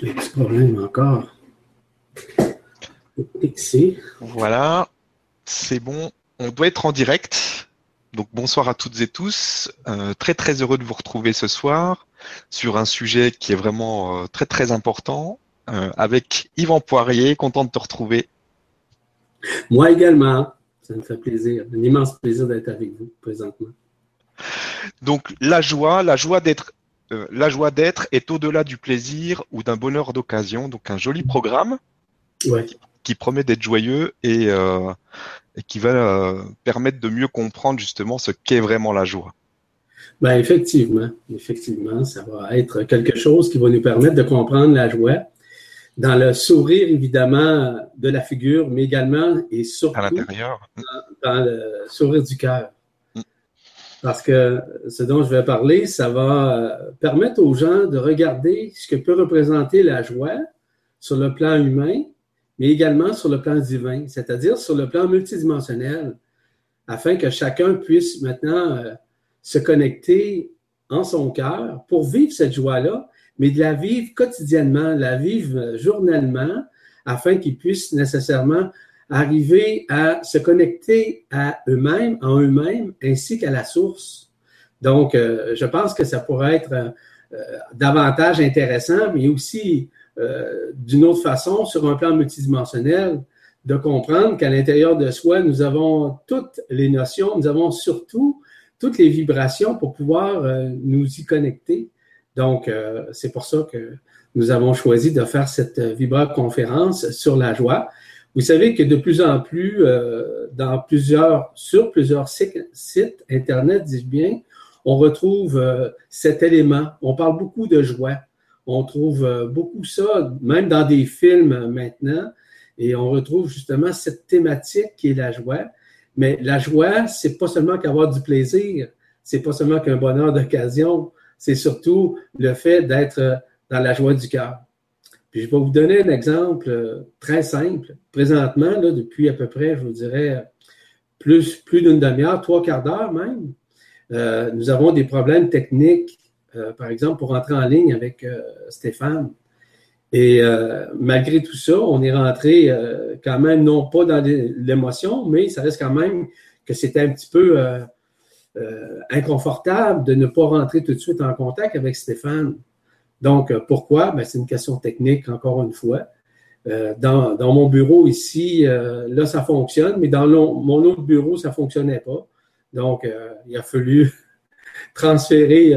J'ai un petit problème encore. Ici. Voilà, c'est bon. On doit être en direct. Donc bonsoir à toutes et tous. Euh, très très heureux de vous retrouver ce soir sur un sujet qui est vraiment euh, très très important euh, avec Yvan Poirier. Content de te retrouver. Moi également. Ça me fait plaisir, un immense plaisir d'être avec vous présentement. Donc la joie, la joie d'être euh, la joie d'être est au-delà du plaisir ou d'un bonheur d'occasion. Donc un joli programme qui, promet d'être joyeux et, euh, qui va euh, permettre de mieux comprendre justement ce qu'est vraiment la joie. Ben effectivement, effectivement, ça va être quelque chose qui va nous permettre de comprendre la joie dans le sourire évidemment de la figure, mais également et surtout à l'intérieur, dans le sourire du cœur. Parce que ce dont je vais parler, ça va euh, permettre aux gens de regarder ce que peut représenter la joie sur le plan humain, mais également sur le plan divin, c'est-à-dire sur le plan multidimensionnel, afin que chacun puisse maintenant euh, se connecter en son cœur pour vivre cette joie-là, mais de la vivre quotidiennement, la vivre journellement, afin qu'ils puissent nécessairement arriver à se connecter à eux-mêmes, en eux-mêmes, ainsi qu'à la source. Donc, euh, je pense que ça pourrait être euh, davantage intéressant, mais aussi euh, d'une autre façon, sur un plan multidimensionnel, de comprendre qu'à l'intérieur de soi, nous avons toutes les notions, nous avons surtout toutes les vibrations pour pouvoir nous y connecter. Donc, c'est pour ça que nous avons choisi de faire cette Vibra conférence sur la joie. Vous savez que de plus en plus, euh, dans plusieurs, sur plusieurs sites, Internet, dis bien, on retrouve euh, cet élément. On parle beaucoup de joie. On trouve euh, beaucoup ça, même dans des films maintenant, et on retrouve justement cette thématique qui est la joie. Mais la joie, c'est pas seulement qu'avoir du plaisir, c'est pas seulement qu'un bonheur d'occasion, c'est surtout le fait d'être dans la joie du cœur. Puis je vais vous donner un exemple euh, très simple. Présentement, depuis à peu près, je vous dirais, plus, plus d'une demi-heure, trois quarts d'heure même, euh, nous avons des problèmes techniques, euh, par exemple, pour entrer en ligne avec Stéphane. Et malgré tout ça, on est rentré quand même, non pas dans l'émotion, mais ça reste quand même que c'était un petit peu inconfortable de ne pas rentrer tout de suite en contact avec Stéphane. Donc, euh, pourquoi? Ben, c'est une question technique, encore une fois. Euh, dans, mon bureau ici, euh, là, ça fonctionne, mais dans mon autre bureau, ça ne fonctionnait pas. Donc, il a fallu transférer,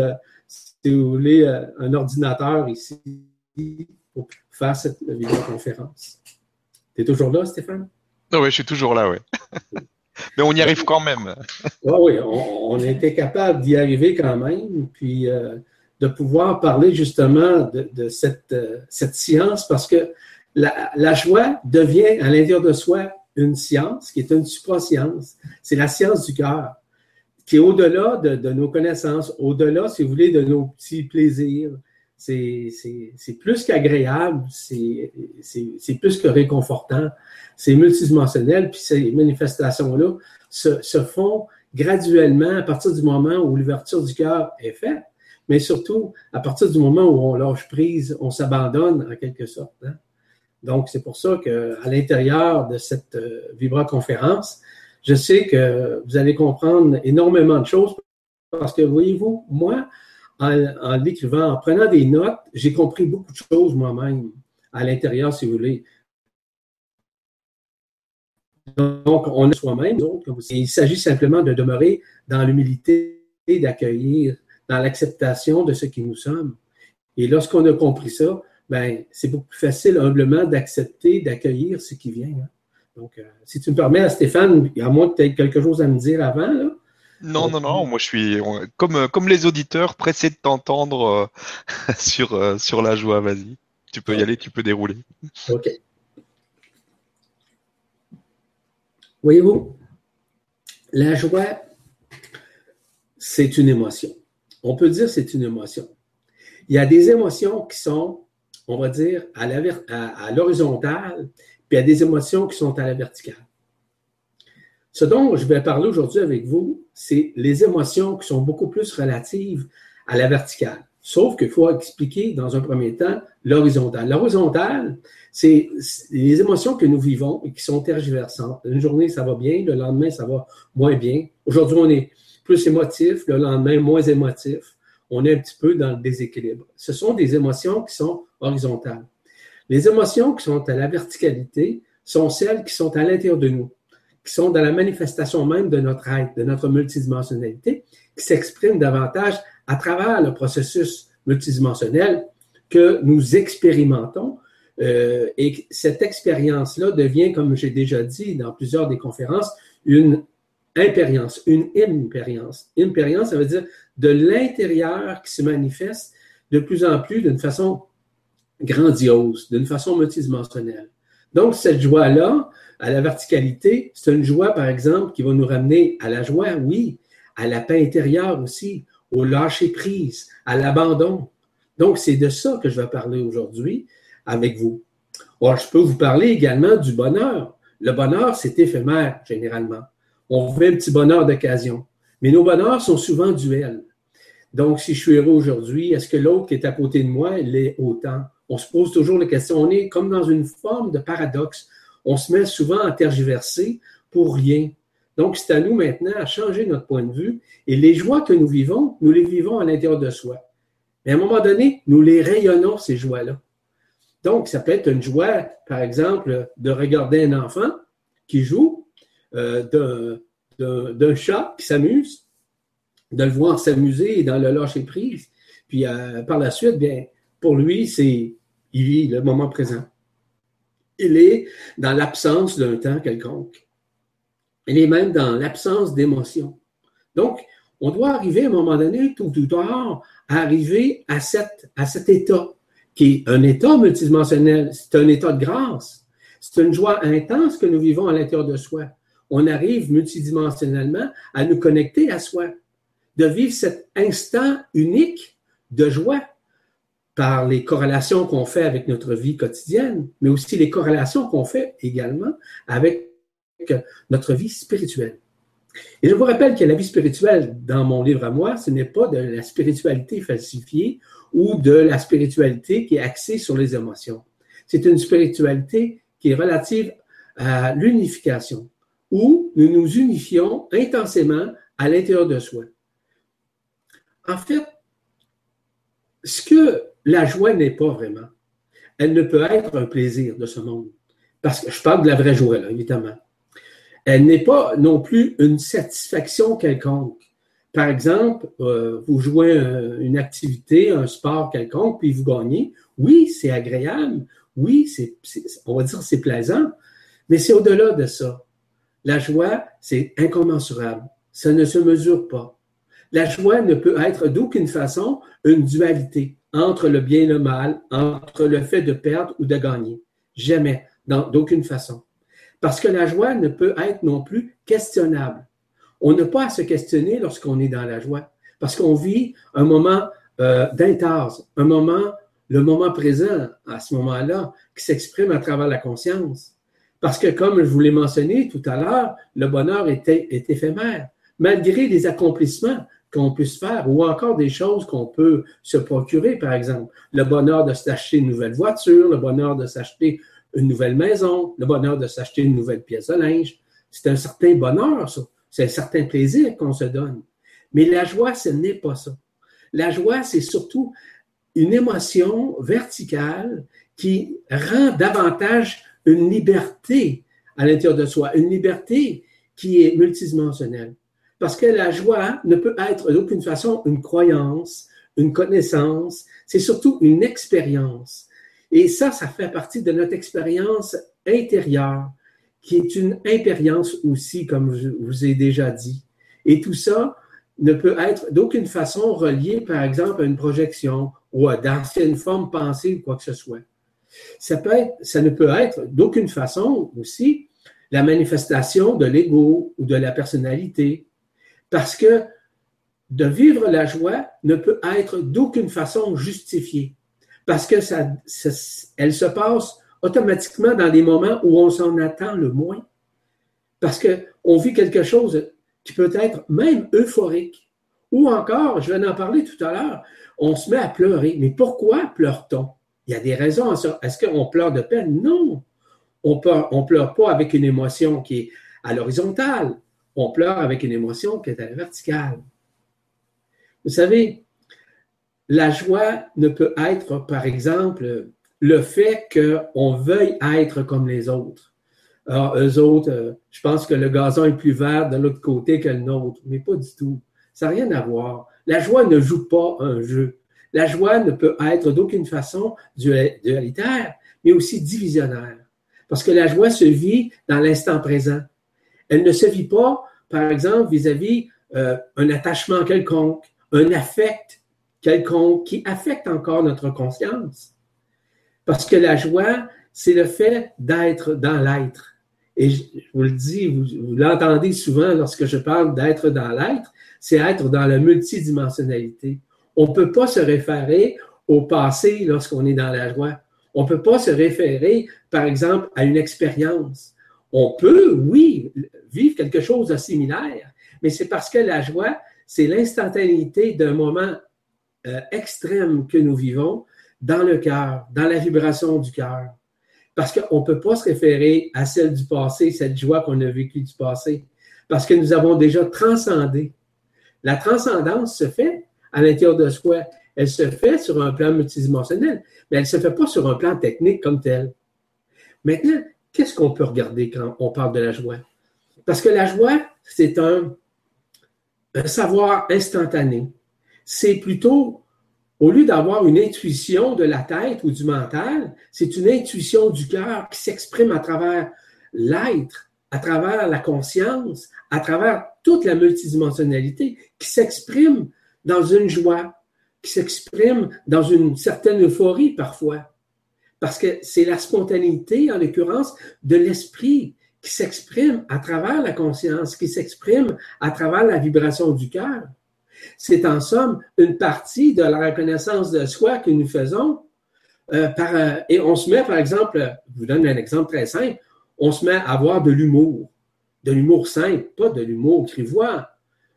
si vous voulez, un ordinateur ici pour faire cette vidéoconférence. Tu es toujours là, Stéphane? Ah oui, je suis toujours là, oui. Mais on y arrive quand même. oui, on, on, était capable d'y arriver quand même. Puis, de pouvoir parler justement de, cette, euh, cette, science parce que la, joie devient à l'intérieur de soi une science qui est une supra-science. C'est la science du cœur qui est au-delà de, nos connaissances, au-delà, si vous voulez, de nos petits plaisirs. C'est plus qu'agréable, c'est plus que réconfortant, c'est multidimensionnel, puis ces manifestations-là se font graduellement à partir du moment où l'ouverture du cœur est faite mais surtout à partir du moment où on lâche prise, on s'abandonne en quelque sorte. Hein. Donc, c'est pour ça qu'à l'intérieur de cette euh, Vibra-conférence, je sais que vous allez comprendre énormément de choses parce que, voyez-vous, moi, en, l'écrivant, en prenant des notes, j'ai compris beaucoup de choses moi-même à l'intérieur, si vous voulez. Donc, on est soi-même. Il s'agit simplement de demeurer dans l'humilité et d'accueillir dans l'acceptation de ce qui nous sommes. Et lorsqu'on a compris ça, ben, c'est beaucoup plus facile humblement d'accepter, d'accueillir ce qui vient. Hein. Donc, euh, si tu me permets, Stéphane, a moins que tu aies quelque chose à me dire avant. Là. Non, non, non, moi je suis comme, comme les auditeurs pressés de t'entendre euh, sur, euh, sur la joie. Vas-y, tu peux y aller, tu peux dérouler. OK. Voyez-vous, la joie, c'est une émotion on peut dire que c'est une émotion. Il y a des émotions qui sont, on va dire, à l'horizontale, puis il y a des émotions qui sont à la verticale. Ce dont je vais parler aujourd'hui avec vous, c'est les émotions qui sont beaucoup plus relatives à la verticale. Sauf qu'il faut expliquer dans un premier temps l'horizontale. L'horizontale, c'est les émotions que nous vivons et qui sont tergiversantes. Une journée, ça va bien, le lendemain, ça va moins bien. Aujourd'hui, on est plus émotif, le lendemain, moins émotif. On est un petit peu dans le déséquilibre. Ce sont des émotions qui sont horizontales. Les émotions qui sont à la verticalité sont celles qui sont à l'intérieur de nous, qui sont dans la manifestation même de notre être, de notre multidimensionnalité, qui s'expriment davantage à travers le processus multidimensionnel que nous expérimentons. Euh, et cette expérience-là devient, comme j'ai déjà dit dans plusieurs des conférences, une impérience, une impérience. Impérience, ça veut dire de l'intérieur qui se manifeste de plus en plus d'une façon grandiose, d'une façon multidimensionnelle. Donc, cette joie-là, à la verticalité, c'est une joie, par exemple, qui va nous ramener à la joie, oui, à la paix intérieure aussi, au lâcher-prise, à l'abandon. Donc, c'est de ça que je vais parler aujourd'hui avec vous. Or, je peux vous parler également du bonheur. Le bonheur, c'est éphémère, généralement. On veut un petit bonheur d'occasion. Mais nos bonheurs sont souvent duels. Donc, si je suis heureux aujourd'hui, est-ce que l'autre qui est à côté de moi l'est autant? On se pose toujours la question. On est comme dans une forme de paradoxe. On se met souvent à tergiverser pour rien. Donc, c'est à nous maintenant à changer notre point de vue. Et les joies que nous vivons, nous les vivons à l'intérieur de soi. Mais à un moment donné, nous les rayonnons, ces joies-là. Donc, ça peut être une joie, par exemple, de regarder un enfant qui joue, euh, d'un chat qui s'amuse, de le voir s'amuser dans le lâcher prise. Puis euh, par la suite, bien, pour lui, c'est il vit le moment présent. Il est dans l'absence d'un temps quelconque. Il est même dans l'absence d'émotion. Donc, on doit arriver à un moment donné, tout ou tard, à arriver à, à cet état, qui est un état multidimensionnel. C'est un état de grâce. C'est une joie intense que nous vivons à l'intérieur de soi. On arrive multidimensionnellement à nous connecter à soi, de vivre cet instant unique de joie par les corrélations qu'on fait avec notre vie quotidienne, mais aussi les corrélations qu'on fait également avec notre vie spirituelle. Et je vous rappelle que la vie spirituelle, dans mon livre à moi, ce n'est pas de la spiritualité falsifiée ou de la spiritualité qui est axée sur les émotions. C'est une spiritualité qui est relative à l'unification, où nous nous unifions intensément à l'intérieur de soi. En fait, ce que la joie n'est pas vraiment, elle ne peut être un plaisir de ce monde. Parce que je parle de la vraie joie, là, évidemment elle n'est pas non plus une satisfaction quelconque. Par exemple, euh, vous jouez une activité, un sport quelconque, puis vous gagnez. Oui, c'est agréable. Oui, on va dire c'est plaisant. Mais c'est au-delà de ça. La joie, c'est incommensurable. Ça ne se mesure pas. La joie ne peut être d'aucune façon une dualité entre le bien et le mal, entre le fait de perdre ou de gagner. Jamais, d'aucune façon. Parce que la joie ne peut être non plus questionnable. On n'a pas à se questionner lorsqu'on est dans la joie, parce qu'on vit un moment euh, un moment, le moment présent à ce moment-là, qui s'exprime à travers la conscience. Parce que, comme je vous l'ai mentionné tout à l'heure, le bonheur est, éphémère. Malgré les accomplissements qu'on puisse faire ou encore des choses qu'on peut se procurer, par exemple, le bonheur de s'acheter une nouvelle voiture, le bonheur de s'acheter une nouvelle maison, le bonheur de s'acheter une nouvelle pièce de linge. C'est un certain bonheur, ça. C'est un certain plaisir qu'on se donne. Mais la joie, ce n'est pas ça. La joie, c'est surtout une émotion verticale qui rend davantage une liberté à l'intérieur de soi, une liberté qui est multidimensionnelle. Parce que la joie ne peut être d'aucune façon une croyance, une connaissance, c'est surtout une expérience. Et ça, ça fait partie de notre expérience intérieure, qui est une impérience aussi, comme je vous ai déjà dit. Et tout ça ne peut être d'aucune façon relié, par exemple, à une projection ou à d'anciennes formes pensées ou quoi que ce soit. Ça, ne peut être d'aucune façon aussi la manifestation de l'ego ou de la personnalité, parce que de vivre la joie ne peut être d'aucune façon justifiée parce que ça, se passe automatiquement dans des moments où on s'en attend le moins. Parce qu'on vit quelque chose qui peut être même euphorique Ou encore, je viens d'en parler tout à l'heure, on se met à pleurer. Mais pourquoi pleure-t-on? Il y a des raisons à ça. Est-ce qu'on pleure de peine? Non. On ne on pleure pas avec une émotion qui est à l'horizontale. On pleure avec une émotion qui est à la verticale. Vous savez, la joie ne peut être, par exemple, le fait qu'on veuille être comme les autres. Alors, eux autres, euh, je pense que le gazon est plus vert de l'autre côté que le nôtre, mais pas du tout. Ça n'a rien à voir. La joie ne joue pas un jeu. La joie ne peut être d'aucune façon dualitaire, mais aussi divisionnaire. Parce que la joie se vit dans l'instant présent. Elle ne se vit pas, par exemple, vis-à-vis euh, un attachement quelconque, un affect quelconque qui affecte encore notre conscience. Parce que la joie, c'est le fait d'être dans l'être. Et je vous le dis, vous, l'entendez souvent lorsque je parle d'être dans l'être, c'est être dans la multidimensionnalité. On ne peut pas se référer au passé lorsqu'on est dans la joie. On ne peut pas se référer, par exemple, à une expérience. On peut, oui, vivre quelque chose de similaire, mais c'est parce que la joie, c'est l'instantanéité d'un moment euh, extrême que nous vivons dans le cœur, dans la vibration du cœur. Parce qu'on ne peut pas se référer à celle du passé, cette joie qu'on a vécue du passé, parce que nous avons déjà transcendé. La transcendance se fait à l'intérieur de soi. Elle se fait sur un plan multidimensionnel, mais elle ne se fait pas sur un plan technique comme tel. Maintenant, qu'est-ce qu'on peut regarder quand on parle de la joie? Parce que la joie, c'est un savoir instantané c'est plutôt, au lieu d'avoir une intuition de la tête ou du mental, c'est une intuition du cœur qui s'exprime à travers l'être, à travers la conscience, à travers toute la multidimensionnalité, qui s'exprime dans une joie, qui s'exprime dans une certaine euphorie parfois. Parce que c'est la spontanéité, en l'occurrence, de l'esprit qui s'exprime à travers la conscience, qui s'exprime à travers la vibration du cœur. C'est en somme une partie de la reconnaissance de soi que nous faisons. Euh, euh, et on se met, par exemple, je vous donne un exemple très simple, on se met à avoir de l'humour, de l'humour simple, pas de l'humour grivois,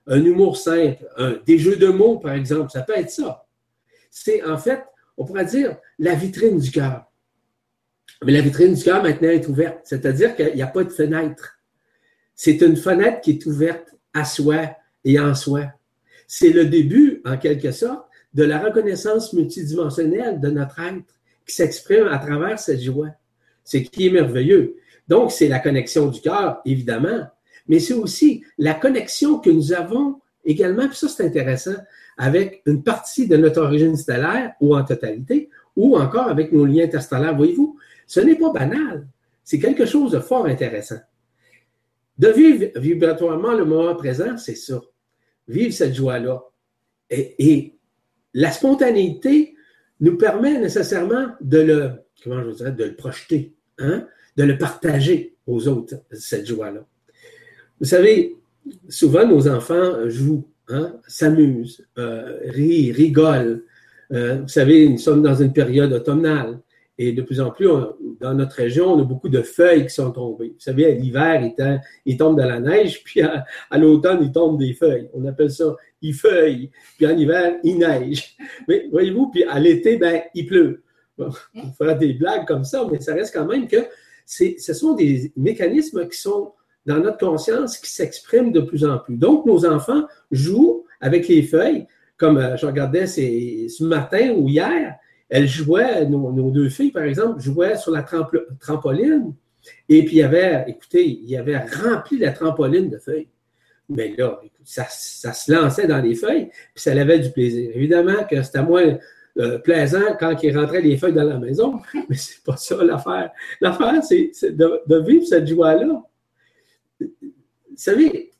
un humour simple, des jeux de mots, par exemple, ça peut être ça. C'est en fait, on pourrait dire, la vitrine du cœur. Mais la vitrine du cœur maintenant est ouverte, c'est-à-dire qu'il n'y a pas de fenêtre. C'est une fenêtre qui est ouverte à soi et en soi. C'est le début, en quelque sorte, de la reconnaissance multidimensionnelle de notre être qui s'exprime à travers cette joie. C'est qui est merveilleux. Donc, c'est la connexion du cœur, évidemment, mais c'est aussi la connexion que nous avons également, puis ça c'est intéressant, avec une partie de notre origine stellaire ou en totalité, ou encore avec nos liens interstellaires. Voyez-vous, ce n'est pas banal. C'est quelque chose de fort intéressant. De vivre vibratoirement le moment présent, c'est ça vivre cette joie-là. Et, la spontanéité nous permet nécessairement de le, comment je dirais, de le projeter, hein? de le partager aux autres, cette joie-là. Vous savez, souvent nos enfants jouent, hein? s'amusent, euh, rient, rigolent. Euh, vous savez, nous sommes dans une période automnale. Et de plus en plus, dans notre région, on a beaucoup de feuilles qui sont tombées. Vous savez, à l'hiver, il, il, tombe de la neige, puis à, l'automne, il tombe des feuilles. On appelle ça il feuille. Puis en hiver, il neige. Mais voyez-vous, puis à l'été, ben, il pleut. on fera des blagues comme ça, mais ça reste quand même que ce sont des mécanismes qui sont dans notre conscience qui s'expriment de plus en plus. Donc, nos enfants jouent avec les feuilles, comme euh, je regardais ce matin ou hier, elles jouaient, nos, deux filles, par exemple, jouaient sur la trampoline. Et puis, il y avait, écoutez, il y avait rempli la trampoline de feuilles. Mais là, ça, se lançait dans les feuilles, puis ça avait du plaisir. Évidemment que c'était moins euh, plaisant quand il rentrait les feuilles dans la maison, mais c'est pas ça l'affaire. L'affaire, c'est de, vivre cette joie-là. Vous savez,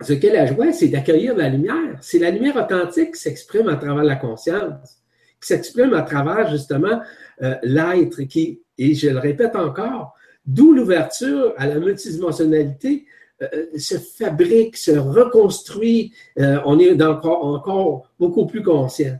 ce qu'est la joie, c'est d'accueillir la lumière. C'est la lumière authentique qui s'exprime à travers la conscience qui s'exprime à travers justement euh, l'être qui, et je le répète encore, d'où l'ouverture à la multidimensionnalité euh, se fabrique, se reconstruit, euh, on est encore, encore beaucoup plus conscient.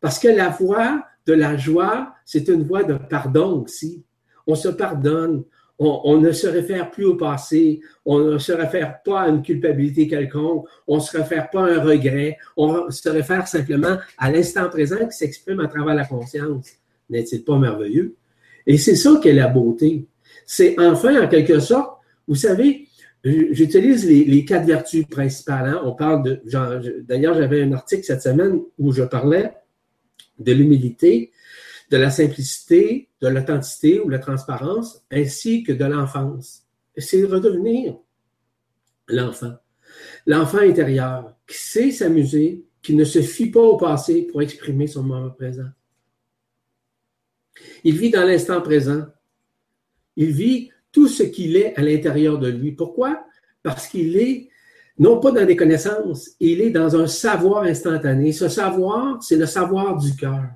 Parce que la voie de la joie, c'est une voie de pardon aussi. On se pardonne, on, ne se réfère plus au passé, on ne se réfère pas à une culpabilité quelconque, on ne se réfère pas à un regret, on se réfère simplement à l'instant présent qui s'exprime à travers la conscience. N'est-il pas merveilleux? Et c'est ça qu'est la beauté. C'est enfin, en quelque sorte, vous savez, j'utilise les, quatre vertus principales. Hein. On parle d'ailleurs, j'avais un article cette semaine où je parlais de l'humilité, de la simplicité, de l'authenticité ou la transparence, ainsi que de l'enfance. C'est redevenir l'enfant. L'enfant intérieur qui sait s'amuser, qui ne se fie pas au passé pour exprimer son moment présent. Il vit dans l'instant présent. Il vit tout ce qu'il est à l'intérieur de lui. Pourquoi? Parce qu'il est non pas dans des connaissances, il est dans un savoir instantané. Ce savoir, c'est le savoir du cœur.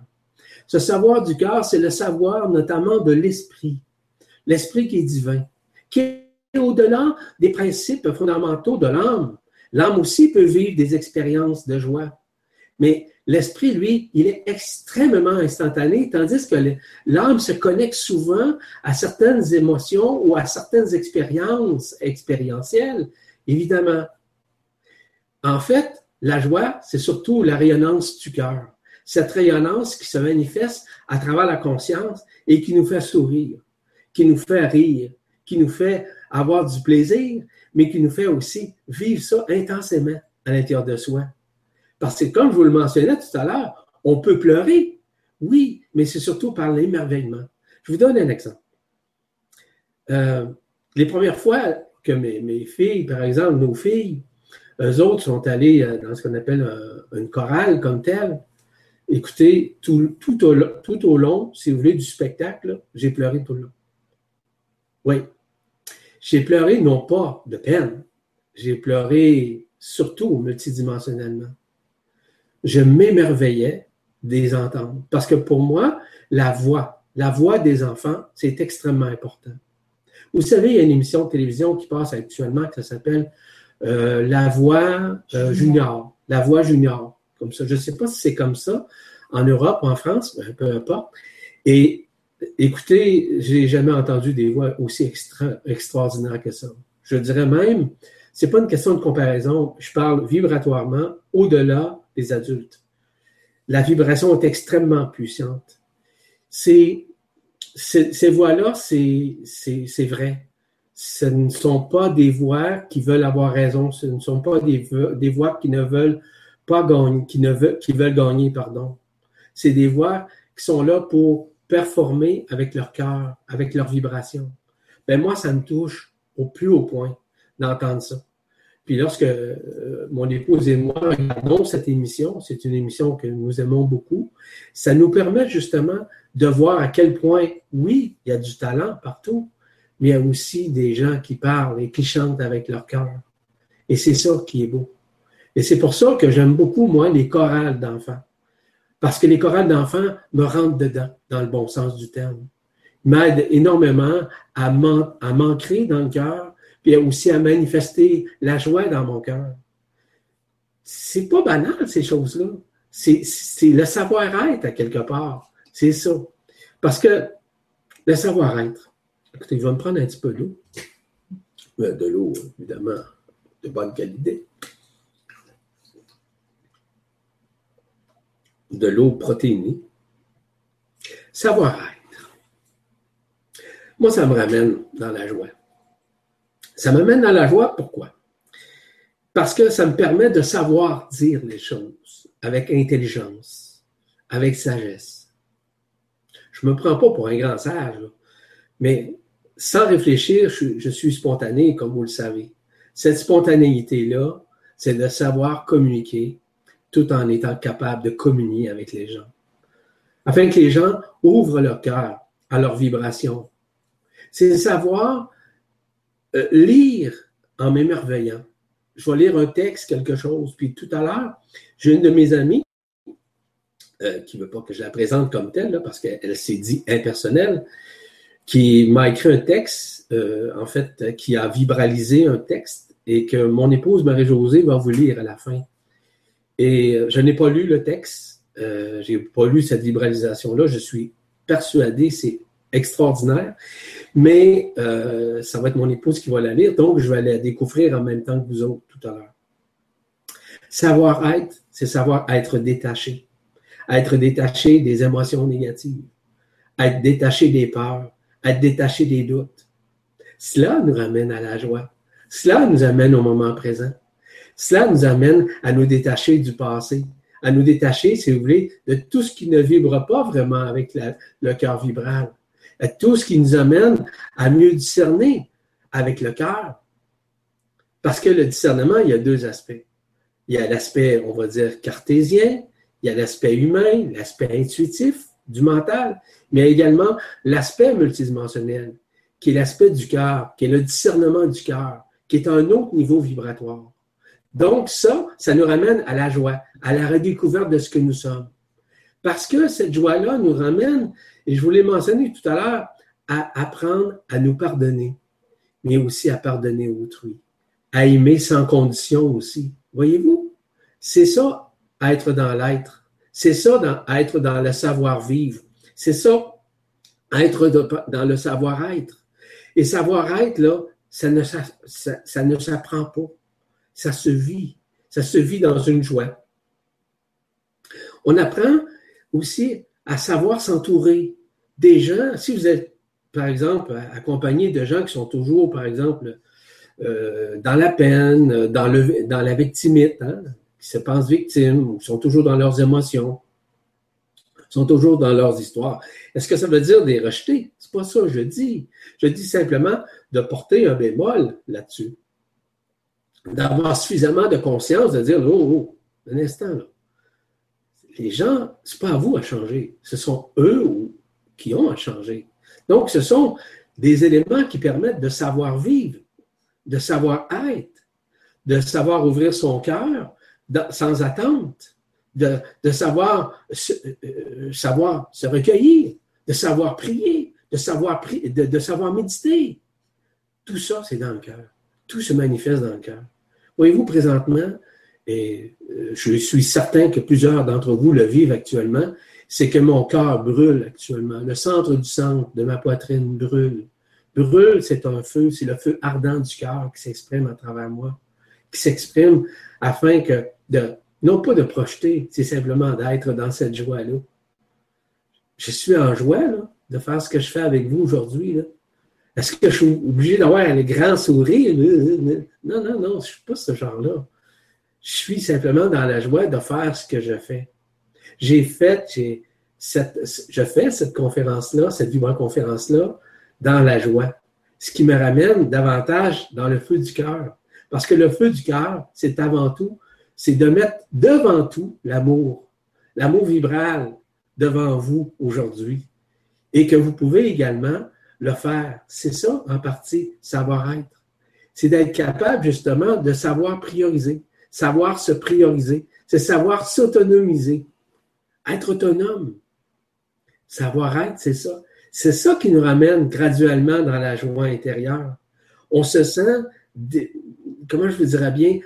Ce savoir du cœur, c'est le savoir notamment de l'esprit, l'esprit qui est divin, qui est au-delà des principes fondamentaux de l'âme. L'âme aussi peut vivre des expériences de joie. Mais l'esprit, lui, il est extrêmement instantané, tandis que l'âme se connecte souvent à certaines émotions ou à certaines expériences expérientielles, évidemment. En fait, la joie, c'est surtout la rayonnance du cœur cette rayonnance qui se manifeste à travers la conscience et qui nous fait sourire, qui nous fait rire, qui nous fait avoir du plaisir, mais qui nous fait aussi vivre ça intensément à l'intérieur de soi. Parce que comme je vous le mentionnais tout à l'heure, on peut pleurer, oui, mais c'est surtout par l'émerveillement. Je vous donne un exemple. Euh, les premières fois que mes, filles, par exemple, nos filles, eux autres sont allées euh, dans ce qu'on appelle une chorale comme telle, Écoutez, tout, tout, au, tout au long, si vous voulez, du spectacle, j'ai pleuré tout le long. Oui. J'ai pleuré non pas de peine, j'ai pleuré surtout multidimensionnellement. Je m'émerveillais des entendre. Parce que pour moi, la voix, la voix des enfants, c'est extrêmement important. Vous savez, il y a une émission de télévision qui passe actuellement qui s'appelle euh, La Voix euh, Junior. La Voix Junior comme ça. Je ne sais pas si c'est comme ça en Europe, en France, peu importe. Et écoutez, j'ai jamais entendu des voix aussi extra, extraordinaires que ça. Je dirais même, c'est pas une question de comparaison. Je parle vibratoirement au-delà des adultes. La vibration est extrêmement puissante. Ces voix-là, c'est vrai. Ce ne sont pas des voix qui veulent avoir raison. Ce ne sont pas des, des voix qui ne veulent pas qui veulent gagner, pardon. C'est des voix qui sont là pour performer avec leur cœur, avec leur vibration. Ben moi, ça me touche au plus haut point d'entendre ça. Puis lorsque euh, mon épouse et moi regardons cette émission, c'est une émission que nous aimons beaucoup, ça nous permet justement de voir à quel point, oui, il y a du talent partout, mais il y a aussi des gens qui parlent et qui chantent avec leur cœur. Et c'est ça qui est beau. Et c'est pour ça que j'aime beaucoup, moi, les chorales d'enfants. Parce que les chorales d'enfants me rentrent dedans, dans le bon sens du terme. Ils m'aident énormément à m'ancrer dans le cœur, puis aussi à manifester la joie dans mon cœur. C'est pas banal, ces choses-là. C'est le savoir-être à quelque part. C'est ça. Parce que le savoir-être, écoutez, je vais me prendre un petit peu d'eau. Euh, de l'eau, évidemment, de bonne qualité. De l'eau protéinée. Savoir-être. Moi, ça me ramène dans la joie. Ça m'amène dans la joie, pourquoi? Parce que ça me permet de savoir dire les choses avec intelligence, avec sagesse. Je ne me prends pas pour un grand sage, mais sans réfléchir, je, suis spontané, comme vous le savez. Cette spontanéité-là, c'est de savoir communiquer, tout en étant capable de communier avec les gens. Afin que les gens ouvrent leur cœur à leur vibration. C'est savoir euh, lire en m'émerveillant. Je vais lire un texte, quelque chose, puis tout à l'heure, j'ai une de mes amies euh, qui ne veut pas que je la présente comme telle, parce qu'elle s'est dit impersonnelle, qui m'a écrit un texte, euh, en fait, qui a vibralisé un texte et que mon épouse Marie-Josée va vous lire à la fin. Et euh, je n'ai pas lu le texte, euh, je n'ai pas lu cette libéralisation-là. Je suis persuadé, c'est extraordinaire. Mais euh, ça va être mon épouse qui va la lire, donc je vais la découvrir en même temps que vous autres tout à l'heure. Savoir-être, c'est savoir être détaché. Être détaché des émotions négatives. Être détaché des peurs. Être détaché des doutes. Cela nous ramène à la joie. Cela nous amène au moment présent. Cela nous amène à nous détacher du passé, à nous détacher, si vous voulez, de tout ce qui ne vibre pas vraiment avec le cœur vibral, à tout ce qui nous amène à mieux discerner avec le cœur. Parce que le discernement, il y a deux aspects. Il y a l'aspect, on va dire, cartésien, il y a l'aspect humain, l'aspect intuitif du mental, mais également l'aspect multidimensionnel, qui est l'aspect du cœur, qui est le discernement du cœur, qui est un autre niveau vibratoire. Donc, ça, ça nous ramène à la joie, à la redécouverte de ce que nous sommes. Parce que cette joie-là nous ramène, et je vous l'ai mentionné tout à l'heure, à apprendre à nous pardonner, mais aussi à pardonner autrui, à aimer sans condition aussi. Voyez-vous? C'est ça, être dans l'être. C'est ça, être dans le savoir-vivre. C'est ça, être dans le savoir-être. Et savoir-être, là, ça ne s'apprend pas ça se vit. Ça se vit dans une joie. On apprend aussi à savoir s'entourer des gens. Si vous êtes, par exemple, accompagné de gens qui sont toujours, par exemple, euh, dans la peine, dans, le, dans la victimite, hein, qui se pensent victimes, ou sont toujours dans leurs émotions, sont toujours dans leurs histoires. Est-ce que ça veut dire des rejeter? C'est pas ça que je dis. Je dis simplement de porter un bémol là-dessus d'avoir suffisamment de conscience de dire, oh, oh un instant, là. Les gens, ce n'est pas à vous à changer. Ce sont eux qui ont à changer. Donc, ce sont des éléments qui permettent de savoir vivre, de savoir être, de savoir ouvrir son cœur sans attente, de, savoir, euh, savoir se recueillir, de savoir prier, de savoir, de, de savoir méditer. Tout ça, c'est dans le cœur. Tout se manifeste dans le cœur. Voyez-vous, présentement, et euh, je suis certain que plusieurs d'entre vous le vivent actuellement, c'est que mon cœur brûle actuellement. Le centre du centre de ma poitrine brûle. Brûle, c'est un feu, c'est le feu ardent du cœur qui s'exprime à travers moi, qui s'exprime afin que, de, non pas de projeter, c'est simplement d'être dans cette joie-là. Je suis en joie là, de faire ce que je fais avec vous aujourd'hui. Est-ce que je suis obligé d'avoir un grand sourire? Non, non, non, je ne suis pas ce genre-là. Je suis simplement dans la joie de faire ce que je fais. J'ai fait, j'ai cette, je fais cette conférence-là, cette vibra-conférence-là, dans la joie. Ce qui me ramène davantage dans le feu du cœur. Parce que le feu du cœur, c'est avant tout, c'est de mettre devant tout l'amour, l'amour vibral devant vous aujourd'hui. Et que vous pouvez également le faire. C'est ça, en partie, savoir-être. C'est d'être capable, justement, de savoir prioriser, savoir se prioriser, c'est savoir s'autonomiser, être autonome. Savoir-être, c'est ça. C'est ça qui nous ramène graduellement dans la joie intérieure. On se sent, comment je vous dirais bien,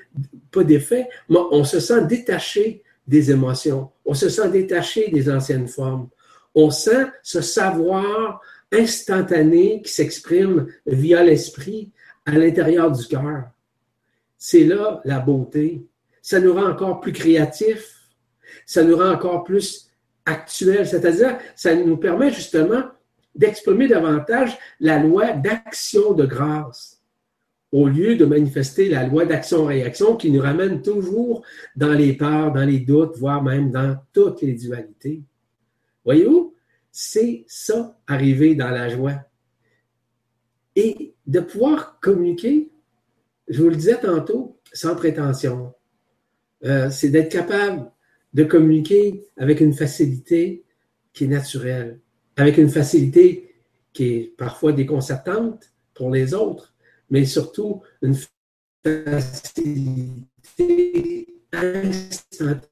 pas d'effet, mais on se sent détaché des émotions. On se sent détaché des anciennes formes. On sent ce savoir instantané qui s'exprime via l'esprit à l'intérieur du cœur. C'est là la beauté. Ça nous rend encore plus créatifs, ça nous rend encore plus actuels, c'est-à-dire ça nous permet justement d'exprimer davantage la loi d'action de grâce au lieu de manifester la loi d'action-réaction qui nous ramène toujours dans les peurs, dans les doutes, voire même dans toutes les dualités. Voyez-vous? C'est ça, arriver dans la joie. Et de pouvoir communiquer, je vous le disais tantôt, sans prétention. Euh, c'est d'être capable de communiquer avec une facilité qui est naturelle, avec une facilité qui est parfois déconcertante pour les autres, mais surtout une facilité instantanée.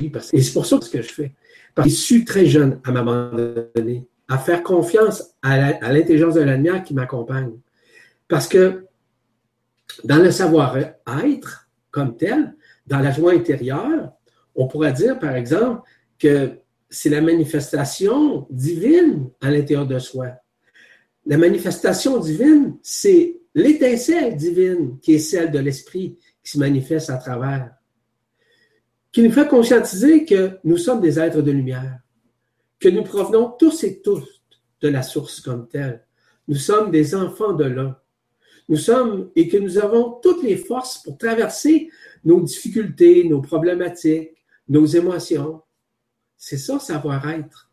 Et c'est pour ça que je fais. Parce que je suis très jeune à m'abandonner, à faire confiance à l'intelligence de la lumière qui m'accompagne. Parce que dans le savoir-être comme tel, dans la joie intérieure, on pourrait dire, par exemple, que c'est la manifestation divine à l'intérieur de soi. La manifestation divine, c'est l'étincelle divine qui est celle de l'esprit qui se manifeste à travers, qui nous fait conscientiser que nous sommes des êtres de lumière, que nous provenons tous et tous de la source comme telle. Nous sommes des enfants de l'un. Nous sommes et que nous avons toutes les forces pour traverser nos difficultés, nos problématiques, nos émotions. C'est ça, savoir-être.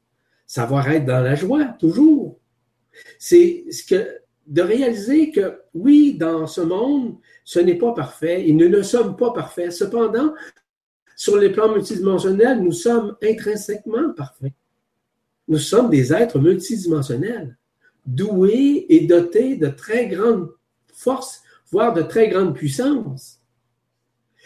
Savoir-être dans la joie, toujours. C'est ce que de réaliser que oui, dans ce monde, ce n'est pas parfait et nous ne sommes pas parfaits. Cependant, sur les plans multidimensionnels, nous sommes intrinsèquement parfaits. Nous sommes des êtres multidimensionnels, doués et dotés de très grandes forces, voire de très grandes puissances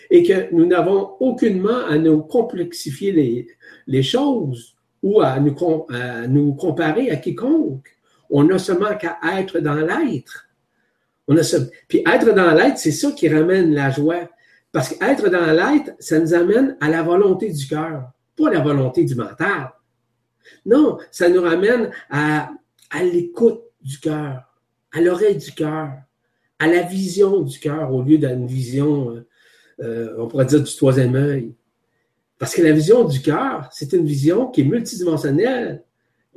et que nous n'avons aucunement à nous complexifier les, choses ou à nous, à nous comparer à quiconque. On n'a seulement qu'à être dans l'être. On a Puis être dans l'être, c'est ça qui ramène la joie. Parce qu'être dans l'être, ça nous amène à la volonté du cœur, pas la volonté du mental. Non, ça nous ramène à, l'écoute du cœur, à l'oreille du cœur, à la vision du cœur au lieu d'une vision euh, euh, on pourrait dire du troisième œil. Parce que la vision du cœur, c'est une vision qui est multidimensionnelle,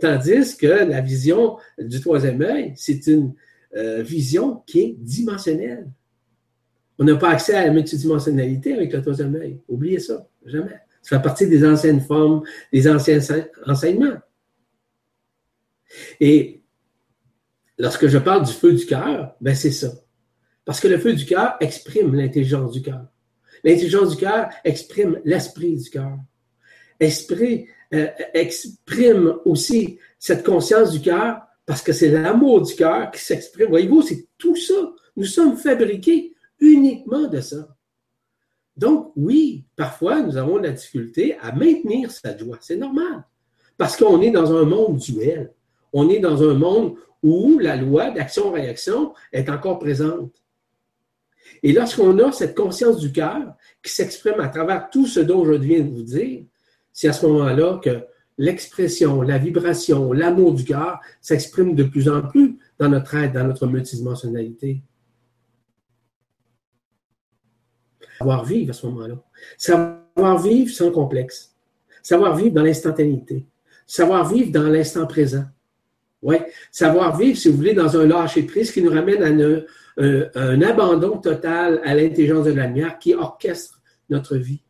tandis que la vision du troisième œil, c'est une euh, vision qui est dimensionnelle. On n'a pas accès à la multidimensionnalité avec le troisième œil. Oubliez ça, jamais. Ça fait partie des anciennes formes, des anciens enseignements. Et lorsque je parle du feu du cœur, ben c'est ça. Parce que le feu du cœur exprime l'intelligence du cœur. L'intelligence du cœur exprime l'esprit du cœur. Esprit euh, exprime aussi cette conscience du cœur parce que c'est l'amour du cœur qui s'exprime. Voyez-vous, c'est tout ça. Nous sommes fabriqués uniquement de ça. Donc, oui, parfois, nous avons la difficulté à maintenir cette joie. C'est normal. Parce qu'on est dans un monde duel. On est dans un monde où la loi d'action-réaction est encore présente. Et lorsqu'on a cette conscience du cœur qui s'exprime à travers tout ce dont je viens de vous dire, c'est à ce moment-là que l'expression, la vibration, l'amour du cœur s'exprime de plus en plus dans notre être, dans notre multidimensionnalité. Savoir vivre à ce moment-là. Savoir vivre sans complexe. Savoir vivre dans l'instantanéité. Savoir vivre dans l'instant présent. Oui, savoir vivre, si vous voulez, dans un lâcher-prise qui nous ramène à une, un, abandon total à l'intelligence de la lumière qui orchestre notre vie,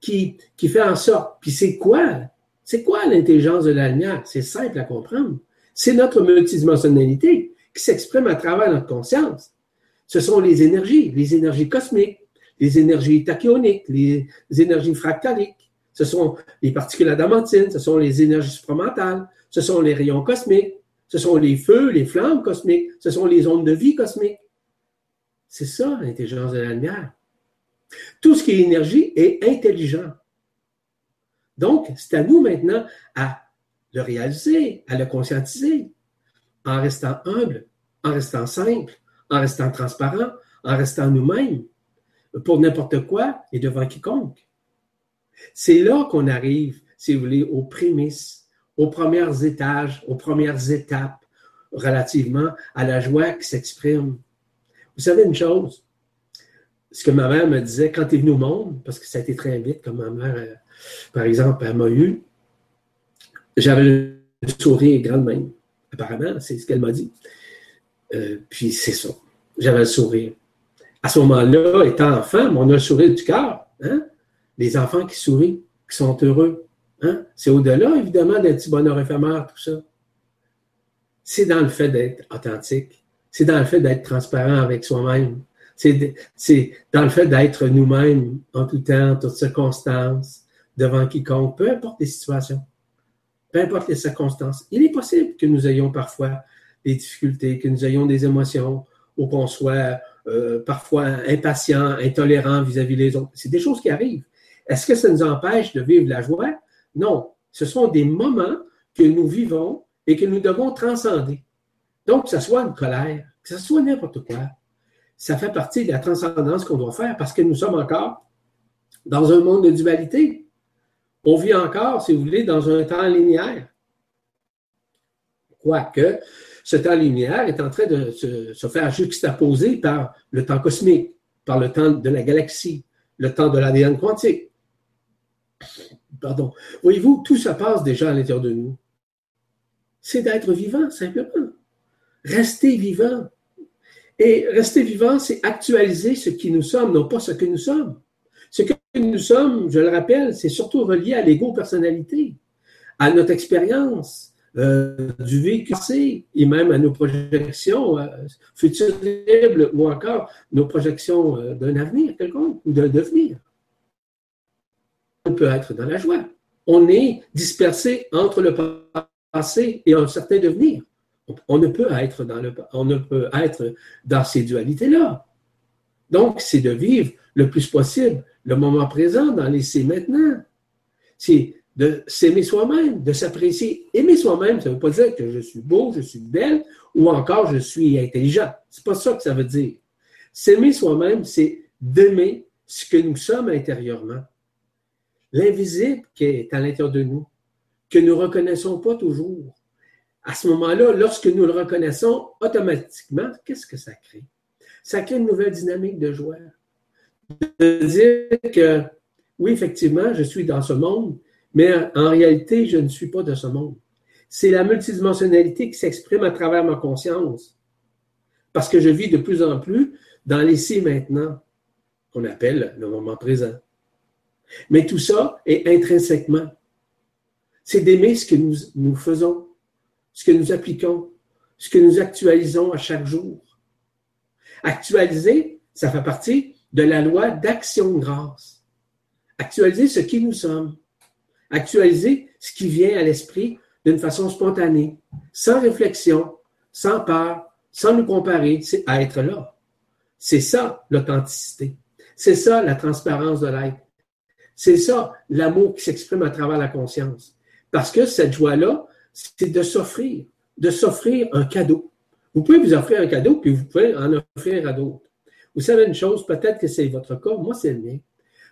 qui, qui fait en sorte, puis c'est quoi? C'est quoi l'intelligence de la lumière? C'est simple à comprendre. C'est notre multidimensionnalité qui s'exprime à travers notre conscience. Ce sont les énergies, les énergies cosmiques, les énergies tachyoniques, les énergies fractaliques, ce sont les particules adamantines, ce sont les énergies supramentales, ce sont les rayons cosmiques, ce sont les feux, les flammes cosmiques, ce sont les ondes de vie cosmiques. C'est ça l'intelligence de la lumière. Tout ce qui est énergie est intelligent. Donc, c'est à nous maintenant à le réaliser, à le conscientiser, en restant humble, en restant simple, en restant transparent, en restant nous-mêmes, pour n'importe quoi et devant quiconque. C'est là qu'on arrive, si vous voulez, aux prémices aux premiers étages, aux premières étapes relativement à la joie qui s'exprime. Vous savez une chose, ce que ma mère me disait quand elle est venue au monde, parce que ça a été très vite, comme ma mère, euh, par exemple, elle m'a eu, j'avais le sourire grand même. Apparemment, c'est ce qu'elle m'a dit. Euh, puis c'est ça. J'avais le sourire. À ce moment-là, étant enfant, on a le sourire du cœur. Hein? Les enfants qui sourient, qui sont heureux. Hein? C'est au-delà, évidemment, d'un petit bonheur éphémère, tout ça. C'est dans le fait d'être authentique. C'est dans le fait d'être transparent avec soi-même. C'est dans le fait d'être nous-mêmes en tout temps, en toutes circonstances, devant quiconque, peu importe les situations, peu importe les circonstances. Il est possible que nous ayons parfois des difficultés, que nous ayons des émotions, ou qu'on soit euh, parfois impatient, intolérant vis-à-vis des autres. C'est des choses qui arrivent. Est-ce que ça nous empêche de vivre la joie? Non, ce sont des moments que nous vivons et que nous devons transcender. Donc, que ce soit une colère, que ce soit n'importe quoi, ça fait partie de la transcendance qu'on doit faire parce que nous sommes encore dans un monde de dualité On vit encore, si vous voulez, dans un temps linéaire. Quoique, ce temps linéaire est en train de se, faire juxtaposer par le temps cosmique, par le temps de la galaxie, le temps de l'ADN quantique. Pardon. Voyez-vous, tout se passe déjà à l'intérieur de nous. C'est d'être vivant, simplement. Rester vivant. Et rester vivant, c'est actualiser ce qui nous sommes, non pas ce que nous sommes. Ce que nous sommes, je le rappelle, c'est surtout relié à l'ego-personnalité, à notre expérience, euh, du vécu et même à nos projections euh, futuribles ou encore nos projections euh, d'un avenir quelconque ou d'un devenir. On peut être dans la joie. On est dispersé entre le passé et un certain devenir. On ne peut être dans, le, on ne peut être dans ces dualités-là. Donc, c'est de vivre le plus possible le moment présent, dans laisser maintenant. C'est de s'aimer soi-même, de s'apprécier. Aimer soi-même, ça ne veut pas dire que je suis beau, je suis belle ou encore je suis intelligent. C'est pas ça que ça veut dire. S'aimer soi-même, c'est d'aimer ce que nous sommes intérieurement. L'invisible qui est à l'intérieur de nous, que nous ne reconnaissons pas toujours. À ce moment-là, lorsque nous le reconnaissons, automatiquement, qu'est-ce que ça crée? Ça crée une nouvelle dynamique de joie. De dire que, oui, effectivement, je suis dans ce monde, mais en réalité, je ne suis pas de ce monde. C'est la multidimensionnalité qui s'exprime à travers ma conscience. Parce que je vis de plus en plus dans l'ici maintenant, qu'on appelle le moment présent. Mais tout ça est intrinsèquement. C'est d'aimer ce que nous, nous faisons, ce que nous appliquons, ce que nous actualisons à chaque jour. Actualiser, ça fait partie de la loi d'action de grâce. Actualiser ce qui nous sommes actualiser ce qui vient à l'esprit d'une façon spontanée, sans réflexion, sans peur, sans nous comparer, c'est être là. C'est ça l'authenticité. C'est ça la transparence de l'être. C'est ça l'amour qui s'exprime à travers la conscience. Parce que cette joie-là, c'est de s'offrir, de s'offrir un cadeau. Vous pouvez vous offrir un cadeau, puis vous pouvez en offrir à d'autres. Vous savez une chose, peut-être que c'est votre cas, moi c'est le mien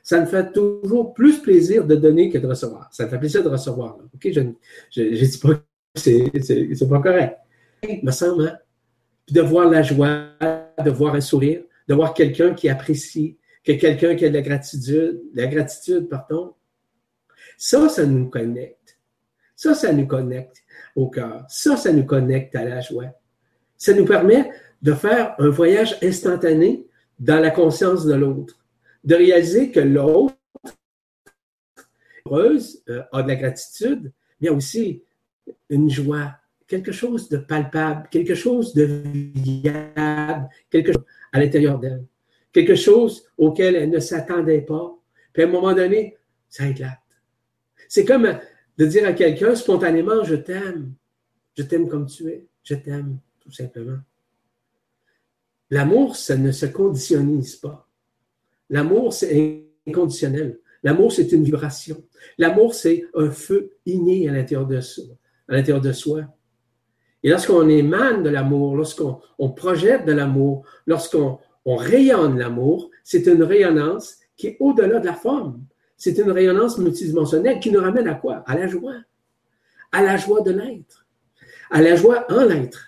ça me fait toujours plus plaisir de donner que de recevoir. Ça me fait plaisir de recevoir. OK? Je ne dis pas que c'est pas correct. me semble, hein? De voir la joie, de voir un sourire, de voir quelqu'un qui apprécie, que quelqu'un qui a de la gratitude, la gratitude, pardon. Ça, ça nous connecte. Ça, ça nous connecte au cœur. Ça, ça nous connecte à la joie. Ça nous permet de faire un voyage instantané dans la conscience de l'autre de réaliser que l'autre, heureuse, euh, a de la gratitude, mais aussi une joie, quelque chose de palpable, quelque chose de viable, quelque chose à l'intérieur d'elle, quelque chose auquel elle ne s'attendait pas. Puis à un moment donné, ça éclate. C'est comme de dire à quelqu'un spontanément, je t'aime, je t'aime comme tu es, je t'aime, tout simplement. L'amour, ça ne se conditionnise pas. L'amour, c'est inconditionnel. L'amour, c'est une vibration. L'amour, c'est un feu inné à l'intérieur de soi. Et lorsqu'on émane de l'amour, lorsqu'on projette de l'amour, lorsqu'on rayonne l'amour, c'est une rayonnance qui est au-delà de la forme. C'est une rayonnance multidimensionnelle qui nous ramène à quoi? À la joie. À la joie de l'être. À la joie en l'être,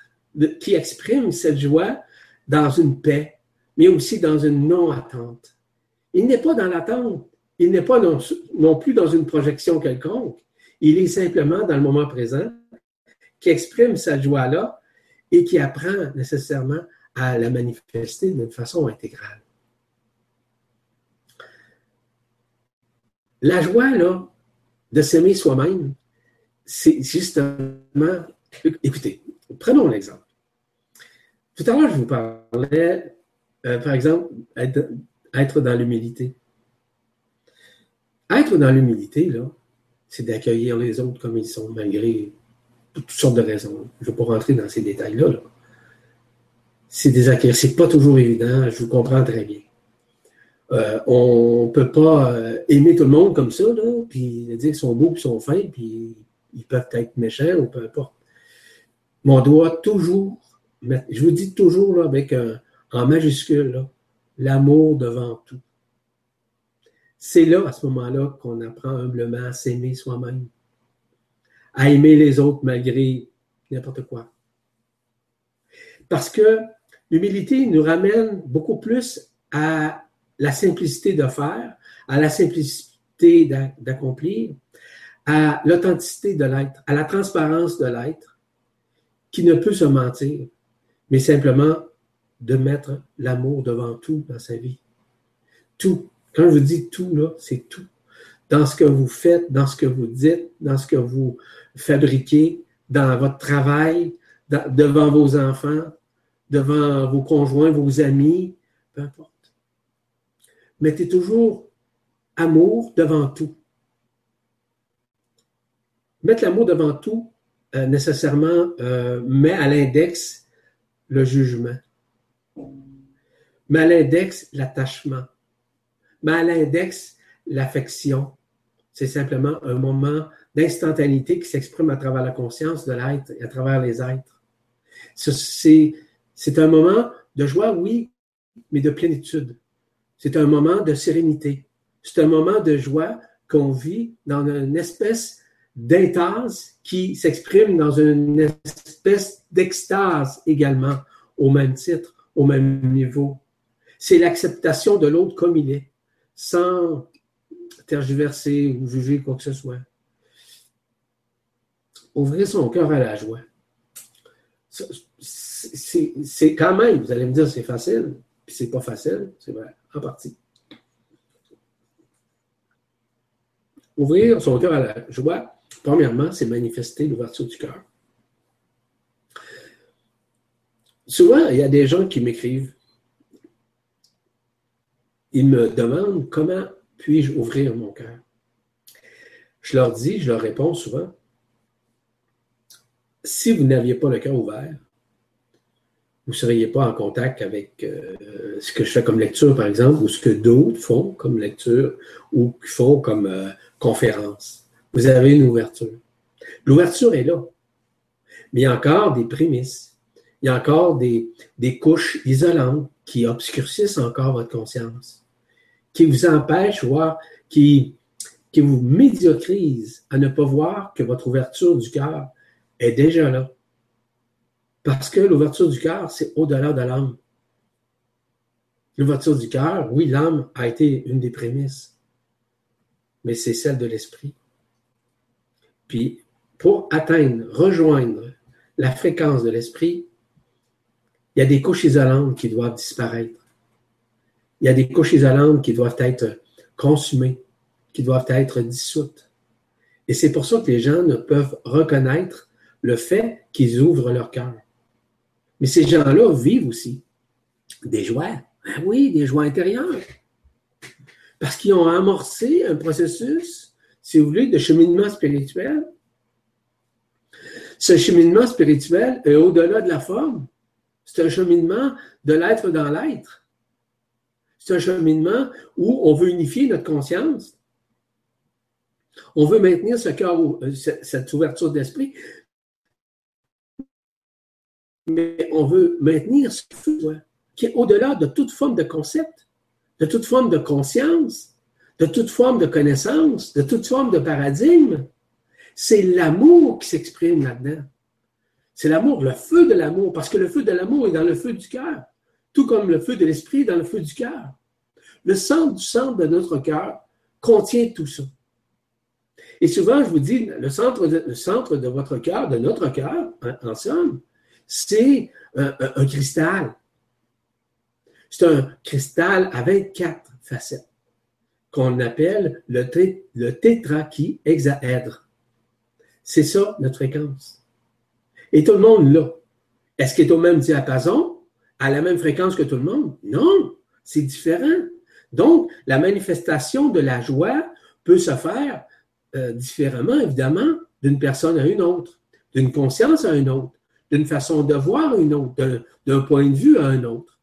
qui exprime cette joie dans une paix, mais aussi dans une non-attente. Il n'est pas dans l'attente. Il n'est pas non, plus dans une projection quelconque. Il est simplement dans le moment présent qui exprime sa joie-là et qui apprend nécessairement à la manifester d'une façon intégrale. La joie, là, de s'aimer soi-même, c'est justement. Écoutez, prenons l'exemple. Tout à l'heure, je vous parlais, euh, par exemple, être dans l'humilité. Être dans l'humilité, là, c'est d'accueillir les autres comme ils sont, malgré toutes sortes de raisons. Je ne vais pas rentrer dans ces détails-là. C'est des accueillir. C'est pas toujours évident, je vous comprends très bien. Euh, on ne peut pas euh, aimer tout le monde comme ça, là, puis dire qu'ils sont beaux, qu'ils sont fins, puis ils peuvent être méchants ou peu importe. Mais on doit toujours, je vous dis toujours là, avec un, en majuscule, là, l'amour devant tout. C'est là, à ce moment-là, qu'on apprend humblement à s'aimer soi-même, à aimer les autres malgré n'importe quoi. Parce que l'humilité nous ramène beaucoup plus à la simplicité de faire, à la simplicité d'accomplir, à l'authenticité de l'être, à la transparence de l'être, qui ne peut se mentir, mais simplement de mettre l'amour devant tout dans sa vie. Tout. Quand je vous dis tout, là, c'est tout. Dans ce que vous faites, dans ce que vous dites, dans ce que vous fabriquez, dans votre travail, devant vos enfants, devant vos conjoints, vos amis, peu importe. Mettez toujours amour devant tout. Mettre l'amour devant tout, euh, nécessairement, euh, met à l'index le jugement. Met à l'index l'attachement. Met à l'index l'affection. C'est simplement un moment d'instantanéité qui s'exprime à travers la conscience de l'être et à travers les êtres. C'est un moment de joie, oui, mais de plénitude. C'est un moment de sérénité. C'est un moment de joie qu'on vit dans une espèce d'intase qui s'exprime dans une espèce d'extase également, au même titre, au même niveau. C'est l'acceptation de l'autre comme il est, sans tergiverser ou juger quoi que ce soit. Ouvrir son cœur à la joie. C'est quand même, vous allez me dire, c'est facile, puis c'est pas facile, c'est vrai, en partie. Ouvrir son cœur à la joie, premièrement, c'est manifester l'ouverture du cœur. Souvent, il y a des gens qui m'écrivent. Ils me demandent comment puis-je ouvrir mon cœur. Je leur dis, je leur réponds souvent, si vous n'aviez pas le cœur ouvert, vous ne seriez pas en contact avec euh, ce que je fais comme lecture, par exemple, ou ce que d'autres font comme lecture ou font comme euh, conférence. Vous avez une ouverture. L'ouverture est là. Mais il y a encore des prémices. Il y a encore des, des couches isolantes qui obscurcissent encore votre conscience, qui vous empêchent, voire qui, qui vous médiocrisent à ne pas voir que votre ouverture du cœur est déjà là. Parce que l'ouverture du cœur, c'est au-delà de l'âme. L'ouverture du cœur, oui, l'âme a été une des prémices, mais c'est celle de l'esprit. Puis, pour atteindre, rejoindre la fréquence de l'esprit, il y a des couches isolantes qui doivent disparaître. Il y a des couches isolantes qui doivent être consumées, qui doivent être dissoutes. Et c'est pour ça que les gens ne peuvent reconnaître le fait qu'ils ouvrent leur cœur. Mais ces gens-là vivent aussi des joies. Ah oui, des joies intérieures. Parce qu'ils ont amorcé un processus, si vous voulez, de cheminement spirituel. Ce cheminement spirituel est au-delà de la forme. C'est un cheminement de l'être dans l'être. C'est un cheminement où on veut unifier notre conscience. On veut maintenir ce cœur, euh, cette ouverture d'esprit, mais on veut maintenir ce feu qui est au-delà de toute forme de concept, de toute forme de conscience, de toute forme de connaissance, de toute forme de paradigme. C'est l'amour qui s'exprime là-dedans. C'est l'amour, le feu de l'amour, parce que le feu de l'amour est dans le feu du cœur, tout comme le feu de l'esprit est dans le feu du cœur. Le centre du centre de notre cœur contient tout ça. Et souvent, je vous dis, le centre de, votre cœur, de notre cœur, hein, en somme, c'est un, cristal. C'est un cristal à 24 facettes qu'on appelle le, le tétrahexaèdre. C'est ça notre fréquence. Et tout le monde là. Est-ce qu'il est au même diapason, à la même fréquence que tout le monde? Non, c'est différent. Donc, la manifestation de la joie peut se faire euh, différemment, évidemment, d'une personne à une autre, d'une conscience à une autre d'une façon de voir une autre, d'un point de vue à un autre.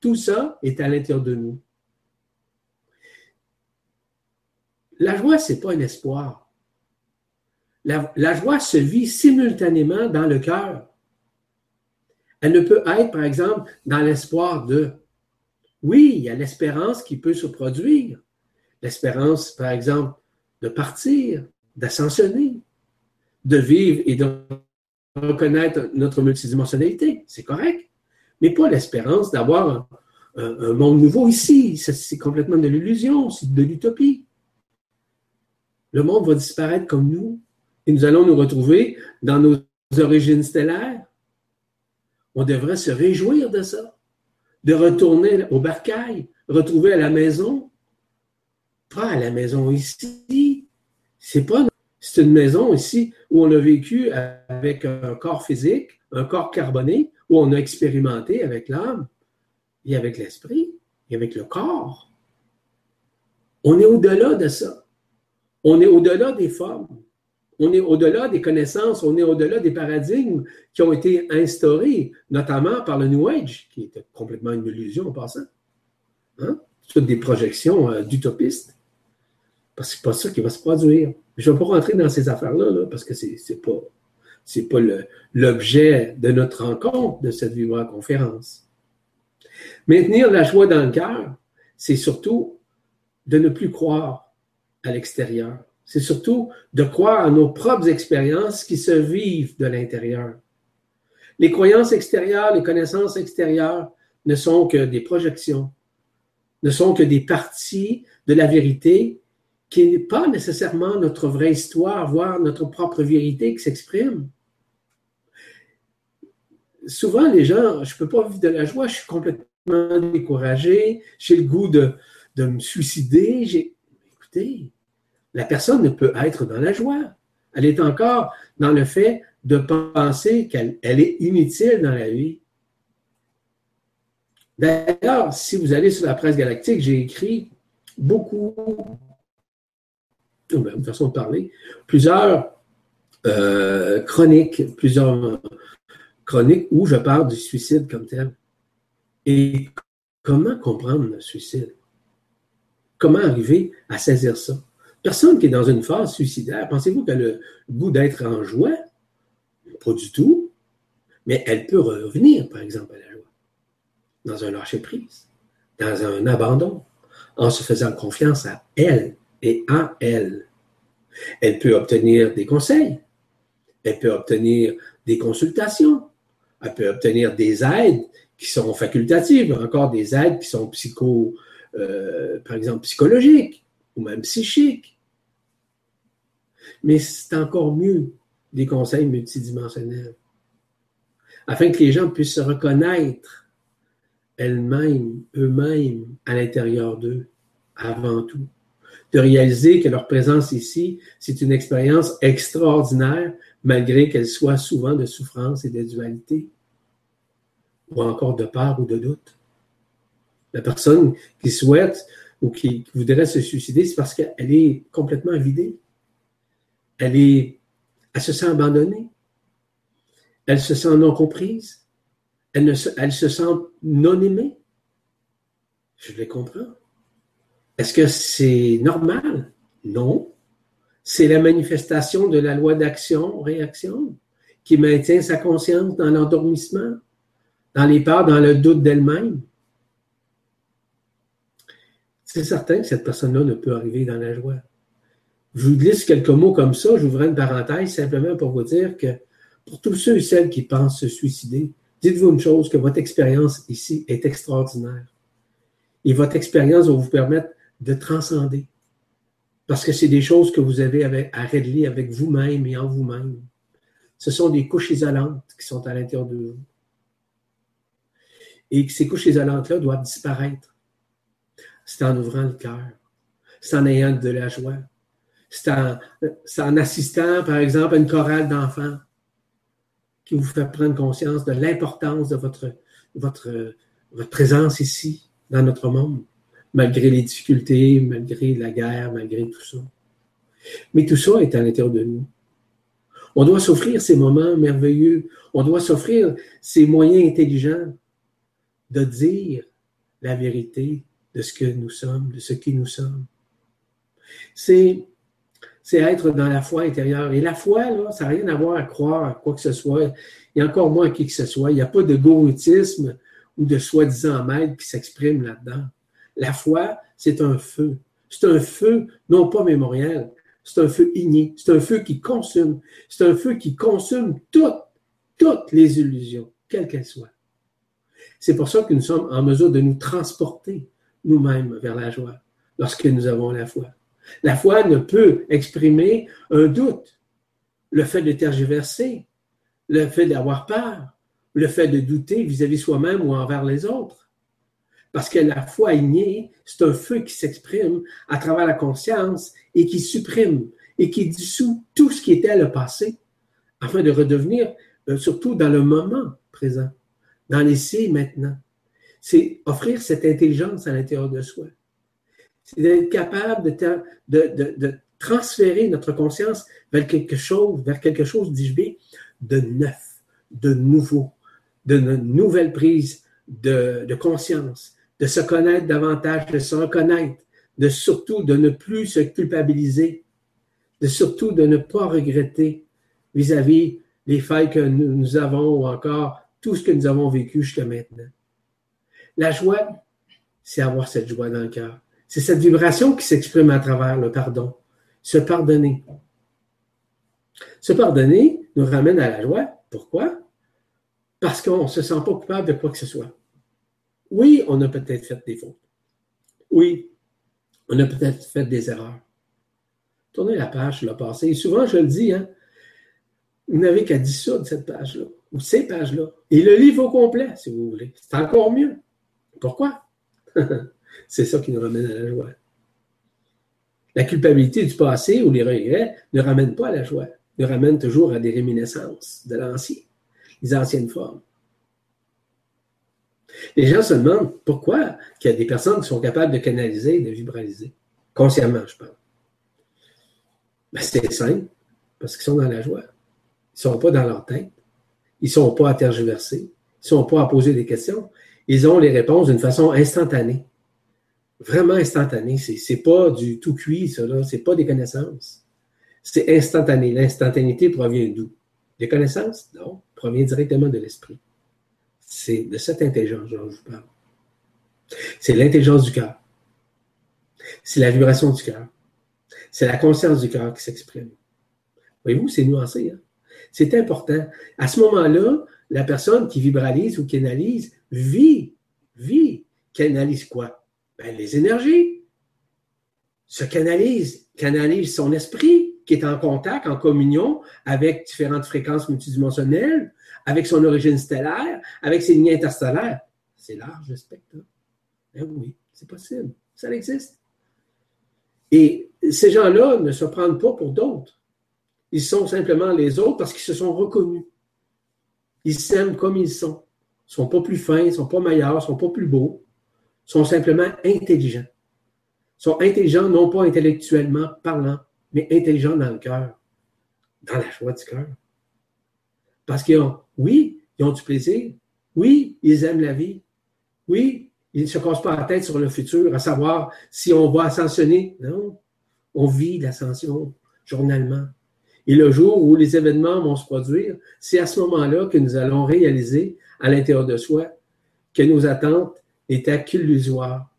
Tout ça est à l'intérieur de nous. La joie, ce n'est pas un espoir. La, joie se vit simultanément dans le cœur. Elle ne peut être, par exemple, dans l'espoir de. Oui, il y a l'espérance qui peut se produire, l'espérance, par exemple, de partir, d'ascensionner, de vivre et de reconnaître notre multidimensionnalité. C'est correct. Mais pas l'espérance d'avoir un, monde nouveau ici. C'est complètement de l'illusion, c'est de l'utopie. Le monde va disparaître comme nous et nous allons nous retrouver dans nos origines stellaires. On devrait se réjouir de ça, de retourner au barcail, retrouver à la maison, pas à la maison ici. C'est pas c'est une maison ici où on a vécu avec un corps physique, un corps carboné, où on a expérimenté avec l'âme et avec l'esprit et avec le corps. On est au-delà de ça. On est au-delà des formes. On est au-delà des connaissances, on est au-delà des paradigmes qui ont été instaurés, notamment par le New Age, qui était complètement une illusion en passant. Hein? Toutes des projections euh, d'utopistes. Parce que c'est pas ça qui va se produire. Je ne vais pas rentrer dans ces affaires-là, parce que ce n'est pas, l'objet de notre rencontre de cette Vivra conférence. Maintenir la joie dans le cœur, c'est surtout de ne plus croire à l'extérieur. C'est surtout de croire à nos propres expériences qui se vivent de l'intérieur. Les croyances extérieures, les connaissances extérieures ne sont que des projections, ne sont que des parties de la vérité qui n'est pas nécessairement notre vraie histoire, voire notre propre vérité qui s'exprime. Souvent, les gens, je ne peux pas vivre de la joie, je suis complètement découragé, j'ai le goût de, de me suicider. Écoutez, la personne ne peut être dans la joie. Elle est encore dans le fait de penser qu'elle est inutile dans la vie. D'ailleurs, si vous allez sur la presse galactique, j'ai écrit beaucoup une façon de parler, plusieurs euh, chroniques, plusieurs chroniques où je parle du suicide comme tel. Et comment comprendre le suicide? Comment arriver à saisir ça? Personne qui est dans une phase suicidaire, pensez-vous qu'elle a le goût d'être en joie? Pas du tout. Mais elle peut revenir, par exemple, à la joie. Dans un lâcher-prise, dans un abandon, en se faisant confiance à elle, et en elle. Elle peut obtenir des conseils, elle peut obtenir des consultations, elle peut obtenir des aides qui sont facultatives, encore des aides qui sont psycho, euh, par exemple psychologiques ou même psychiques. Mais c'est encore mieux des conseils multidimensionnels, afin que les gens puissent se reconnaître elles-mêmes, eux-mêmes, à l'intérieur d'eux, avant tout de réaliser que leur présence ici, c'est une expérience extraordinaire, malgré qu'elle soit souvent de souffrance et de dualité, ou encore de peur ou de doute. La personne qui souhaite ou qui voudrait se suicider, c'est parce qu'elle est complètement vidée. Elle, se sent abandonnée. Elle se sent non comprise. Elle se sent non aimée. Je les comprends. Est-ce que c'est normal? Non. C'est la manifestation de la loi d'action-réaction qui maintient sa conscience dans l'endormissement, dans les peurs, dans le doute d'elle-même. C'est certain que cette personne-là ne peut arriver dans la joie. Je vous glisse quelques mots comme ça, j'ouvre une parenthèse simplement pour vous dire que pour tous ceux et celles qui pensent se suicider, dites-vous une chose, que votre expérience ici est extraordinaire. Et votre expérience va vous permettre de transcender. Parce que c'est des choses que vous avez à régler avec vous-même et en vous-même. Ce sont des couches isolantes qui sont à l'intérieur de vous. Et ces couches isolantes-là doivent disparaître. C'est en ouvrant le cœur. C'est en ayant de la joie. C'est en, en, assistant, par exemple, à une chorale d'enfants qui vous fait prendre conscience de l'importance de votre, votre, votre présence ici, dans notre monde malgré les difficultés, malgré la guerre, malgré tout ça. Mais tout ça est à l'intérieur de nous. On doit s'offrir ces moments merveilleux. On doit s'offrir ces moyens intelligents de dire la vérité de ce que nous sommes, de ce qui nous sommes. C'est, c'est être dans la foi intérieure. Et la foi, là, ça n'a rien à voir à croire à quoi que ce soit, et encore moins à qui que ce soit. Il n'y a pas de gouroutisme ou de soi-disant maître qui s'exprime là-dedans. La foi, c'est un feu. C'est un feu, non pas mémoriel, c'est un feu igné, c'est un feu qui consume, c'est un feu qui consume toutes, toutes les illusions, quelles qu'elles soient. C'est pour ça que nous sommes en mesure de nous transporter nous-mêmes vers la joie lorsque nous avons la foi. La foi ne peut exprimer un doute, le fait de tergiverser, le fait d'avoir peur, le fait de douter vis-à-vis soi-même ou envers les autres. Parce que la foi ignée, c'est un feu qui s'exprime à travers la conscience et qui supprime et qui dissout tout ce qui était le passé afin de redevenir euh, surtout dans le moment présent, dans l'essai maintenant. C'est offrir cette intelligence à l'intérieur de soi. C'est d'être capable de, transférer notre conscience vers quelque chose, vers quelque chose, dis-je bien, de neuf, de nouveau, de nouvelle prise de, conscience, de se connaître davantage, de se reconnaître, de surtout de ne plus se culpabiliser, de surtout de ne pas regretter vis-à-vis les failles que nous, avons ou encore tout ce que nous avons vécu jusqu'à maintenant. La joie, c'est avoir cette joie dans le cœur. C'est cette vibration qui s'exprime à travers le pardon. Se pardonner. Se pardonner nous ramène à la joie. Pourquoi? Parce qu'on ne se sent pas coupable de quoi que ce soit. Oui, on a peut-être fait des fautes. Oui, on a peut-être fait des erreurs. Tournez la page sur le passé. Et souvent, je le dis, hein, vous n'avez qu'à dissoudre cette page-là, ou ces pages-là, et le livre au complet, si vous voulez. C'est encore mieux. Pourquoi? C'est ça qui nous ramène à la joie. La culpabilité du passé ou les regrets ne ramènent pas à la joie, ne ramènent toujours à des réminiscences de l'ancien, les anciennes formes. Les gens se demandent pourquoi il y a des personnes qui sont capables de canaliser, de vibraliser, consciemment, je parle. Ben, c'est simple, parce qu'ils sont dans la joie. Ils ne sont pas dans leur tête. Ils ne sont pas à tergiverser. Ils ne sont pas à poser des questions. Ils ont les réponses d'une façon instantanée. Vraiment instantanée. Ce n'est pas du tout cuit, ça, Ce n'est pas des connaissances. C'est instantané. L'instantanéité provient d'où? Des connaissances? Non. Provient directement de l'esprit. C'est de cette intelligence dont je vous parle. C'est l'intelligence du cœur. C'est la vibration du cœur. C'est la conscience du cœur qui s'exprime. Voyez-vous, c'est nuancé. Hein? C'est important. À ce moment-là, la personne qui vibralise ou qui analyse vit, vit. Canalise quoi? Ben, les énergies. Se canalise, canalise son esprit qui est en contact, en communion avec différentes fréquences multidimensionnelles, avec son origine stellaire, avec ses lignes interstellaires. C'est large le spectre. Ben oui, c'est possible. Ça existe. Et ces gens-là ne se prennent pas pour d'autres. Ils sont simplement les autres parce qu'ils se sont reconnus. Ils s'aiment comme ils sont. Ils ne sont pas plus fins, ils ne sont pas meilleurs, ils ne sont pas plus beaux. Sont simplement intelligents. Sont intelligents non pas intellectuellement parlant, mais intelligents dans le cœur, dans la joie du cœur. Parce qu'ils ont, oui, ils ont du plaisir. Oui, ils aiment la vie. Oui, ils ne se cassent pas la tête sur le futur, à savoir si on va ascensionner. Non, on vit l'ascension journalement. Et le jour où les événements vont se produire, c'est à ce moment-là que nous allons réaliser à l'intérieur de soi que nos attentes étaient qu'illusoires,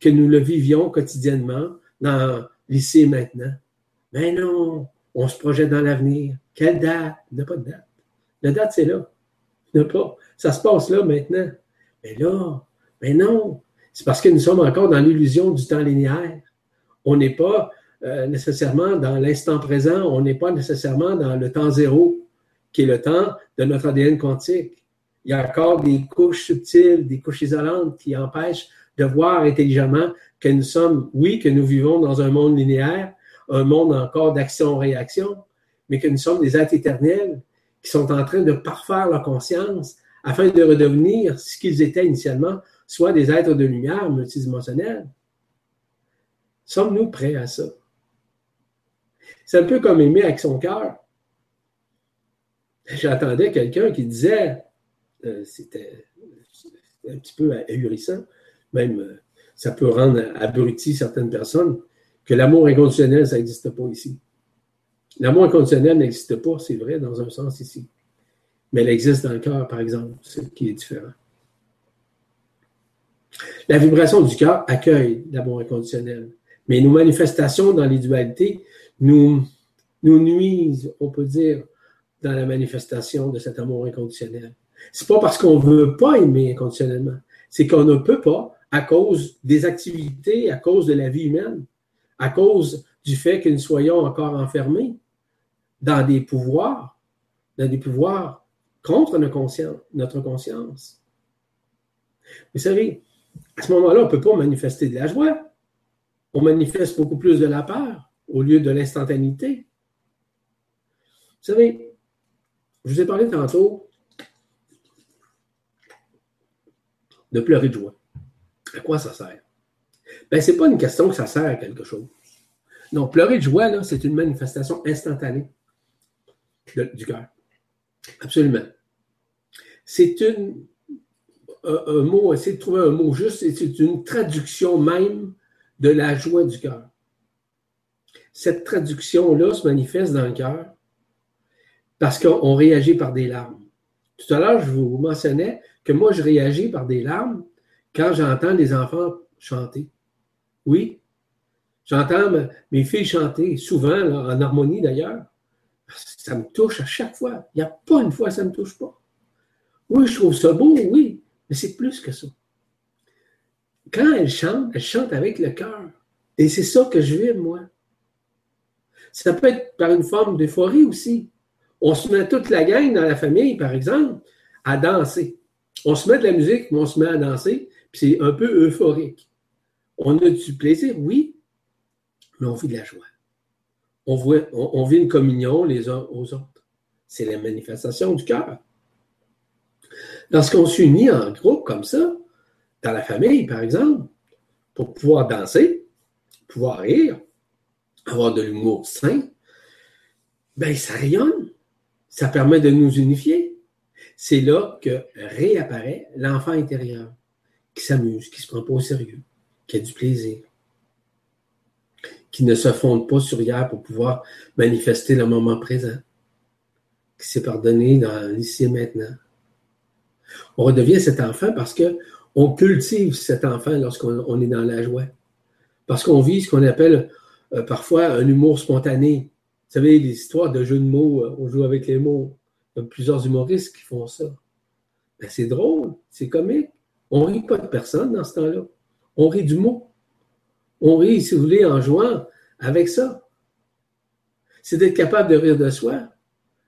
que nous le vivions quotidiennement dans l'ici maintenant. Mais non, on se projette dans l'avenir. Quelle date? Il n'y a pas de date. La date, c'est là. Il a pas. Ça se passe là maintenant. Mais là, mais non. C'est parce que nous sommes encore dans l'illusion du temps linéaire. On n'est pas euh, nécessairement dans l'instant présent, on n'est pas nécessairement dans le temps zéro, qui est le temps de notre ADN quantique. Il y a encore des couches subtiles, des couches isolantes qui empêchent de voir intelligemment que nous sommes, oui, que nous vivons dans un monde linéaire, un monde encore d'action-réaction, mais que nous sommes des êtres éternels qui sont en train de parfaire leur conscience afin de redevenir ce qu'ils étaient initialement, soit des êtres de lumière multidimensionnels. Sommes-nous prêts à ça? C'est un peu comme aimer avec son cœur. J'attendais quelqu'un qui disait, euh, c'était un petit peu ahurissant, même euh, ça peut rendre abruti certaines personnes, que l'amour inconditionnel, ça n'existe pas ici. L'amour inconditionnel n'existe pas, c'est vrai, dans un sens ici. Mais elle existe dans le cœur, par exemple, ce qui est différent. La vibration du cœur accueille l'amour inconditionnel Mais nos manifestations dans les dualités nous, nous nuisent, on peut dire, dans la manifestation de cet amour inconditionnel. C'est pas parce qu'on veut pas aimer inconditionnellement, c'est qu'on ne peut pas à cause des activités, à cause de la vie humaine, à cause du fait que nous soyons encore enfermés dans des pouvoirs, dans des pouvoirs contre notre conscience. Vous savez, à ce moment-là, on ne peut pas manifester de la joie. On manifeste beaucoup plus de la peur au lieu de l'instantanéité. Vous savez, je vous ai parlé tantôt de pleurer de joie. À quoi ça sert? Ben, ce n'est pas une question que ça sert à quelque chose. Non, pleurer de joie, c'est une manifestation instantanée du cœur. Absolument. C'est une, un, mot, essayer de trouver un mot juste, c'est une traduction même de la joie du cœur. Cette traduction-là se manifeste dans le cœur parce qu'on réagit par des larmes. Tout à l'heure, je vous mentionnais que moi, je réagis par des larmes quand j'entends les enfants chanter. Oui, j'entends mes filles chanter, souvent en harmonie d'ailleurs. Ça me touche à chaque fois. Il n'y a pas une fois que ça ne me touche pas. Oui, je trouve ça beau, oui, mais c'est plus que ça. Quand elles chantent, elles chantent avec le cœur. Et c'est ça que je vis, moi. Ça peut être par une forme d'euphorie aussi. On se met toute la gang dans la famille, par exemple, à danser. On se met de la musique, on se met à danser, puis c'est un peu euphorique. On a du plaisir, oui, mais on vit de la joie. On, vit une communion les uns aux autres. C'est la manifestation du cœur. Lorsqu'on s'unit en groupe comme ça, dans la famille, par exemple, pour pouvoir danser, pouvoir rire, avoir de l'humour sain, ben ça rayonne. Ça permet de nous unifier. C'est là que réapparaît l'enfant intérieur qui s'amuse, qui se prend pas au sérieux, qui a du plaisir, qui ne se fonde pas sur hier pour pouvoir manifester le moment présent, qui s'est pardonné dans l'ici et maintenant. On redevient cet enfant parce qu'on cultive cet enfant lorsqu'on est dans la joie. Parce qu'on vit ce qu'on appelle euh, parfois un humour spontané. Vous savez, les histoires de jeux de mots, euh, on joue avec les mots. A plusieurs humoristes qui font ça. Ben, c'est drôle, c'est comique. On ne rit pas de personne dans ce temps-là. On rit du mot. On rit, si vous voulez, en jouant avec ça. C'est d'être capable de rire de soi,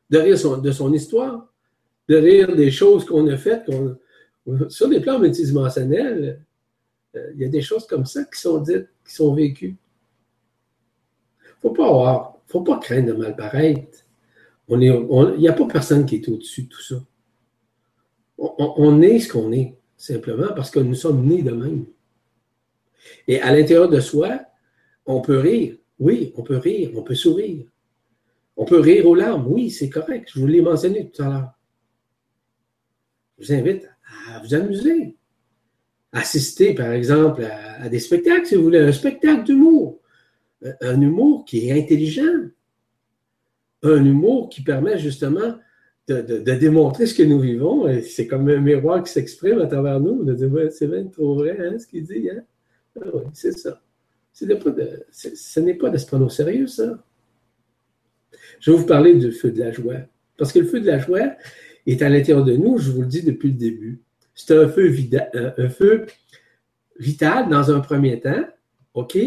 de rire de son histoire, de rire des choses qu'on a faites. sur les plans multidimensionnels, euh, il y a des choses comme ça qui sont dites, qui sont vécues. Il ne faut pas avoir, faut pas craindre de mal paraître. Il n'y a pas personne qui est au-dessus de tout ça. On, est ce qu'on est, simplement parce que nous sommes nés de même. Et à l'intérieur de soi, on peut rire. Oui, on peut rire, on peut sourire. On peut rire aux larmes. Oui, c'est correct. Je vous l'ai mentionné tout à l'heure. Je vous invite à vous amuser. Assister, par exemple, à, des spectacles, si vous voulez, un spectacle d'humour. Un humour qui est intelligent. Un humour qui permet justement de, démontrer ce que nous vivons. C'est comme un miroir qui s'exprime à travers nous. De dire, c'est bien trop vrai, hein, ce qu'il dit. Hein? Ah oui, c'est ça. ce n'est pas de se prendre au sérieux, ça. Je vais vous parler du feu de la joie. Parce que le feu de la joie, est à l'intérieur de nous, je vous le dis depuis le début. C'est un feu, un feu vital dans un premier temps, OK,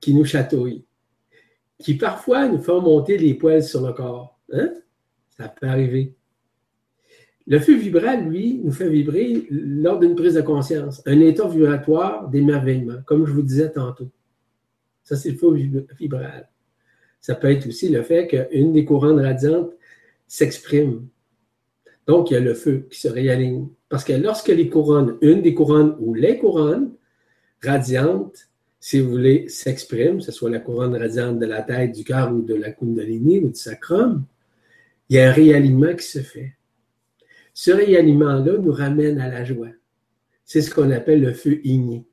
qui nous chatouille, qui parfois nous fait monter les poils sur le corps. Hein? Ça peut arriver. Le feu vibral, lui, nous fait vibrer lors d'une prise de conscience, un état vibratoire d'émerveillement, comme je vous disais tantôt. Ça, c'est le feu vibral. Ça peut être aussi le fait qu'une des couronnes radiantes s'exprime donc, il y a le feu qui se réaligne. Parce que lorsque les couronnes, une des couronnes ou les couronnes radiantes, si vous voulez, s'expriment, que ce soit la couronne radiante de la tête, du cœur ou de la kundalini ou du sacrum, il y a un réalignement qui se fait. Ce réalignement-là nous ramène à la joie. C'est ce qu'on appelle le feu igné.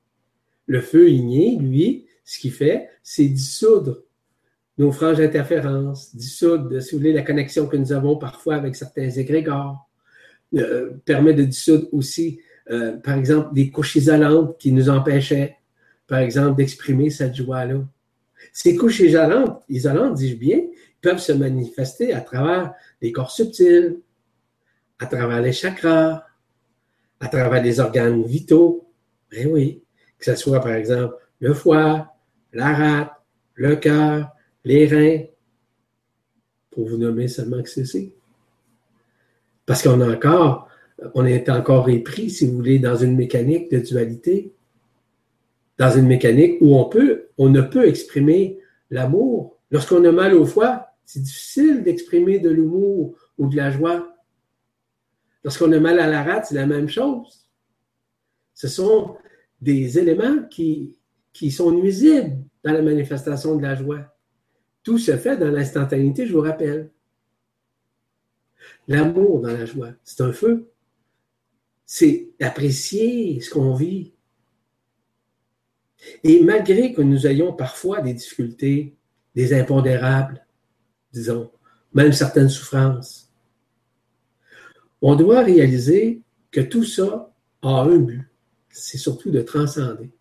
Le feu igné, lui, ce qu'il fait, c'est dissoudre nos franges d'interférence, dissoudre, si vous voulez, la connexion que nous avons parfois avec certains égrégores, euh, permet de dissoudre aussi, euh, par exemple, des couches isolantes qui nous empêchaient, par exemple, d'exprimer cette joie-là. Ces couches isolantes, dis-je bien, peuvent se manifester à travers les corps subtils, à travers les chakras, à travers les organes vitaux. Ben oui, que ce soit par exemple le foie, la rate, le cœur, les reins, pour vous nommer seulement que c'est Parce qu'on a encore, on est encore épris, si vous voulez, dans une mécanique de dualité, dans une mécanique où on peut, on ne peut exprimer l'amour. Lorsqu'on a mal au foie, c'est difficile d'exprimer de l'humour ou de la joie. Lorsqu'on a mal à la rate, c'est la même chose. Ce sont des éléments qui, qui sont nuisibles dans la manifestation de la joie. Tout se fait dans l'instantanéité, je vous rappelle. L'amour dans la joie, c'est un feu. C'est apprécier ce qu'on vit. Et malgré que nous ayons parfois des difficultés, des impondérables, disons, même certaines souffrances, on doit réaliser que tout ça a un but, c'est surtout de transcender.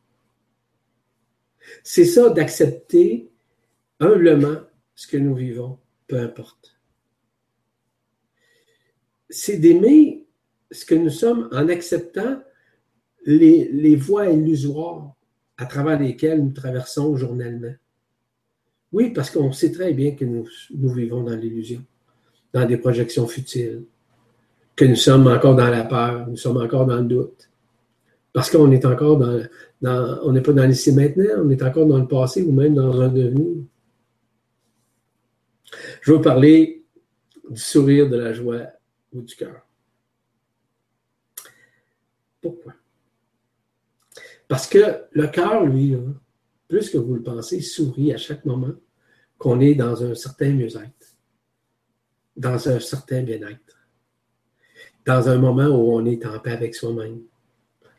C'est ça d'accepter humblement ce que nous vivons, peu importe. C'est d'aimer ce que nous sommes en acceptant les, voies illusoires à travers lesquelles nous traversons journellement. Oui, parce qu'on sait très bien que nous, vivons dans l'illusion, dans des projections futiles, que nous sommes encore dans la peur, nous sommes encore dans le doute, parce qu'on est encore dans, dans on n'est pas dans l'ici maintenant, on est encore dans le passé ou même dans un devenir. Je veux parler du sourire, de la joie ou du cœur. Pourquoi? Parce que le cœur, lui, plus que vous le pensez, sourit à chaque moment qu'on est dans un certain mieux-être, dans un certain bien-être, dans un moment où on est en paix avec soi-même,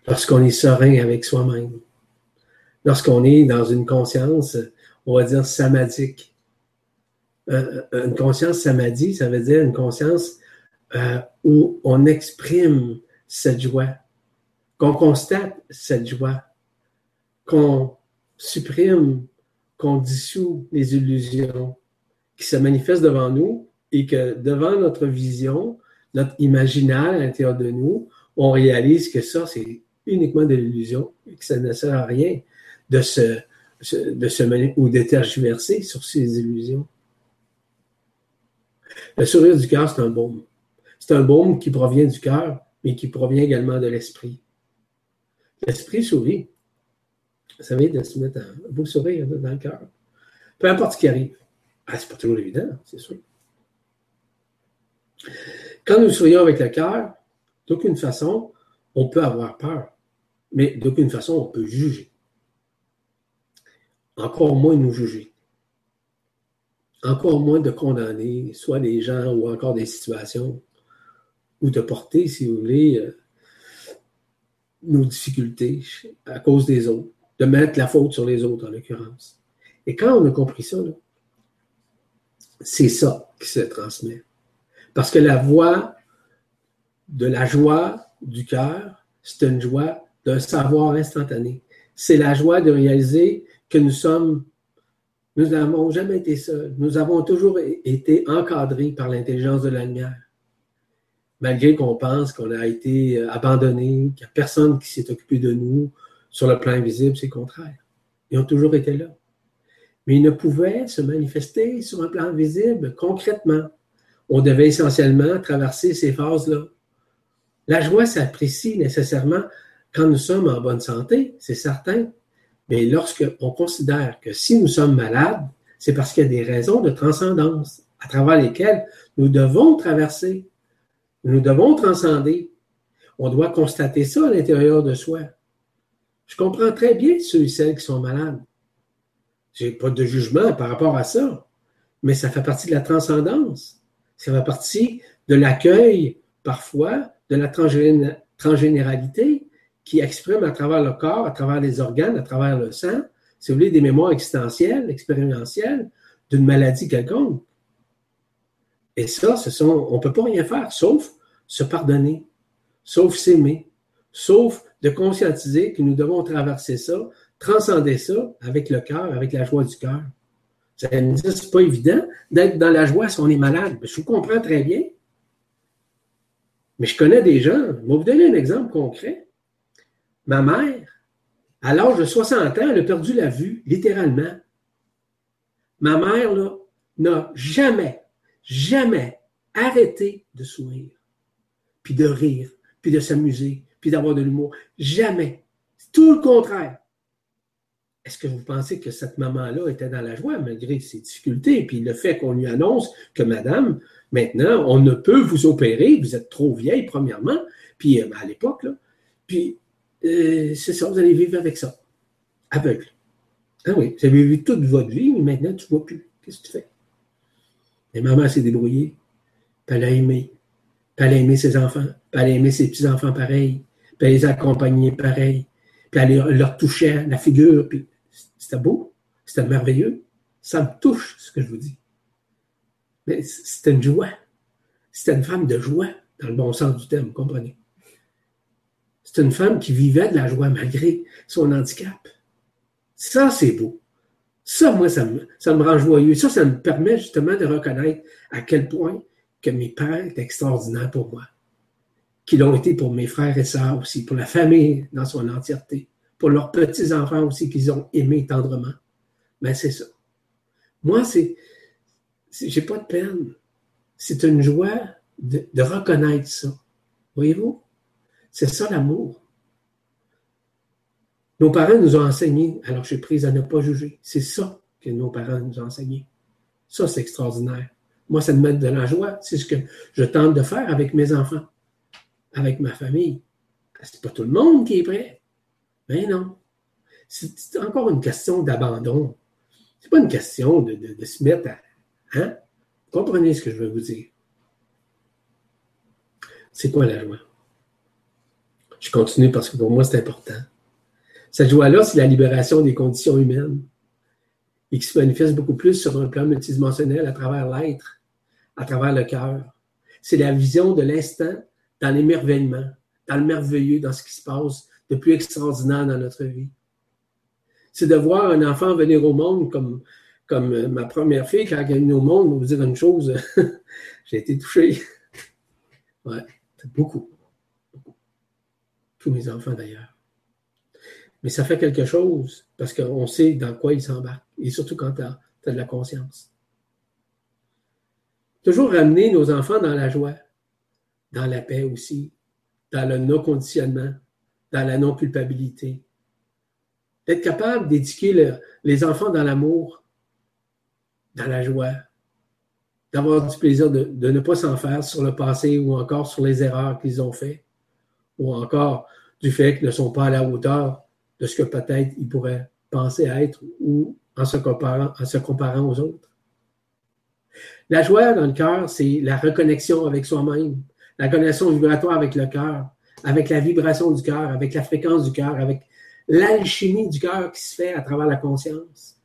lorsqu'on est serein avec soi-même, lorsqu'on est dans une conscience, on va dire, samadhique, euh, euh, une conscience samadhi, ça veut dire une conscience euh, où on exprime cette joie, qu'on constate cette joie, qu'on supprime, qu'on dissout les illusions qui se manifestent devant nous et que devant notre vision, notre imaginaire à l'intérieur de nous, on réalise que ça, c'est uniquement de l'illusion et que ça ne sert à rien de se, de ou de tergiverser sur ces illusions. Le sourire du cœur, c'est un baume. C'est un baume qui provient du cœur, mais qui provient également de l'esprit. L'esprit sourit. Vous savez, de se mettre un beau sourire dans le cœur. Peu importe ce qui arrive. Ah, c'est pas toujours évident, c'est sûr. Quand nous sourions avec le cœur, d'aucune façon, on peut avoir peur, mais d'aucune façon, on peut juger. Encore moins nous juger encore moins de condamner soit les gens ou encore des situations, ou de porter, si vous voulez, euh, nos difficultés à cause des autres, de mettre la faute sur les autres en l'occurrence. Et quand on a compris ça, c'est ça qui se transmet. Parce que la voix de la joie du cœur, c'est une joie d'un savoir instantané. C'est la joie de réaliser que nous sommes nous n'avons jamais été seuls. Nous avons toujours été encadrés par l'intelligence de la lumière. Malgré qu'on pense qu'on a été euh, abandonné, qu'il n'y a personne qui s'est occupé de nous sur le plan invisible, c'est le contraire. Ils ont toujours été là. Mais ils ne pouvaient se manifester sur un plan visible concrètement. On devait essentiellement traverser ces phases-là. La joie s'apprécie nécessairement quand nous sommes en bonne santé, c'est certain, mais lorsqu'on considère que si nous sommes malades, c'est parce qu'il y a des raisons de transcendance à travers lesquelles nous devons traverser, nous devons transcender. On doit constater ça à l'intérieur de soi. Je comprends très bien ceux et celles qui sont malades. Je n'ai pas de jugement par rapport à ça, mais ça fait partie de la transcendance. Ça fait partie de l'accueil, parfois, de la transgénéralité qui exprime à travers le corps, à travers les organes, à travers le sang, si vous voulez, des mémoires existentielles, expérientielles d'une maladie quelconque. Et ça, ce sont, on ne peut pas rien faire sauf se pardonner, sauf s'aimer, sauf de conscientiser que nous devons traverser ça transcender ça avec le cœur, avec la joie du cœur. Ça c'est pas évident d'être dans la joie si on est malade. Je vous comprends très bien. Mais je connais des gens. Je vais vous donner un exemple concret. Ma mère, à l'âge de 60 ans, elle a perdu la vue, littéralement. Ma mère, là, n'a jamais, jamais arrêté de sourire, puis de rire, puis de s'amuser, puis d'avoir de l'humour. Jamais. Tout le contraire. Est-ce que vous pensez que cette maman-là était dans la joie malgré ses difficultés? Puis le fait qu'on lui annonce que madame, maintenant, on ne peut vous opérer, vous êtes trop vieille, premièrement, puis euh, à l'époque, puis euh, c'est ça, vous allez vivre avec ça, aveugle. Ah oui, vous avez vu toute votre vie, mais maintenant, tu ne vois plus. Qu'est-ce que tu fais? Et maman s'est débrouillée, elle a aimé. Puis elle a aimé ses enfants, puis elle a aimé ses petits-enfants pareil, puis les a accompagnés pareil, puis elle leur touchait la figure, puis c'était beau, c'était merveilleux. Ça me touche, ce que je vous dis. Mais c'était une joie. C'était une femme de joie, dans le bon sens du terme, comprenez? C'est une femme qui vivait de la joie malgré son handicap. Ça, c'est beau. Ça, moi, ça me, ça me rend joyeux. Ça, ça me permet justement de reconnaître à quel point que mes pères étaient extraordinaires pour moi. Qu'ils l'ont été pour mes frères et sœurs aussi, pour la famille dans son entièreté, pour leurs petits-enfants aussi qu'ils ont aimés tendrement. Mais c'est ça. Moi, c'est, j'ai pas de peine. C'est une joie de, de reconnaître ça. Voyez-vous? C'est ça l'amour. Nos parents nous ont enseigné, alors je suis prise à ne pas juger. C'est ça que nos parents nous ont enseigné. Ça, c'est extraordinaire. Moi, ça me met de la joie. C'est ce que je tente de faire avec mes enfants, avec ma famille. C'est pas tout le monde qui est prêt. Mais non. C'est encore une question d'abandon. C'est pas une question de, de, se mettre à. Hein? Comprenez ce que je veux vous dire? C'est quoi la joie? Je continue parce que pour moi, c'est important. Cette joie-là, c'est la libération des conditions humaines et qui se manifeste beaucoup plus sur un plan multidimensionnel à travers l'être, à travers le cœur. C'est la vision de l'instant dans l'émerveillement, dans le merveilleux, dans ce qui se passe de plus extraordinaire dans notre vie. C'est de voir un enfant venir au monde comme, comme ma première fille, quand elle est venue au monde, vous dire une chose, j'ai été touché. Ouais, beaucoup. Tous mes enfants d'ailleurs. Mais ça fait quelque chose parce qu'on sait dans quoi ils s'embarquent. Et surtout quand tu as, de la conscience. Toujours ramener nos enfants dans la joie, dans la paix aussi, dans le non-conditionnement, dans la non-culpabilité. D'être capable d'éduquer les enfants dans l'amour, dans la joie, d'avoir du plaisir de, de ne pas s'en faire sur le passé ou encore sur les erreurs qu'ils ont faites, ou encore du fait qu'ils ne sont pas à la hauteur de ce que peut-être il pourrait penser être ou en se comparant, en se comparant aux autres. La joie dans le cœur, c'est la reconnexion avec soi-même, la connexion vibratoire avec le cœur, avec la vibration du cœur, avec la fréquence du cœur, avec l'alchimie du cœur qui se fait à travers la conscience.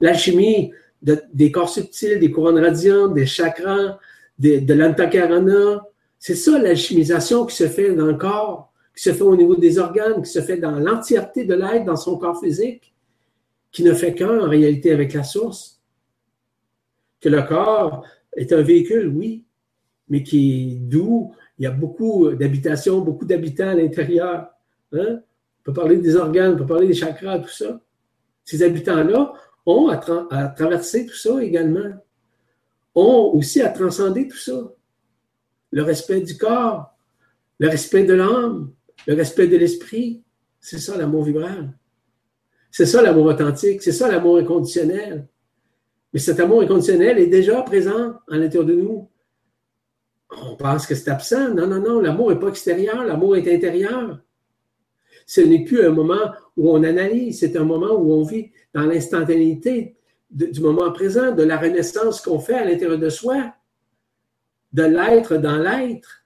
L'alchimie des corps subtils, des couronnes radiantes, des chakras, de, de l'antakarana, c'est ça l'alchimisation qui se fait dans le corps qui se fait au niveau des organes, qui se fait dans l'entièreté de l'être, dans son corps physique, qui ne fait qu'un en réalité avec la source. Que le corps est un véhicule, oui, mais qui est doux. Il y a beaucoup d'habitations, beaucoup d'habitants à l'intérieur. Hein? On peut parler des organes, on peut parler des chakras, tout ça. Ces habitants-là ont à, à traverser tout ça également, ont aussi à transcender tout ça. Le respect du corps, le respect de l'âme, le respect de l'esprit, c'est ça l'amour vibral. C'est ça l'amour authentique, c'est ça l'amour inconditionnel. Mais cet amour inconditionnel est déjà présent à l'intérieur de nous. On pense que c'est absent. Non, non, non, l'amour n'est pas extérieur, l'amour est intérieur. Ce n'est plus un moment où on analyse, c'est un moment où on vit dans l'instantanéité du moment présent, de la renaissance qu'on fait à l'intérieur de soi, de l'être dans l'être.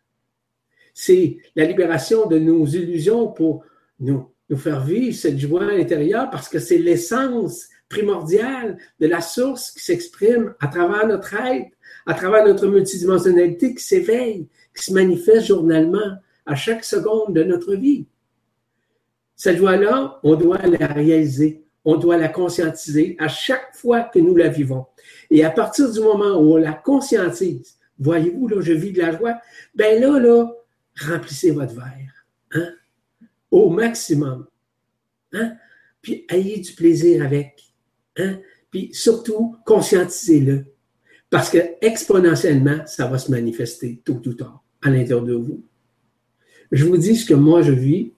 C'est la libération de nos illusions pour nous, nous faire vivre cette joie intérieure parce que c'est l'essence primordiale de la source qui s'exprime à travers notre être, à travers notre multidimensionnalité qui s'éveille, qui se manifeste journalement à chaque seconde de notre vie. Cette joie-là, on doit la réaliser, on doit la conscientiser à chaque fois que nous la vivons. Et à partir du moment où on la conscientise, voyez-vous, là, je vis de la joie, ben là, là, remplissez votre verre, hein, au maximum, hein, puis ayez du plaisir avec, hein, puis surtout, conscientisez-le, parce que exponentiellement, ça va se manifester tôt ou tard à l'intérieur de vous. Je vous dis ce que moi je vis.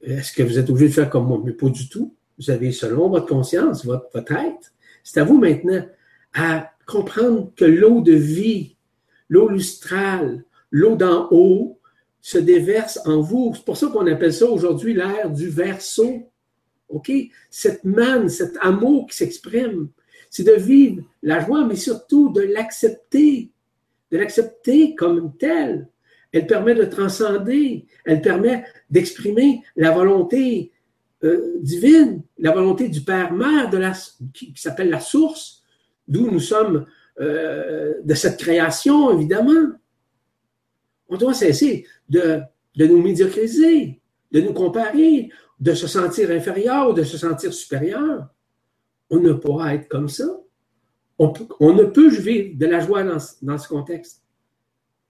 Est-ce que vous êtes obligé de faire comme moi? Mais pas du tout. Vous avez, selon votre conscience, votre, votre être. C'est à vous maintenant à comprendre que l'eau de vie, l'eau lustrale, l'eau d'en haut se déverse en vous. C'est pour ça qu'on appelle ça aujourd'hui l'air du verso. OK? Cette manne, cet amour qui s'exprime, c'est de vivre la joie, mais surtout de l'accepter, de l'accepter comme telle. Elle permet de transcender, elle permet d'exprimer la volonté euh, divine, la volonté du Père-Mère qui, qui s'appelle la source, d'où nous sommes euh, de cette création, évidemment. On doit cesser de, nous médiocriser, de nous comparer, de se sentir inférieur ou de se sentir supérieur. On ne pourra être comme ça. On, on ne peut vivre de la joie dans, dans ce contexte.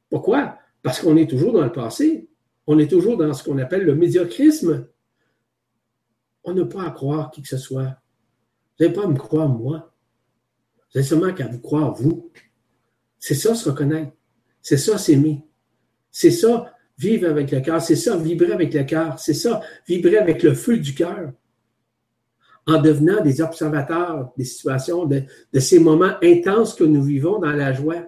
Pourquoi? Parce qu'on est toujours dans le passé. On est toujours dans ce qu'on appelle le médiocrisme. On n'a pas à croire qui que ce soit. Vous n'avez pas à me croire moi. Vous avez seulement qu'à vous croire vous. C'est ça se reconnaître. C'est ça s'aimer. C'est ça vivre avec le cœur. C'est ça vibrer avec le cœur. C'est ça vibrer avec le feu du cœur. En devenant des observateurs des situations, de, ces moments intenses que nous vivons dans la joie.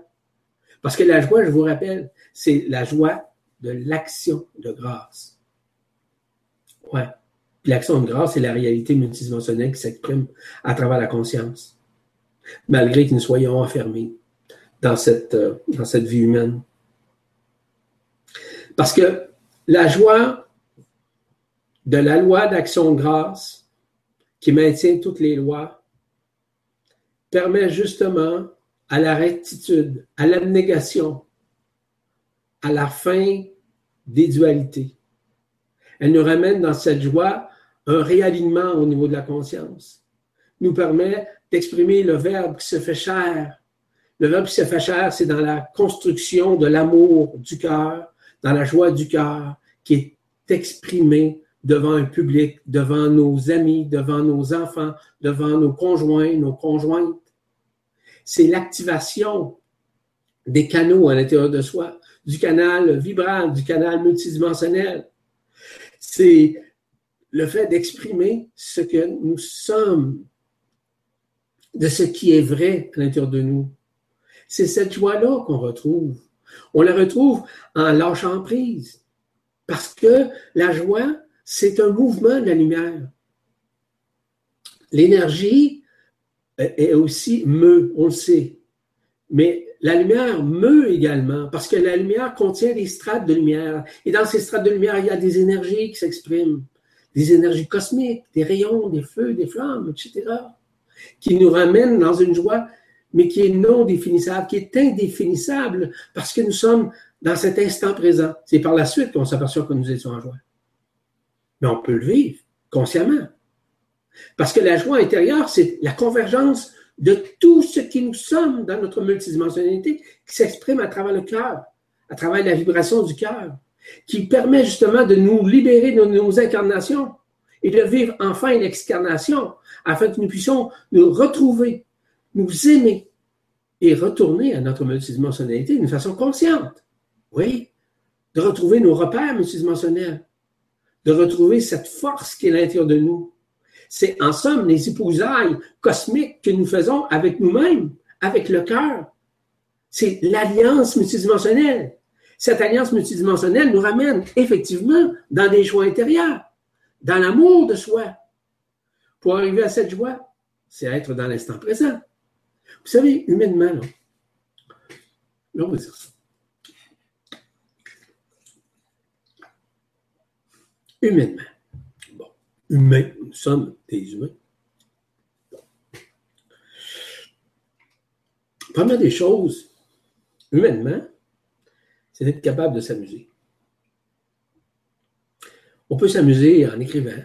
Parce que la joie, je vous rappelle, c'est la joie de l'action de grâce. Ouais. L'action de grâce, c'est la réalité multidimensionnelle qui s'exprime à travers la conscience malgré que nous soyons enfermés dans cette, euh, dans cette vie humaine. Parce que la joie de la loi d'action de grâce qui maintient toutes les lois permet justement à la rectitude, à l'abnégation, à la fin des dualités. Elle nous ramène dans cette joie un réalignement au niveau de la conscience, nous permet d'exprimer le Verbe qui se fait chair. Le Verbe qui se fait chair, c'est dans la construction de l'amour du cœur, dans la joie du cœur, qui est exprimé devant un public, devant nos amis, devant nos enfants, devant nos conjoints, nos conjointes. C'est l'activation des canaux à l'intérieur de soi, du canal vibral, du canal multidimensionnel. C'est le fait d'exprimer ce que nous sommes de ce qui est vrai à l'intérieur de nous. C'est cette joie-là qu'on retrouve. On la retrouve en lâchant prise. Parce que la joie, c'est un mouvement de la lumière. L'énergie est aussi meut, on le sait. Mais la lumière meut également, parce que la lumière contient des strates de lumière. Et dans ces strates de lumière, il y a des énergies qui s'expriment, des énergies cosmiques, des rayons, des feux, des flammes, etc qui nous ramène dans une joie, mais qui est non définissable, qui est indéfinissable, parce que nous sommes dans cet instant présent. C'est par la suite qu'on s'aperçoit que nous étions en joie. Mais on peut le vivre consciemment. Parce que la joie intérieure, c'est la convergence de tout ce qui nous sommes dans notre multidimensionnalité qui s'exprime à travers le cœur, à travers la vibration du cœur, qui permet justement de nous libérer de nos incarnations et de vivre enfin l'excarnation afin que nous puissions nous retrouver, nous aimer et retourner à notre multidimensionnalité d'une façon consciente. Oui, de retrouver nos repères multidimensionnels, de retrouver cette force qui est à l'intérieur de nous. C'est en somme les épousailles cosmiques que nous faisons avec nous-mêmes, avec le cœur. C'est l'alliance multidimensionnelle. Cette alliance multidimensionnelle nous ramène effectivement dans des joies intérieures, dans l'amour de soi, pour arriver à cette joie, c'est être dans l'instant présent. Vous savez, humainement, là, là on va dire ça. Humainement. Bon, humain, nous sommes des humains. Première des choses, humainement, c'est d'être capable de s'amuser. On peut s'amuser en écrivant.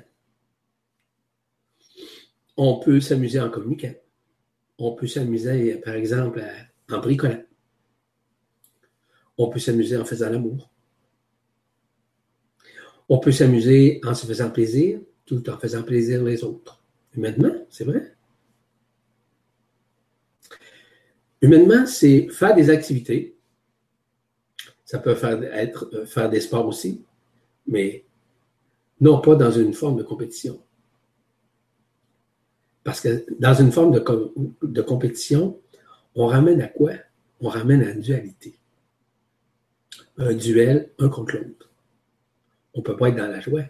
On peut s'amuser en communiquant. On peut s'amuser, par exemple, en bricolant. On peut s'amuser en faisant l'amour. On peut s'amuser en se faisant plaisir tout en faisant plaisir les autres. Humainement, c'est vrai. Humainement, c'est faire des activités. Ça peut faire, être euh, faire des sports aussi, mais non pas dans une forme de compétition. Parce que dans une forme de, compétition, on ramène à quoi? On ramène à une dualité. Un duel, un contre l'autre. On ne peut pas être dans la joie.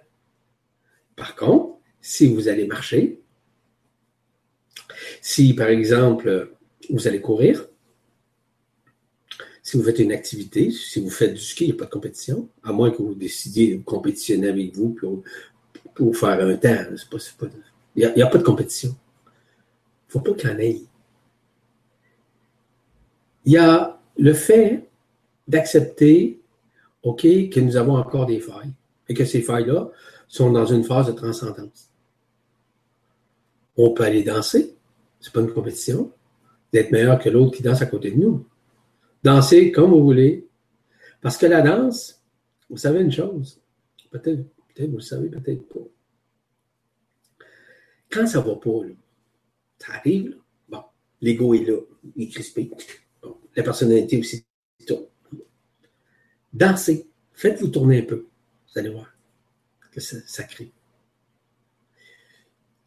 Par contre, si vous allez marcher, si par exemple vous allez courir, si vous faites une activité, si vous faites du ski, il n'y a pas de compétition, à moins que vous décidiez de compétitionner avec vous pour, faire un temps. il n'y a, pas de compétition. Faut pas qu'il y en. Il y a le fait d'accepter, OK, que nous avons encore des failles et que ces failles-là sont dans une phase de transcendance. On peut aller danser, c'est pas une compétition, d'être meilleur que l'autre qui danse à côté de nous. Danser comme vous voulez. Parce que la danse, vous savez une chose, peut-être peut vous le savez, peut-être pas. Quand ça va pas, ça arrive, bon, l'ego est là, il est crispé. la personnalité aussi, tout. Dansez, faites-vous tourner un peu, vous allez voir que ça, crée.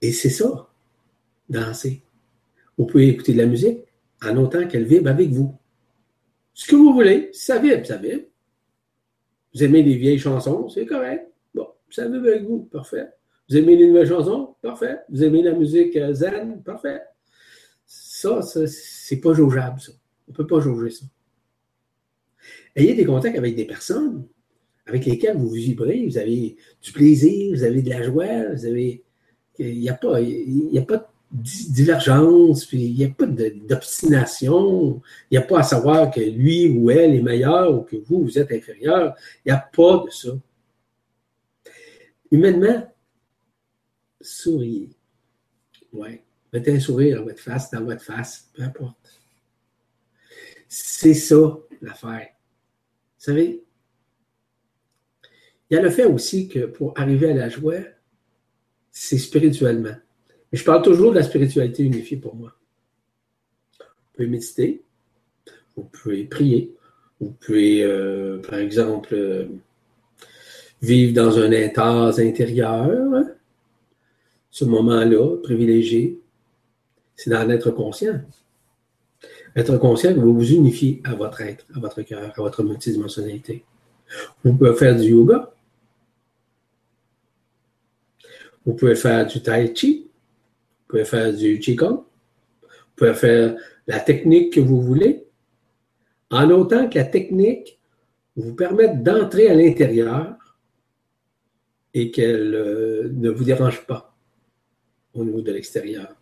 Et c'est ça, danser. Vous pouvez écouter de la musique en autant qu'elle vibre avec vous. Ce que vous voulez, ça vibre, ça vibre. Vous aimez les vieilles chansons, c'est correct. Bon, ça vibre avec vous, parfait. Vous aimez les nouvelles chansons, parfait. Vous aimez la musique euh, zen, parfait. Ça, ça c'est pas jaugeable, ça. On ne peut pas jauger ça. Ayez des contacts avec des personnes avec lesquels vous vibrez, vous avez du plaisir, vous avez de la joie, vous avez. Il n'y a pas, y a pas de divergence, puis il n'y a pas d'obstination, il n'y a pas à savoir que lui ou elle est meilleur ou que vous, vous êtes inférieur. Il n'y a pas de ça. Humainement, souriez. Ouais. Mettez un sourire à votre face, dans votre face, peu importe. C'est ça l'affaire. Vous savez, il y a le fait aussi que pour arriver à la joie, c'est spirituellement. Mais je parle toujours de la spiritualité unifiée pour moi. Vous pouvez méditer, vous pouvez prier, vous pouvez, euh, par exemple, euh, vivre dans un état intérieur. Ce moment-là, privilégié, c'est d'en être conscient. Être conscient que vous vous unifiez à votre être, à votre cœur, à votre multidimensionnalité. Vous pouvez faire du yoga, Vous pouvez faire du tai chi, vous pouvez faire du qigong, vous pouvez faire la technique que vous voulez, en autant que la technique vous permette d'entrer à l'intérieur et qu'elle euh, ne vous dérange pas au niveau de l'extérieur.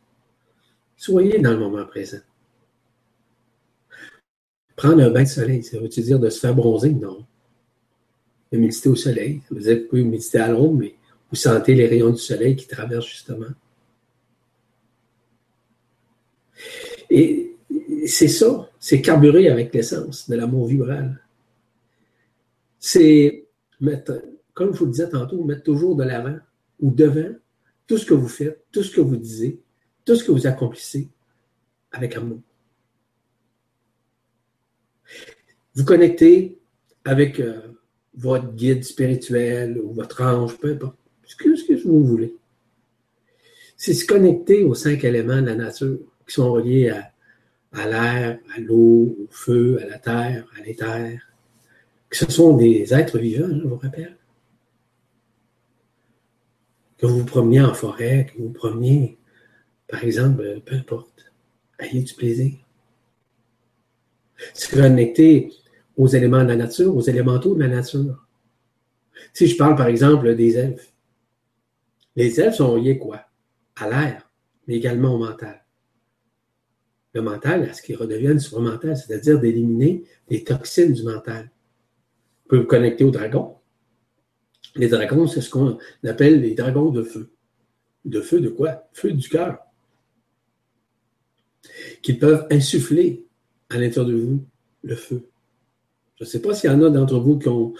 Soyez dans le moment présent. Prendre un bain de soleil, ça veut dire de se faire bronzer? Non. De méditer au soleil, ça veut dire que vous pouvez méditer à l'ombre, mais vous sentez les rayons du soleil qui traversent justement. Et c'est ça, c'est carburer avec l'essence de l'amour vibral. C'est mettre, comme je vous le disais tantôt, mettre toujours de l'avant ou devant tout ce que vous faites, tout ce que vous disiez, tout ce que vous accomplissez avec amour. Vous connectez avec euh, votre guide spirituel ou votre ange, peu importe ce que, vous voulez. C'est se connecter aux cinq éléments de la nature qui sont reliés à, l'air, à l'eau, au feu, à la terre, à l'éther. Ce sont des êtres vivants, je vous rappelle. Que vous vous promeniez en forêt, que vous vous promeniez, par exemple, peu importe, ayez du plaisir. Se connecter aux éléments de la nature, aux élémentaux de la nature. Si je parle, par exemple, des elfes, les elfes sont liés quoi? À l'air, mais également au mental. Le mental, à ce qu'ils redeviennent mental, c'est-à-dire d'éliminer les toxines du mental. Vous pouvez vous connecter au dragon. Les dragons, c'est ce qu'on appelle les dragons de feu. De feu de quoi? Feu du cœur. Qui peuvent insuffler à l'intérieur de vous le feu. Je ne sais pas s'il y en a d'entre vous qui ont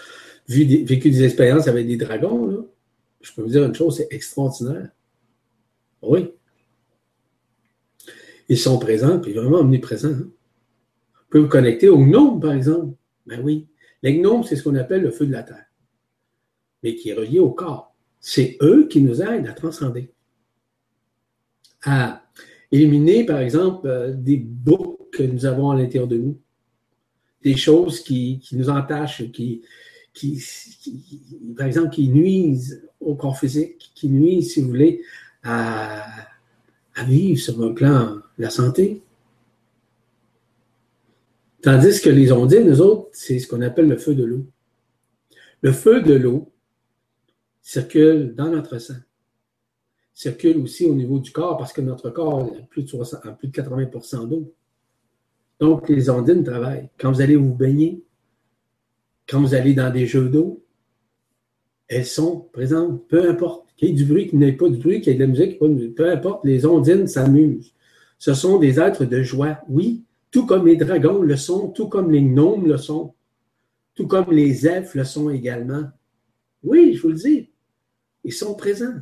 vécu des expériences avec des dragons. Je peux vous dire une chose, c'est extraordinaire. Oui. Ils sont présents, puis vraiment omniprésents. Hein. Vous pouvez vous connecter aux gnomes, par exemple. Ben oui. Les gnomes, c'est ce qu'on appelle le feu de la terre, mais qui est relié au corps. C'est eux qui nous aident à transcender, à éliminer, par exemple, euh, des boucles que nous avons à l'intérieur de nous, des choses qui, nous entachent, qui, qui, par exemple, qui nuisent au corps physique, qui nuisent, si vous voulez, à, à vivre sur un plan de la santé. Tandis que les ondines, nous autres, c'est ce qu'on appelle le feu de l'eau. Le feu de l'eau circule dans notre sang, circule aussi au niveau du corps parce que notre corps a plus de, plus de 80% d'eau. Donc, les ondines travaillent. Quand vous allez vous baigner, quand vous allez dans des jeux d'eau, elles sont présentes, peu importe. Qu'il y ait du bruit, qu'il n'y ait pas de bruit, qu'il y ait de la musique, peu importe, les ondines s'amusent. Ce sont des êtres de joie, oui, tout comme les dragons le sont, tout comme les gnomes le sont, tout comme les elfes le sont également. Oui, je vous le dis, ils sont présents.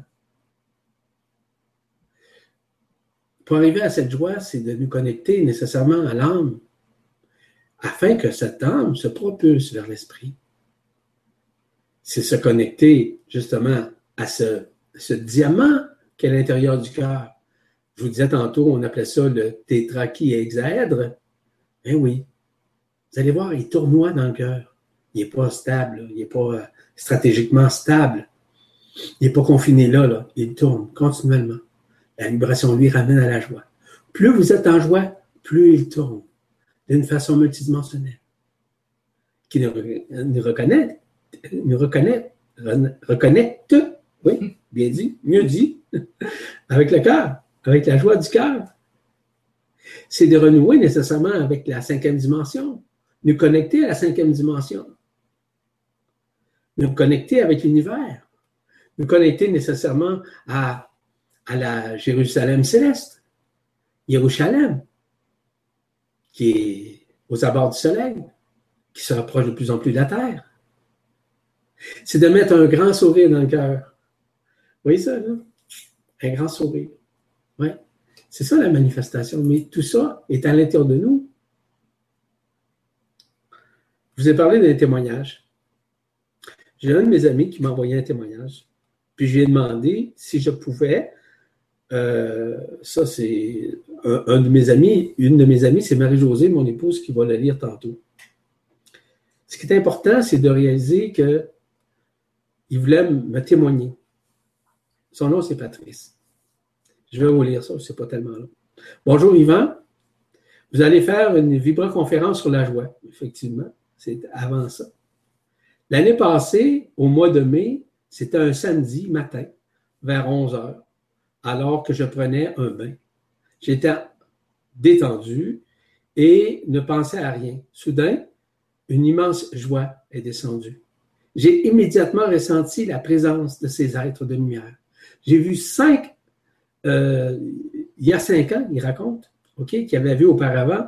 Pour arriver à cette joie, c'est de nous connecter nécessairement à l'âme, afin que cette âme se propulse vers l'esprit. C'est se connecter justement à ce, ce diamant qui est à l'intérieur du cœur, je vous disais tantôt, on appelait ça le tétrachihexaèdre. Eh oui. Vous allez voir, il tournoie dans le cœur. Il n'est pas stable, il n'est pas euh, stratégiquement stable. Il n'est pas confiné là. Il tourne continuellement. La vibration lui ramène à la joie. Plus vous êtes en joie, plus il tourne d'une façon multidimensionnelle. Qui nous, reconnaît, nous reconnaît, reconnecte, oui, bien dit, mieux dit, avec le cœur avec la joie du cœur. C'est de renouer nécessairement avec la cinquième dimension, nous connecter à la cinquième dimension, nous connecter avec l'univers, nous connecter nécessairement à, à la Jérusalem céleste, Jérusalem, qui est aux abords du soleil, qui se rapproche de plus en plus de la terre. C'est de mettre un grand sourire dans le cœur. Vous voyez ça, là? Un grand sourire. Oui, c'est ça la manifestation. Mais tout ça est à l'intérieur de nous. Je vous ai parlé d'un témoignage. J'ai un de mes amis qui m'a envoyé un témoignage. Puis je lui ai demandé si je pouvais. Euh, ça, c'est un, de mes amis. Une de mes amies, c'est Marie-Josée, mon épouse, qui va la lire tantôt. Ce qui est important, c'est de réaliser qu'il voulait me témoigner. Son nom, c'est Patrice. Je vais vous lire ça, c'est pas tellement long. Bonjour Yvan. Vous allez faire une vibra-conférence sur la joie. Effectivement, c'est avant ça. L'année passée, au mois de mai, c'était un samedi matin, vers 11 heures, alors que je prenais un bain. J'étais détendu et ne pensais à rien. Soudain, une immense joie est descendue. J'ai immédiatement ressenti la présence de ces êtres de lumière. J'ai vu cinq euh, il y a cinq ans, il raconte, OK, qu'il avait vu auparavant,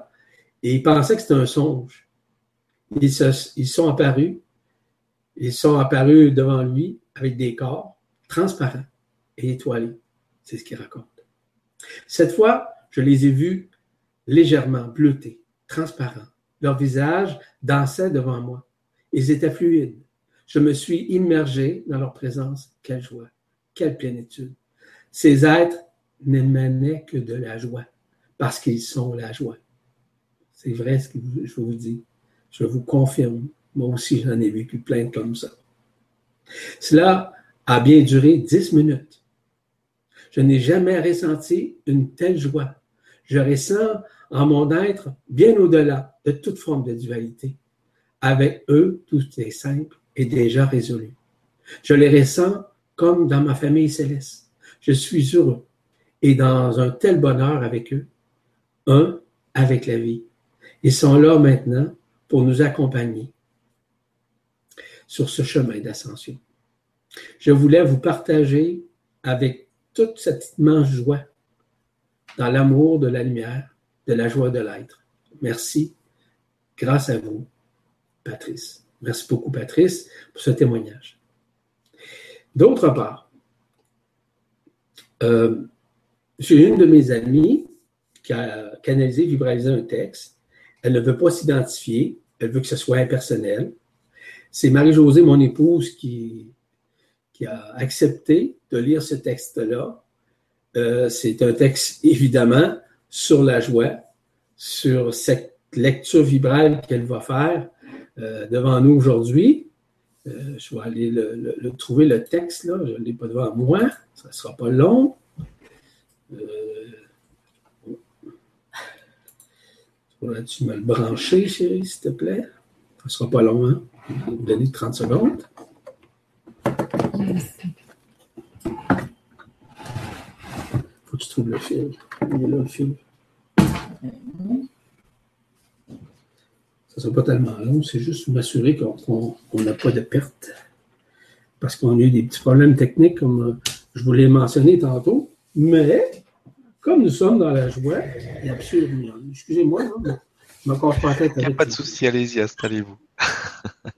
et il pensait que c'était un songe. Ils, ils sont apparus, ils sont apparus devant lui avec des corps transparents et étoilés. C'est ce qu'il raconte. Cette fois, je les ai vus légèrement bleutés, transparents. Leur visage dansait devant moi. Ils étaient fluides. Je me suis immergé dans leur présence. Quelle joie, quelle plénitude. Ces êtres n'émanaient que de la joie, parce qu'ils sont la joie. C'est vrai ce que je vous dis. Je vous confirme. Moi aussi, j'en ai vécu plein comme ça. Cela a bien duré dix minutes. Je n'ai jamais ressenti une telle joie. Je ressens en mon être bien au-delà de toute forme de dualité. Avec eux, tout est simple et déjà résolu. Je les ressens comme dans ma famille céleste. Je suis heureux et dans un tel bonheur avec eux, un avec la vie. Ils sont là maintenant pour nous accompagner sur ce chemin d'ascension. je voulais vous partager avec toute cette immense joie dans l'amour de la lumière, de la joie de l'être. Merci. Grâce à vous, Patrice. Merci beaucoup, Patrice, pour ce témoignage. D'autre part, euh, j'ai une de mes amies qui a canalisé, vibralisé un texte. Elle ne veut pas s'identifier. Elle veut que ce soit impersonnel. C'est Marie-Josée, mon épouse, qui, a accepté de lire ce texte-là. Euh, c'est un texte, évidemment, sur la joie, sur cette lecture vibrale qu'elle va faire euh, devant nous aujourd'hui. Euh, je vais aller le, trouver le texte, là. Je ne l'ai pas devant moi. Ça ne sera pas long. Pourrais-tu me le brancher, chérie, s'il te plaît? Ça ne sera pas long, hein? Je vais vous donner 30 secondes. Faut que tu trouves le fil. Il est là, le fil. Ça ne sera pas tellement long, c'est juste m'assurer qu'on n'a pas de perte. Parce qu'on a eu des petits problèmes techniques, comme euh, je vous l'ai mentionné tantôt. Mais, comme nous sommes dans la joie, a absolument. Excusez-moi, je ne me cache pas la tête. Il n'y a pas de souci, allez-y, installez-vous.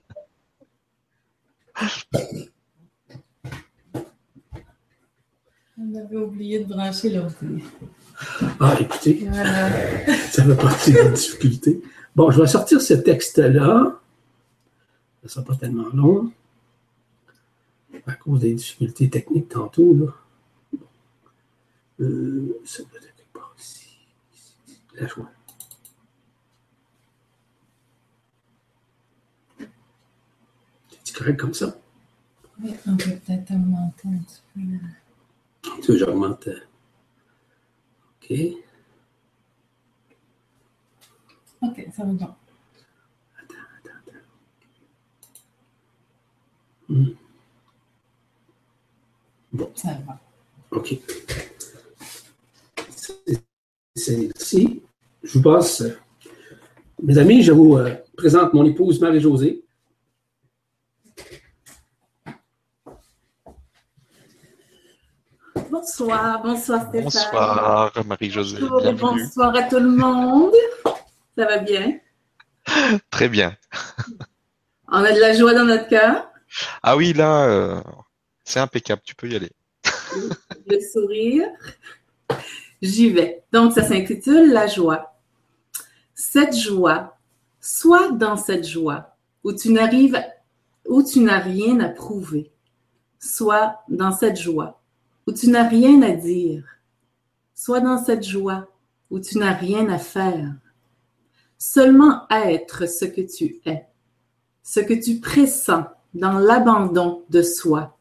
On avait oublié de brancher l'autre. Ah, écoutez, ça fait partie de la difficulté. Bon, je vais sortir ce texte-là. Ça ne sera pas tellement long. À cause des difficultés techniques tantôt. Là. Euh, ça doit être quelque part ici. La joie. C'est correct comme ça? Oui, on peut peut-être augmenter un petit peu. Tu veux j'augmente? OK. OK, ça va bien. Attends, attends, attends. Hmm. Bon. Ça va. OK. C'est ici. Je vous passe. Mes amis, je vous euh, présente mon épouse Marie-Josée. Bonsoir, bonsoir Stéphane. Bonsoir Marie-Josée. Bonsoir à tout le monde. Ça va bien? Très bien. On a de la joie dans notre cœur. Ah oui, là, euh, c'est impeccable, tu peux y aller. Le sourire. J'y vais. Donc, ça s'intitule La joie. Cette joie, soit dans cette joie où tu n'arrives, où tu n'as rien à prouver, soit dans cette joie où tu n'as rien à dire. Sois dans cette joie où tu n'as rien à faire. Seulement être ce que tu es, ce que tu pressens dans l'abandon de soi,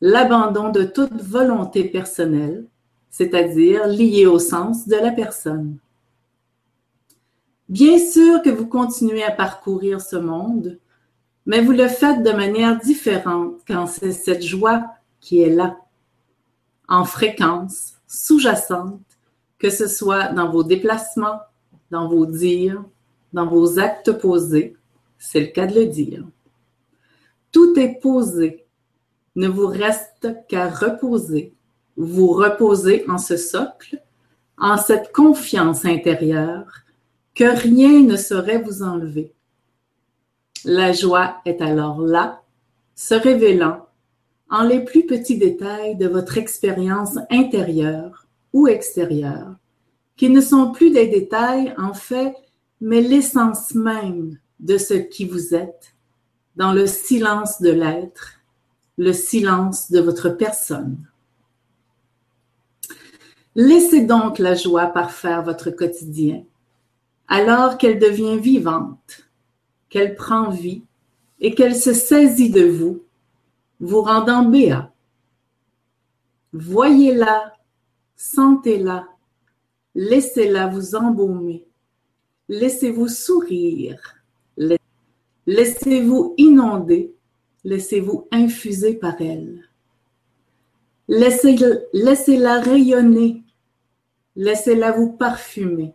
l'abandon de toute volonté personnelle, c'est-à-dire liée au sens de la personne. Bien sûr que vous continuez à parcourir ce monde, mais vous le faites de manière différente quand c'est cette joie qui est là en fréquence sous-jacente, que ce soit dans vos déplacements, dans vos dires, dans vos actes posés, c'est le cas de le dire. Tout est posé. Ne vous reste qu'à reposer. Vous reposez en ce socle, en cette confiance intérieure que rien ne saurait vous enlever. La joie est alors là, se révélant en les plus petits détails de votre expérience intérieure ou extérieure, qui ne sont plus des détails en fait, mais l'essence même de ce qui vous êtes, dans le silence de l'être, le silence de votre personne. Laissez donc la joie parfaire votre quotidien, alors qu'elle devient vivante, qu'elle prend vie et qu'elle se saisit de vous vous rendant béat. Voyez-la, sentez-la, laissez-la vous embaumer, laissez-vous sourire, laissez-vous inonder, laissez-vous infuser par elle. Laissez-la rayonner, laissez-la vous parfumer,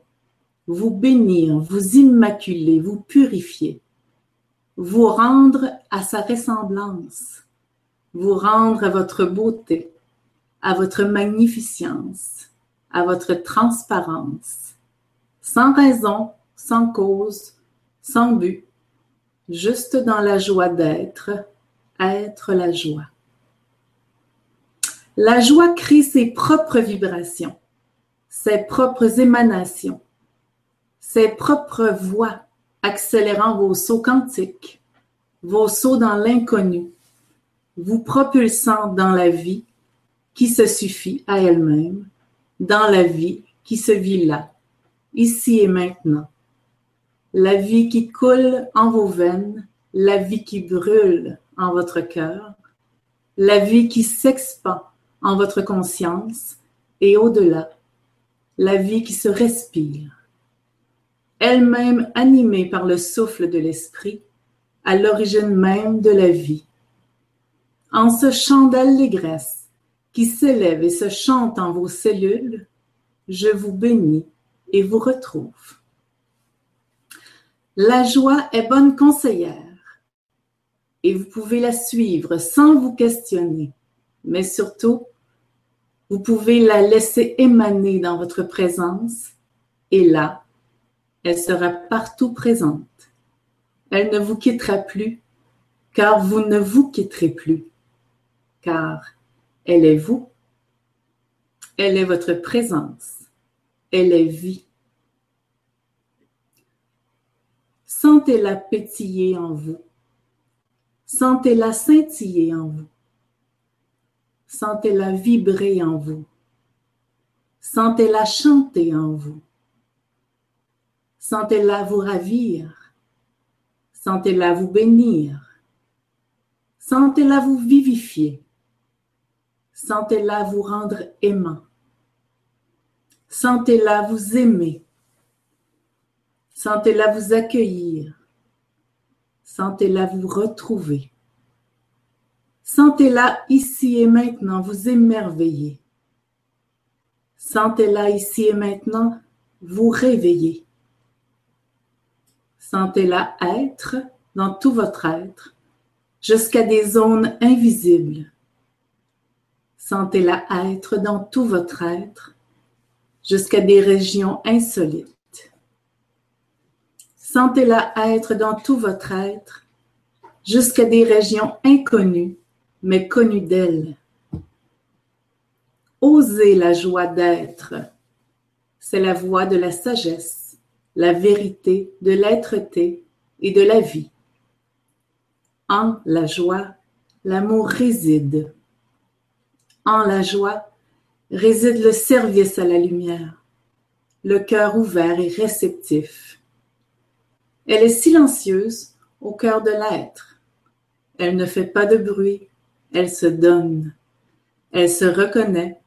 vous bénir, vous immaculer, vous purifier, vous rendre à sa ressemblance vous rendre à votre beauté, à votre magnificence, à votre transparence, sans raison, sans cause, sans but, juste dans la joie d'être, être la joie. La joie crée ses propres vibrations, ses propres émanations, ses propres voix accélérant vos sauts quantiques, vos sauts dans l'inconnu, vous propulsant dans la vie qui se suffit à elle-même, dans la vie qui se vit là, ici et maintenant. La vie qui coule en vos veines, la vie qui brûle en votre cœur, la vie qui s'expand en votre conscience et au-delà, la vie qui se respire, elle-même animée par le souffle de l'esprit, à l'origine même de la vie. En ce chant d'allégresse qui s'élève et se chante en vos cellules, je vous bénis et vous retrouve. La joie est bonne conseillère et vous pouvez la suivre sans vous questionner, mais surtout, vous pouvez la laisser émaner dans votre présence et là, elle sera partout présente. Elle ne vous quittera plus, car vous ne vous quitterez plus, car elle est vous. Elle est votre présence. Elle est vie. Sentez-la pétiller en vous. Sentez-la scintiller en vous. Sentez-la vibrer en vous. Sentez-la chanter en vous. Sentez-la vous ravir. Sentez-la vous bénir. Sentez-la vous vivifier. Sentez-la vous rendre aimant. Sentez-la vous aimer. Sentez-la vous accueillir. Sentez-la vous retrouver. Sentez-la ici et maintenant vous émerveiller. Sentez-la ici et maintenant vous réveiller. Sentez-la être dans tout votre être, jusqu'à des zones invisibles. Sentez-la être dans tout votre être, jusqu'à des régions insolites. Sentez-la être dans tout votre être, jusqu'à des régions inconnues, mais connues d'elle. Osez la joie d'être. C'est la voie de la sagesse la vérité de l'être-té et de la vie. En la joie, l'amour réside. En la joie réside le service à la lumière, le cœur ouvert et réceptif. Elle est silencieuse au cœur de l'être. Elle ne fait pas de bruit, elle se donne. Elle se reconnaît,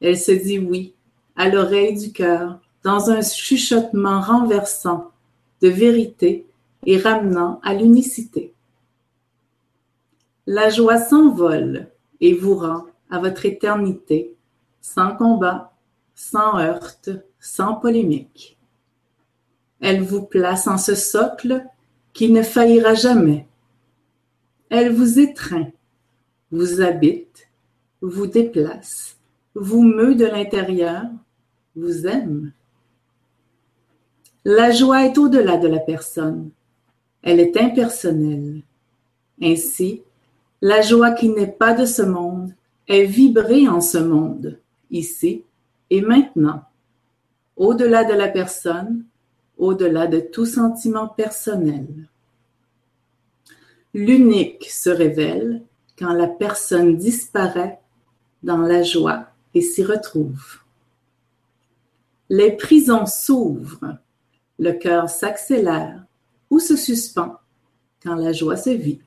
elle se dit oui à l'oreille du cœur dans un chuchotement renversant de vérité et ramenant à l'unicité. La joie s'envole et vous rend à votre éternité, sans combat, sans heurte, sans polémique. Elle vous place en ce socle qui ne faillira jamais. Elle vous étreint, vous habite, vous déplace, vous meut de l'intérieur, vous aime. La joie est au-delà de la personne. Elle est impersonnelle. Ainsi, la joie qui n'est pas de ce monde est vibrée en ce monde, ici et maintenant, au-delà de la personne, au-delà de tout sentiment personnel. L'unique se révèle quand la personne disparaît dans la joie et s'y retrouve. Les prisons s'ouvrent le cœur s'accélère ou se suspend quand la joie se vit.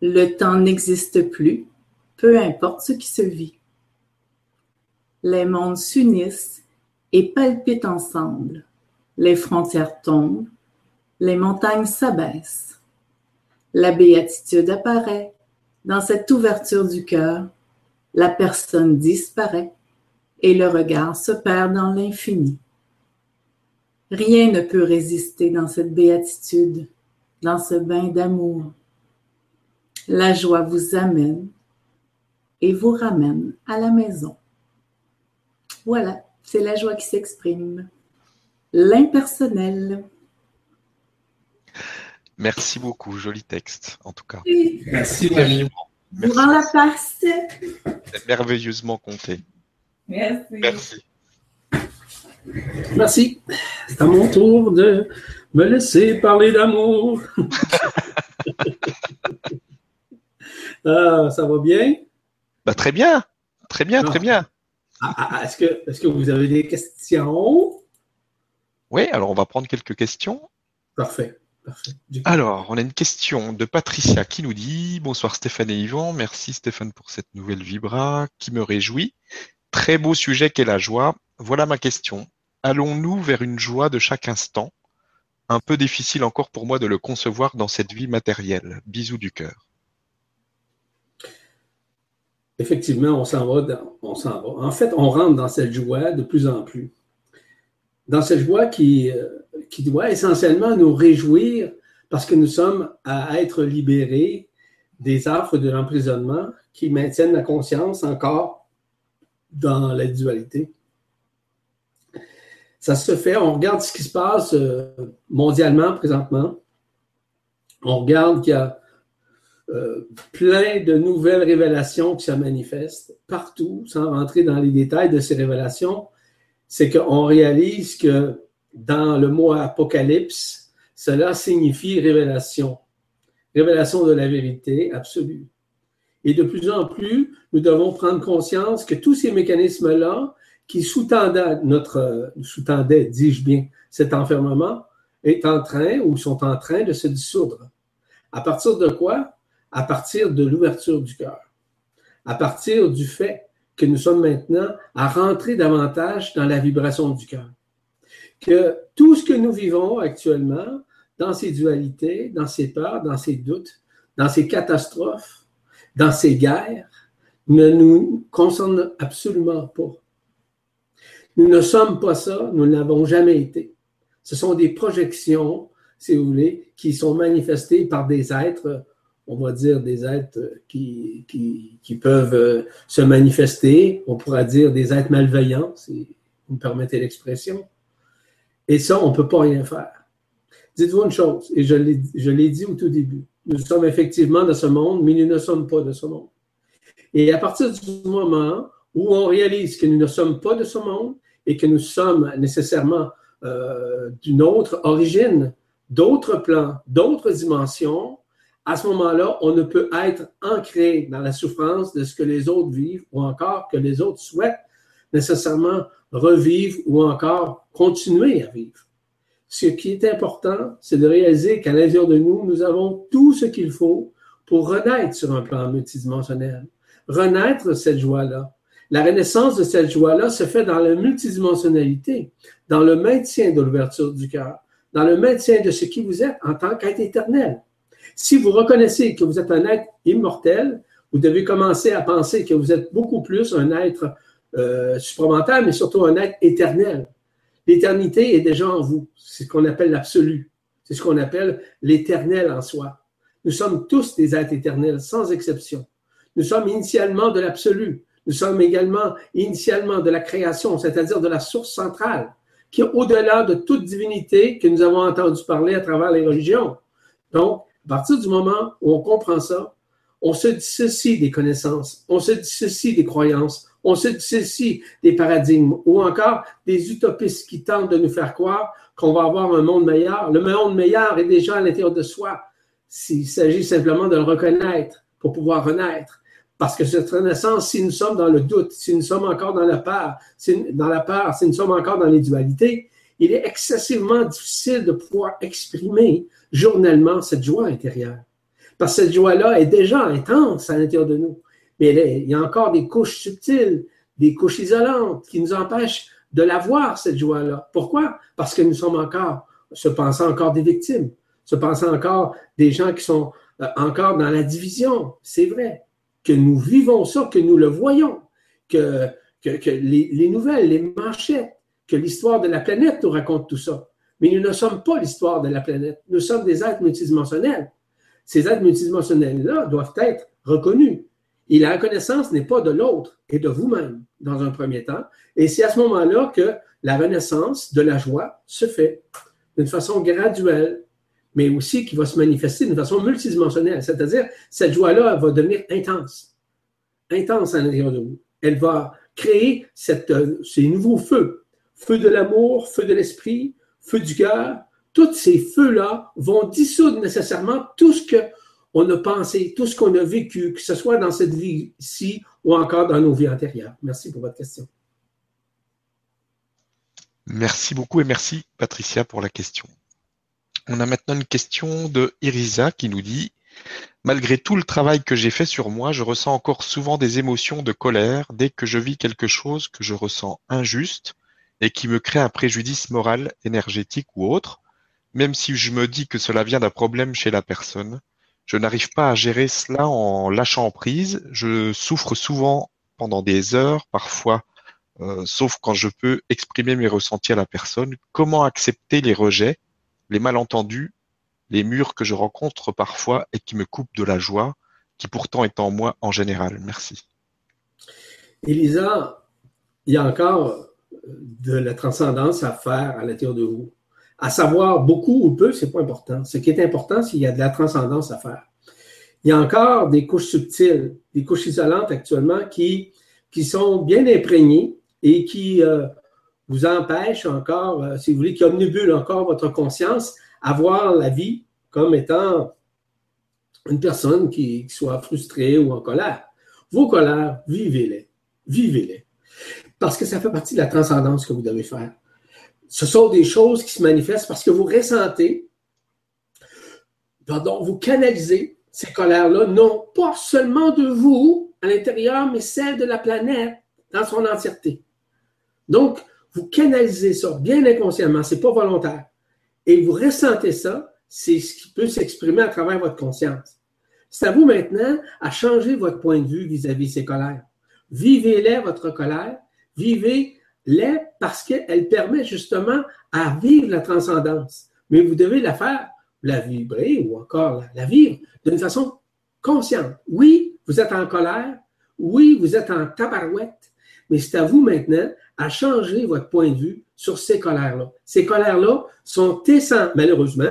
Le temps n'existe plus, peu importe ce qui se vit. Les mondes s'unissent et palpitent ensemble. Les frontières tombent, les montagnes s'abaissent. La béatitude apparaît. Dans cette ouverture du cœur, la personne disparaît et le regard se perd dans l'infini. Rien ne peut résister dans cette béatitude, dans ce bain d'amour. La joie vous amène et vous ramène à la maison. Voilà, c'est la joie qui s'exprime. L'impersonnel. Merci beaucoup, joli texte, en tout cas. Merci, Marie. Vous rend la passe. Merveilleusement compté. Merci. Merci. Merci. C'est à mon tour de me laisser parler d'amour. Ah, ça va bien? Bah, très bien. Très bien, très bien. Ah, ah, est-ce, que, est que vous avez des questions? Oui, alors on va prendre quelques questions. Parfait. Alors, on a une question de Patricia qui nous dit Bonsoir Stéphane et Yvan, merci Stéphane pour cette nouvelle vibra qui me réjouit. Très beau sujet qu'est la joie. Voilà ma question. Allons-nous vers une joie de chaque instant? Un peu difficile encore pour moi de le concevoir dans cette vie matérielle. Bisous du cœur effectivement, on s'en va, va. En fait, on rentre dans cette joie de plus en plus. Dans cette joie qui, euh, qui doit essentiellement nous réjouir parce que nous sommes à être libérés des affres de l'emprisonnement qui maintiennent la conscience encore dans la dualité. Ça se fait, on regarde ce qui se passe euh, mondialement présentement. On regarde qu'il y a euh, plein de nouvelles révélations qui se manifestent partout, sans rentrer dans les détails de ces révélations, c'est qu'on réalise que dans le mot apocalypse, cela signifie révélation, révélation de la vérité absolue. Et de plus en plus, nous devons prendre conscience que tous ces mécanismes-là qui sous-tendaient notre, sous-tendaient, dis-je bien, cet enfermement, est en train ou sont en train de se dissoudre. À partir de quoi? À partir de l'ouverture du cœur, à partir du fait que nous sommes maintenant à rentrer davantage dans la vibration du cœur. Que tout ce que nous vivons actuellement, dans ces dualités, dans ces peurs, dans ces doutes, dans ces catastrophes, dans ces guerres, ne nous concerne absolument pas. Nous ne sommes pas ça, nous n'avons jamais été. Ce sont des projections, si vous voulez, qui sont manifestées par des êtres on va dire, des êtres qui, qui, peuvent euh, se manifester. On pourra dire des êtres malveillants, si vous me permettez l'expression. Et ça, on ne peut pas rien faire. Dites-vous une chose, et je l'ai dit au tout début. Nous sommes effectivement de ce monde, mais nous ne sommes pas de ce monde. Et à partir du moment où on réalise que nous ne sommes pas de ce monde et que nous sommes nécessairement euh, d'une autre origine, d'autres plans, d'autres dimensions, à ce moment-là, on ne peut être ancré dans la souffrance de ce que les autres vivent ou encore que les autres souhaitent nécessairement revivre ou encore continuer à vivre. Ce qui est important, c'est de réaliser qu'à l'intérieur de nous, nous avons tout ce qu'il faut pour renaître sur un plan multidimensionnel. Renaître cette joie-là. La renaissance de cette joie-là se fait dans la multidimensionnalité, dans le maintien de l'ouverture du cœur, dans le maintien de ce qui vous êtes en tant qu'être éternel. Si vous reconnaissez que vous êtes un être immortel, vous devez commencer à penser que vous êtes beaucoup plus un être euh, mais surtout un être éternel. L'éternité est déjà en vous. C'est ce qu'on appelle l'absolu. C'est ce qu'on appelle l'éternel en soi. Nous sommes tous des êtres éternels, sans exception. Nous sommes initialement de l'absolu. Nous sommes également initialement de la création, c'est-à-dire de la source centrale, qui est au-delà de toute divinité que nous avons entendu parler à travers les religions. Donc, à partir du moment où on comprend ça, on se dissocie des connaissances, on se dissocie des croyances, on se dissocie des paradigmes ou encore des utopistes qui tentent de nous faire croire qu'on va avoir un monde meilleur. Le monde meilleur est déjà à l'intérieur de soi. S'il s'agit simplement de le reconnaître pour pouvoir renaître. Parce que cette renaissance, si nous sommes dans le doute, si nous sommes encore dans la peur, si, dans la peur, si nous sommes encore dans les dualités, il est excessivement difficile de pouvoir exprimer journellement cette joie intérieure. Parce que cette joie-là est déjà intense à l'intérieur de nous. Mais il y a encore des couches subtiles, des couches isolantes qui nous empêchent de la voir, cette joie-là. Pourquoi? Parce que nous sommes encore, se pensant encore des victimes, se pensant encore des gens qui sont euh, encore dans la division. C'est vrai que nous vivons ça, que nous le voyons, que, les, les nouvelles, les manchettes, que l'histoire de la planète nous raconte tout ça. Mais nous ne sommes pas l'histoire de la planète. Nous sommes des êtres multidimensionnels. ces êtres multidimensionnels-là doivent être reconnus. Et la reconnaissance n'est pas de l'autre et de vous-même dans un premier temps. Et c'est à ce moment-là que la renaissance de la joie se fait d'une façon graduelle, mais aussi qui va se manifester d'une façon multidimensionnelle. C'est-à-dire, cette joie-là va devenir intense, intense à l'intérieur de vous. Elle va créer euh, ces nouveaux feux, feu de l'amour, feu de l'esprit, feu du cœur. Tous ces feux-là vont dissoudre nécessairement tout ce que on a pensé, tout ce qu'on a vécu, que ce soit dans cette vie-ci ou encore dans nos vies antérieures. Merci pour votre question. Merci beaucoup et merci Patricia pour la question. On a maintenant une question de Irisa qui nous dit Malgré tout le travail que j'ai fait sur moi, je ressens encore souvent des émotions de colère dès que je vis quelque chose que je ressens injuste et qui me crée un préjudice moral, énergétique ou autre, même si je me dis que cela vient d'un problème chez la personne. Je n'arrive pas à gérer cela en lâchant prise. Je souffre souvent pendant des heures, parfois, euh, sauf quand je peux exprimer mes ressentis à la personne. Comment accepter les rejets, les malentendus, les murs que je rencontre parfois et qui me coupent de la joie, qui pourtant est en moi en général? Merci. Elisa, il y a encore de la transcendance à faire à l'intérieur de vous. À savoir beaucoup ou peu, c'est pas important. Ce qui est important, c'est qu'il y a de la transcendance à faire. Il y a encore des couches subtiles, des couches isolantes actuellement qui, sont bien imprégnées et qui euh, vous empêchent encore, euh, si vous voulez, qui omnibulent encore votre conscience à voir la vie comme étant une personne qui soit frustrée ou en colère. Vos colères, vivez-les. Vivez-les. Parce que ça fait partie de la transcendance que vous devez faire ce sont des choses qui se manifestent parce que vous ressentez, pardon, vous canalisez ces colères-là, non pas seulement de vous à l'intérieur, mais celle de la planète dans son entièreté. Donc, vous canalisez ça bien inconsciemment, c'est pas volontaire. Et vous ressentez ça, c'est ce qui peut s'exprimer à travers votre conscience. C'est à vous maintenant à changer votre point de vue vis-à-vis -vis ces colères. Vivez-les, votre colère. Vivez l'est parce qu'elle permet justement à vivre la transcendance. Mais vous devez la faire, la vibrer ou encore la, vivre d'une façon consciente. Oui, vous êtes en colère. Oui, vous êtes en tabarouette. Mais c'est à vous maintenant à changer votre point de vue sur ces colères-là. Ces colères-là sont essentielles, malheureusement,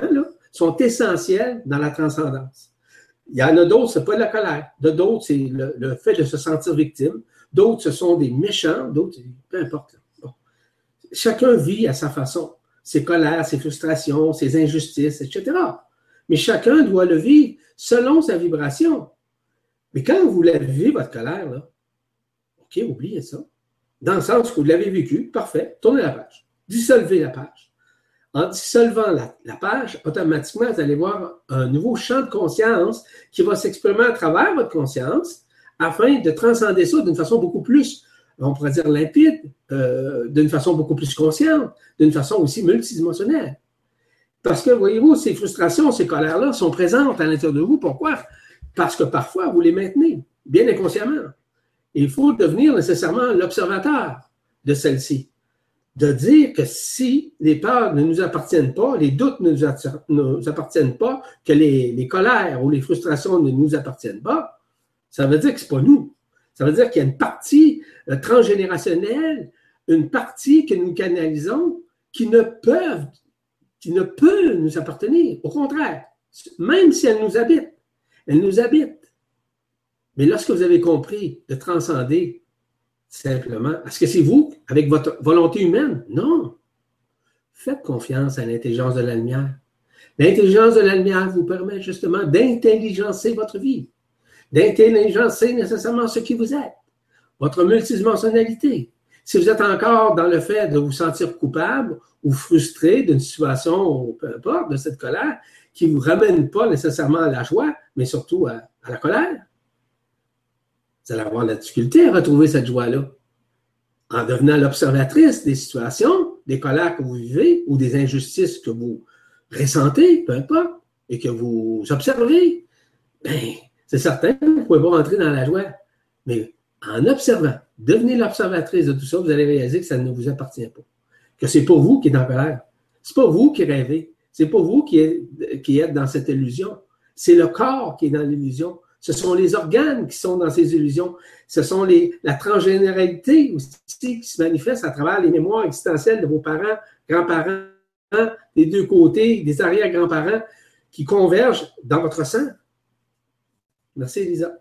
sont essentielles dans la transcendance. Il y en a d'autres, c'est pas de la colère. D'autres, c'est le, fait de se sentir victime. D'autres, ce sont des méchants. D'autres, peu importe chacun vit à sa façon ses colères, ses frustrations, ses injustices, etc. Mais chacun doit le vivre selon sa vibration. Mais quand vous l'avez vivez, votre colère, là, OK, oubliez ça. Dans le sens que vous l'avez vécu, parfait, tournez la page. Dissolvez la page. En dissolvant la, la, page, automatiquement, vous allez voir un nouveau champ de conscience qui va s'exprimer à travers votre conscience afin de transcender ça d'une façon beaucoup plus on pourrait dire limpide, euh, d'une façon beaucoup plus consciente, d'une façon aussi multidimensionnelle. Parce que, voyez-vous, ces frustrations, ces colères-là sont présentes à l'intérieur de vous. Pourquoi? Parce que parfois, vous les maintenez, bien inconsciemment. il faut devenir nécessairement l'observateur de celles-ci. De dire que si les peurs ne nous appartiennent pas, les doutes ne nous appartiennent pas, que les, les colères ou les frustrations ne nous appartiennent pas, ça veut dire que ce n'est pas nous. Ça veut dire qu'il y a une partie euh, transgénérationnelle, une partie que nous canalisons qui ne peuvent, qui ne peut nous appartenir. Au contraire, même si elle nous habite, elle nous habite. Mais lorsque vous avez compris de transcender simplement, est-ce que c'est vous, avec votre volonté humaine? Non. Faites confiance à l'intelligence de la lumière. L'intelligence de la lumière vous permet justement d'intelligencer votre vie d'intelligencer nécessairement ce qui vous êtes, votre multidimensionnalité. Si vous êtes encore dans le fait de vous sentir coupable ou frustré d'une situation, peu importe, de cette colère, qui ne vous ramène pas nécessairement à la joie, mais surtout à, la colère, vous allez avoir la difficulté à retrouver cette joie-là. En devenant l'observatrice des situations, des colères que vous vivez ou des injustices que vous ressentez, peu importe, et que vous observez, ben, c'est certain, vous pouvez pas rentrer dans la joie. Mais en observant, devenez l'observatrice de tout ça, vous allez réaliser que ça ne vous appartient pas. Que c'est pas vous qui êtes en colère. C'est pas vous qui rêvez. C'est pas vous qui êtes, dans cette illusion. C'est le corps qui est dans l'illusion. Ce sont les organes qui sont dans ces illusions. Ce sont la transgénéralité aussi qui se manifeste à travers les mémoires existentielles de vos parents, grands-parents, des deux côtés, des arrière-grands-parents qui convergent dans votre sang. Merci, Elisa.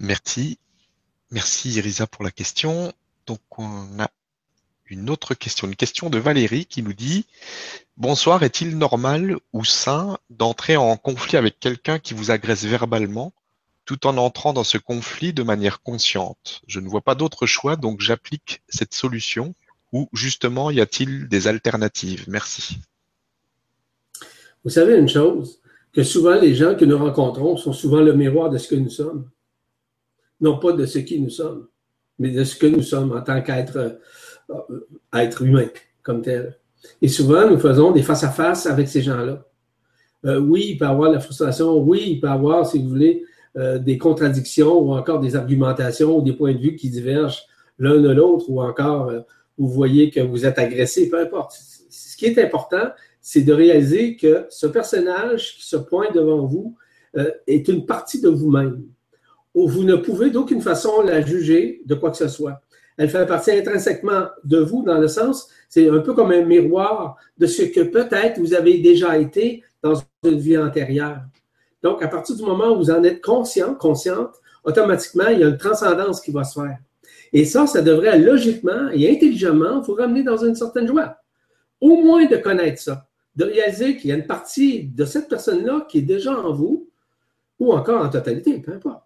Merci. Merci, Elisa, pour la question. Donc, on a une autre question, une question de Valérie qui nous dit Bonsoir, est-il normal ou sain d'entrer en conflit avec quelqu'un qui vous agresse verbalement tout en entrant dans ce conflit de manière consciente? Je ne vois pas d'autre choix, donc j'applique cette solution. Ou justement, y a-t-il des alternatives? Merci. Vous savez une chose, que souvent les gens que nous rencontrons sont souvent le miroir de ce que nous sommes. Non pas de ce qui nous sommes, mais de ce que nous sommes en tant qu'être euh, être humain comme tel. Et souvent, nous faisons des face-à-face avec ces gens-là. Euh, oui, il peut y avoir de la frustration. Oui, il peut y avoir, si vous voulez, euh, des contradictions ou encore des argumentations ou des points de vue qui divergent l'un de l'autre ou encore vous voyez que vous êtes agressé, peu importe. Ce qui est important, c'est de réaliser que ce personnage qui se pointe devant vous est une partie de vous-même. Vous ne pouvez d'aucune façon la juger de quoi que ce soit elle fait partie intrinsèquement de vous dans le sens, c'est un peu comme un miroir de ce que peut-être vous avez déjà été dans une vie antérieure. Donc, à partir du moment où vous en êtes conscient, consciente, automatiquement, il y a une transcendance qui va se faire. Et ça, ça devrait logiquement et intelligemment vous ramener dans une certaine joie. Au moins de connaître ça, de réaliser qu'il y a une partie de cette personne-là qui est déjà en vous, ou encore en totalité, peu importe.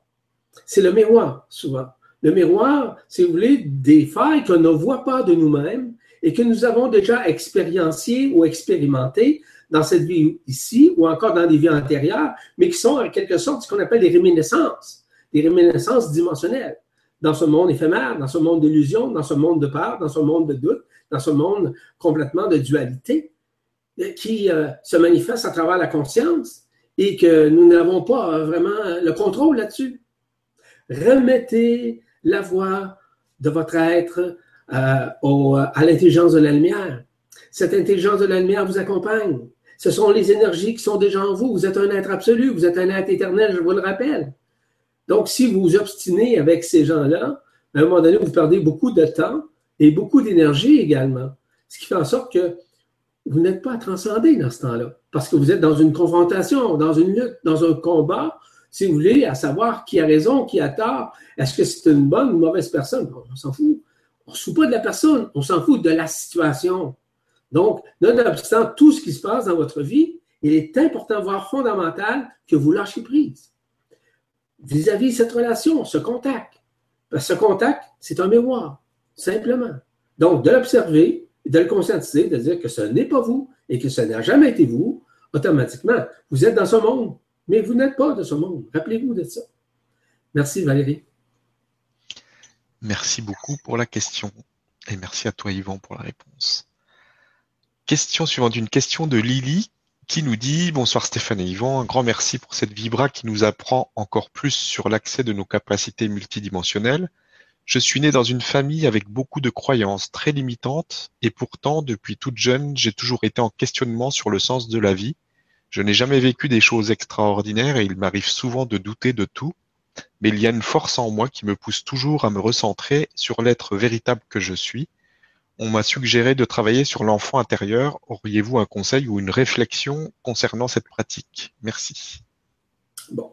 C'est le miroir, souvent. Le miroir, si vous voulez, des failles qu'on ne voit pas de nous-mêmes et que nous avons déjà expériencées ou expérimentées dans cette vie ici ou encore dans des vies antérieures, mais qui sont en quelque sorte ce qu'on appelle des réminiscences, des réminiscences dimensionnelles. Dans ce monde éphémère, dans ce monde d'illusion, dans ce monde de peur, dans ce monde de doute, dans ce monde complètement de dualité qui euh, se manifeste à travers la conscience et que nous n'avons pas euh, vraiment le contrôle là-dessus. Remettez la voix de votre être euh, à l'intelligence de la lumière. Cette intelligence de la lumière vous accompagne. Ce sont les énergies qui sont déjà en vous. Vous êtes un être absolu, vous êtes un être éternel, je vous le rappelle. Donc, si vous vous obstinez avec ces gens-là, à un moment donné, vous perdez beaucoup de temps et beaucoup d'énergie également. Ce qui fait en sorte que vous n'êtes pas transcendé dans ce temps-là. Parce que vous êtes dans une confrontation, dans une lutte, dans un combat si vous voulez, à savoir qui a raison, qui a tort. Est-ce que c'est une bonne ou mauvaise personne? On s'en fout. On ne se fout pas de la personne, on s'en fout de la situation. Donc, nonobstant tout ce qui se passe dans votre vie, il est important, voire fondamental, que vous lâchiez prise. Vis-à-vis cette relation, ce contact. Parce que ce contact, c'est un mémoire, simplement. Donc, de l'observer, de le conscientiser, de dire que ce n'est pas vous et que ce n'a jamais été vous, automatiquement, vous êtes dans ce monde. Mais vous n'êtes pas de ce monde. Rappelez-vous de ça. Merci Valérie. Merci beaucoup pour la question. Et merci à toi Yvan pour la réponse. Question suivante, une question de Lily qui nous dit Bonsoir Stéphane et Yvan, un grand merci pour cette vibra qui nous apprend encore plus sur l'accès de nos capacités multidimensionnelles. Je suis né dans une famille avec beaucoup de croyances très limitantes et pourtant, depuis toute jeune, j'ai toujours été en questionnement sur le sens de la vie je n'ai jamais vécu des choses extraordinaires et il m'arrive souvent de douter de tout, mais il y a une force en moi qui me pousse toujours à me recentrer sur l'être véritable que je suis. On m'a suggéré de travailler sur l'enfant intérieur. Auriez-vous un conseil ou une réflexion concernant cette pratique? Merci. Bon.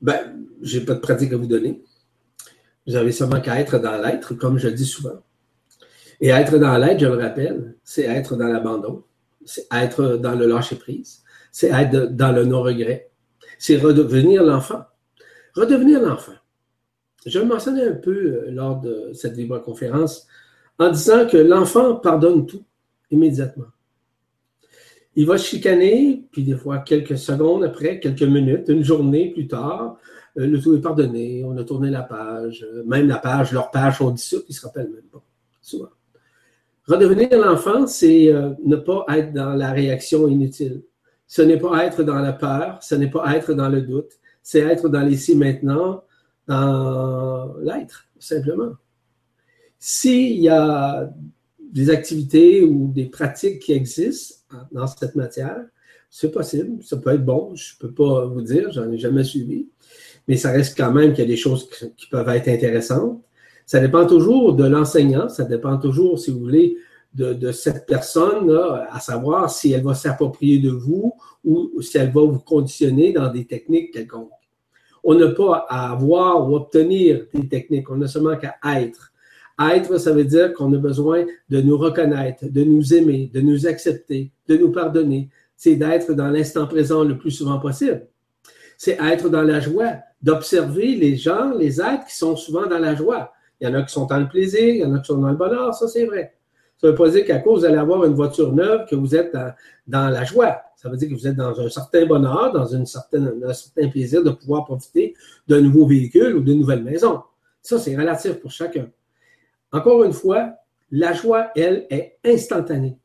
Ben, j'ai pas de pratique à vous donner. Vous avez seulement qu'à être dans l'être, comme je le dis souvent. Et être dans l'être, je le rappelle, c'est être dans l'abandon, c'est être dans le lâcher-prise, c'est être dans le non-regret. C'est redevenir l'enfant. Redevenir l'enfant. Je le mentionnais un peu euh, lors de cette libre-conférence en disant que l'enfant pardonne tout immédiatement. Il va chicaner, puis des fois quelques secondes après, quelques minutes, une journée plus tard, le tout est pardonné, on a tourné la page, euh, même la page, leur page sont dissoutes, ils ne se rappellent même pas, souvent. Redevenir l'enfant, c'est ne pas être dans la réaction inutile ce n'est pas être dans la peur, ce n'est pas être dans le doute, c'est être dans l'ici maintenant, dans l'être, simplement. S'il y a des activités ou des pratiques qui existent dans cette matière. C'est possible, ça peut être bon, je ne peux pas vous dire, j'en ai jamais suivi, mais ça reste quand même qu'il y a des choses qui peuvent être intéressantes. Ça dépend toujours de l'enseignant, ça dépend toujours, si vous voulez, de, cette personne-là, à savoir si elle va s'approprier de vous ou si elle va vous conditionner dans des techniques quelconques. On n'a pas à avoir ou obtenir des techniques, on n'a seulement qu'à être. Être, ça veut dire qu'on a besoin de nous reconnaître, de nous aimer, de nous accepter, de nous pardonner. C'est d'être dans l'instant présent le plus souvent possible. C'est être dans la joie, d'observer les gens, les êtres qui sont souvent dans la joie. Il y en a qui sont dans le plaisir, il y en a qui sont dans le bonheur, ça c'est vrai. Ça ne veut pas dire qu'à cause allez avoir une voiture neuve, que vous êtes dans, la joie. Ça veut dire que vous êtes dans un certain bonheur, dans un certain plaisir de pouvoir profiter d'un nouveau véhicule ou d'une nouvelle maison. Ça, c'est relatif pour chacun. Encore une fois, la joie, elle, est instantanée.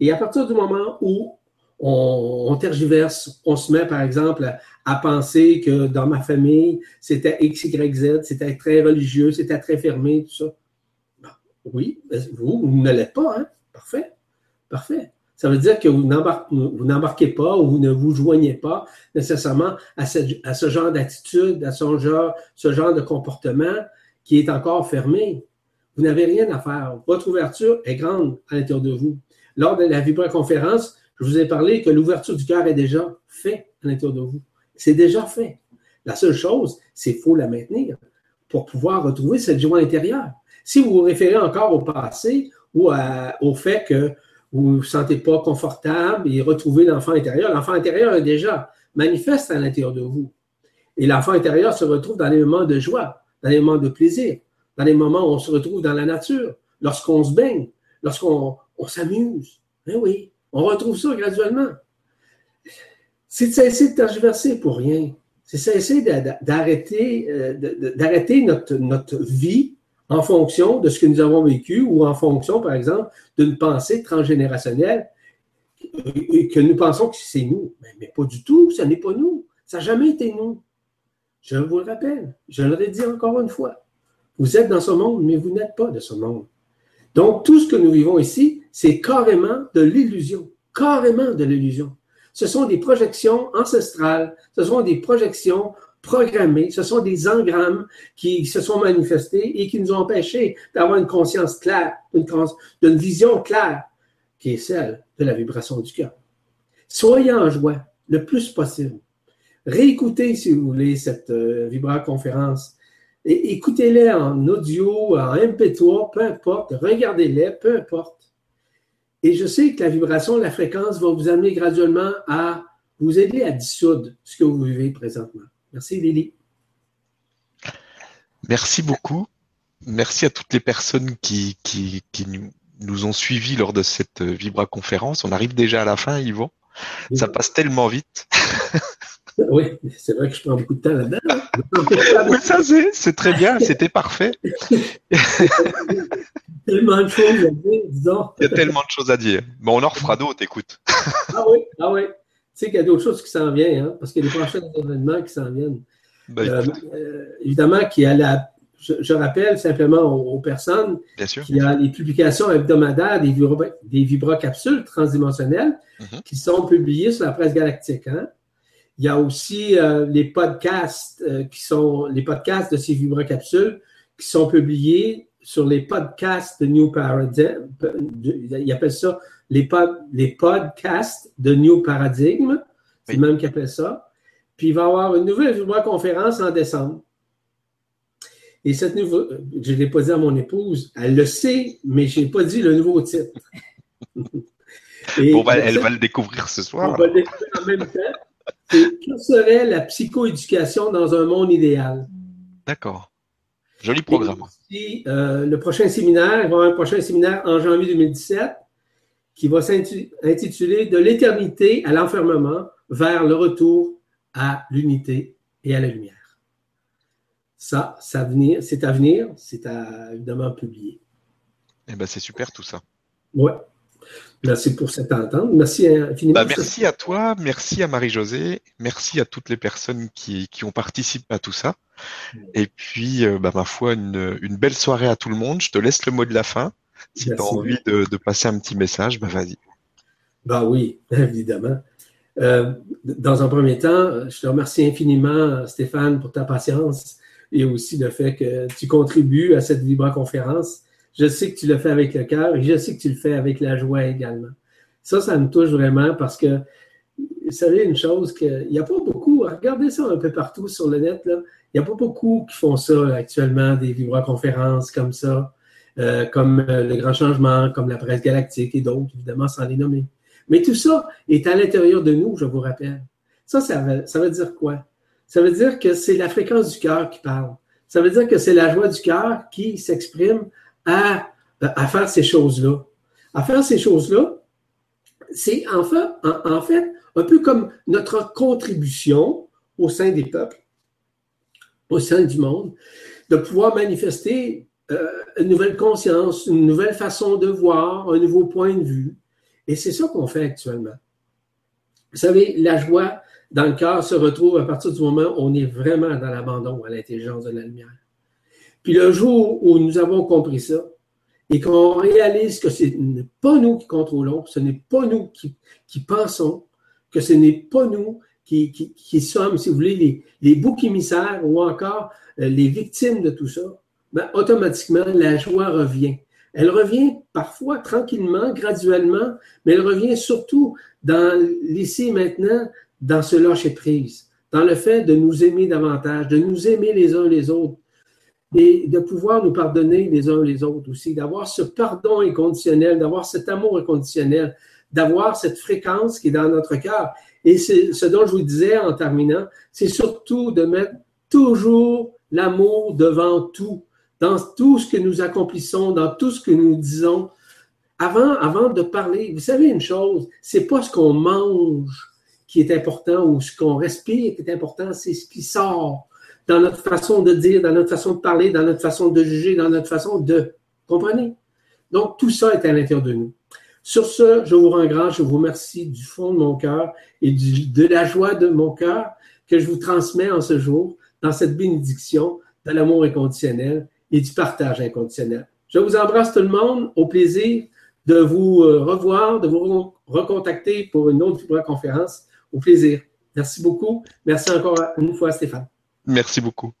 Et à partir du moment où on, tergiverse, on se met, par exemple, à, penser que dans ma famille, c'était X, Y, Z, c'était très religieux, c'était très fermé, tout ça. oui, vous, vous ne l'êtes pas, hein? Parfait. Parfait. Ça veut dire que vous n'embarquez pas ou vous ne vous joignez pas nécessairement à ce, genre d'attitude, à ce genre, ce genre de comportement qui est encore fermé. Vous n'avez rien à faire. Votre ouverture est grande à l'intérieur de vous. Lors de la vibra-conférence, je vous ai parlé que l'ouverture du cœur est déjà faite à l'intérieur de vous. C'est déjà fait. La seule chose, c'est qu'il faut la maintenir pour pouvoir retrouver cette joie intérieure. Si vous vous référez encore au passé ou au fait que vous ne vous sentez pas confortable et retrouver l'enfant intérieur, l'enfant intérieur est déjà manifeste à l'intérieur de vous. Et l'enfant intérieur se retrouve dans les moments de joie, dans les moments de plaisir, dans les moments où on se retrouve dans la nature, lorsqu'on se baigne, lorsqu'on s'amuse. Eh oui, on retrouve ça graduellement. C'est de cesser de tergiverser pour rien. C'est cesser d'arrêter euh, d'arrêter notre, vie en fonction de ce que nous avons vécu ou en fonction, par exemple, d'une pensée transgénérationnelle que nous pensons que c'est nous. Mais, mais, pas du tout, ce n'est pas nous. Ça n'a jamais été nous. Je vous le rappelle, je le redis encore une fois. Vous êtes dans ce monde, mais vous n'êtes pas de ce monde. Donc, tout ce que nous vivons ici, c'est carrément de l'illusion. Carrément de l'illusion. Ce sont des projections ancestrales, ce sont des projections programmées, ce sont des engrammes qui se sont manifestés et qui nous ont empêchés d'avoir une conscience claire, une, vision claire, qui est celle de la vibration du cœur. Soyez en joie le plus possible. Réécoutez, si vous voulez, cette euh, vibra-conférence écoutez-les en audio, en MP3, peu importe, regardez-les, peu importe. Et je sais que la vibration, la fréquence va vous amener graduellement à vous aider à dissoudre ce que vous vivez présentement. Merci Lily. Merci beaucoup. Merci à toutes les personnes qui, qui, nous, nous, ont suivis lors de cette Vibra conférence. On arrive déjà à la fin, Yvon. Ça passe tellement vite. Oui, c'est vrai que je prends beaucoup de temps là-dedans. oui, ça c'est très bien, c'était parfait. tellement de choses à dire, disons. Il y a tellement de choses à dire. Bon, on en refera d'autres, écoute. ah oui, ah oui. Tu sais qu'il y a d'autres choses qui s'en viennent, hein, parce qu'il y a des prochains événements qui s'en viennent. Ben, euh, euh, évidemment, qu'il y a la. Je, rappelle simplement aux, personnes qu'il y a les publications hebdomadaires des, des vibrocapsules transdimensionnelles mhm. qui sont publiées sur la presse galactique. Hein? Il y a aussi euh, les podcasts euh, qui sont les podcasts de ces vibrocapsules qui sont publiés sur les podcasts de New Paradigm. Ils appellent ça les, les podcasts de New Paradigm. C'est le même qui appelle ça. Puis il va y avoir une nouvelle vibroconférence en décembre. Et cette nouvelle, je ne l'ai pas dit à mon épouse, elle le sait, mais je n'ai pas dit le nouveau titre. bon, ben, elle va le découvrir ce soir. On va le découvrir en même temps que serait la psychoéducation dans un monde idéal? D'accord. Joli programme. Euh, le prochain séminaire, il va y avoir un prochain séminaire en janvier 2017 qui va s'intituler De l'éternité à l'enfermement vers le retour à l'unité et à la lumière. Ça, c'est à venir, c'est à venir, c'est évidemment publier. Eh bien, c'est super tout ça. Oui. Merci pour cette entente. Merci infiniment. Bah, merci à toi, merci à Marie-Josée, merci à toutes les personnes qui, ont participé à tout ça. Et puis, euh, bah, ma foi, une, belle soirée à tout le monde. Je te laisse le mot de la fin. Si tu as envie de, passer un petit message, bah vas-y. Bah oui, évidemment. Euh, dans un premier temps, je te remercie infiniment, Stéphane, pour ta patience et aussi le fait que tu contribues à cette vibra-conférence. Je sais que tu le fais avec le cœur et je sais que tu le fais avec la joie également. Ça, ça me touche vraiment parce que, vous savez une chose, qu'il n'y a pas beaucoup, regardez ça un peu partout sur le net, il n'y a pas beaucoup qui font ça actuellement, des vibra-conférences comme ça, euh, comme euh, le Grand Changement, comme la presse galactique et d'autres, évidemment, sans les nommer. Mais tout ça est à l'intérieur de nous, je vous rappelle. Ça, ça veut, dire quoi? Ça veut dire que c'est la fréquence du cœur qui parle. Ça veut dire que c'est la joie du cœur qui s'exprime à, faire ces choses-là. À faire ces choses-là, c'est en fait, en fait un peu comme notre contribution au sein des peuples au sein du monde, de pouvoir manifester euh, une nouvelle conscience, une nouvelle façon de voir, un nouveau point de vue. Et c'est ça qu'on fait actuellement. Vous savez, la joie dans le cœur se retrouve à partir du moment où on est vraiment dans l'abandon à l'intelligence de la lumière. Puis le jour où nous avons compris ça et qu'on réalise que ce n'est pas nous qui contrôlons, ce n'est pas nous qui, pensons, que ce n'est pas nous qui, sommes, si vous voulez, les, les boucs émissaires ou encore euh, les victimes de tout ça, ben, automatiquement, la joie revient. Elle revient parfois tranquillement, graduellement, mais elle revient surtout dans l'ici et maintenant, dans ce lâcher-prise, dans le fait de nous aimer davantage, de nous aimer les uns les autres et de pouvoir nous pardonner les uns les autres aussi, d'avoir ce pardon inconditionnel, d'avoir cet amour inconditionnel, d'avoir cette fréquence qui est dans notre cœur. Et c'est ce dont je vous disais en terminant, c'est surtout de mettre toujours l'amour devant tout, dans tout ce que nous accomplissons, dans tout ce que nous disons. Avant, avant de parler, vous savez une chose, c'est pas ce qu'on mange qui est important ou ce qu'on respire qui est important, c'est ce qui sort dans notre façon de dire, dans notre façon de parler, dans notre façon de juger, dans notre façon de. Comprenez? Donc, tout ça est à l'intérieur de nous. Sur ce, je vous rends grâce, je vous remercie du fond de mon cœur et de la joie de mon cœur que je vous transmets en ce jour dans cette bénédiction de l'amour inconditionnel et du partage inconditionnel. Je vous embrasse tout le monde. Au plaisir de vous euh, revoir, de vous recontacter pour une autre conférence. Au plaisir. Merci beaucoup. Merci encore une fois, Stéphane. Merci beaucoup.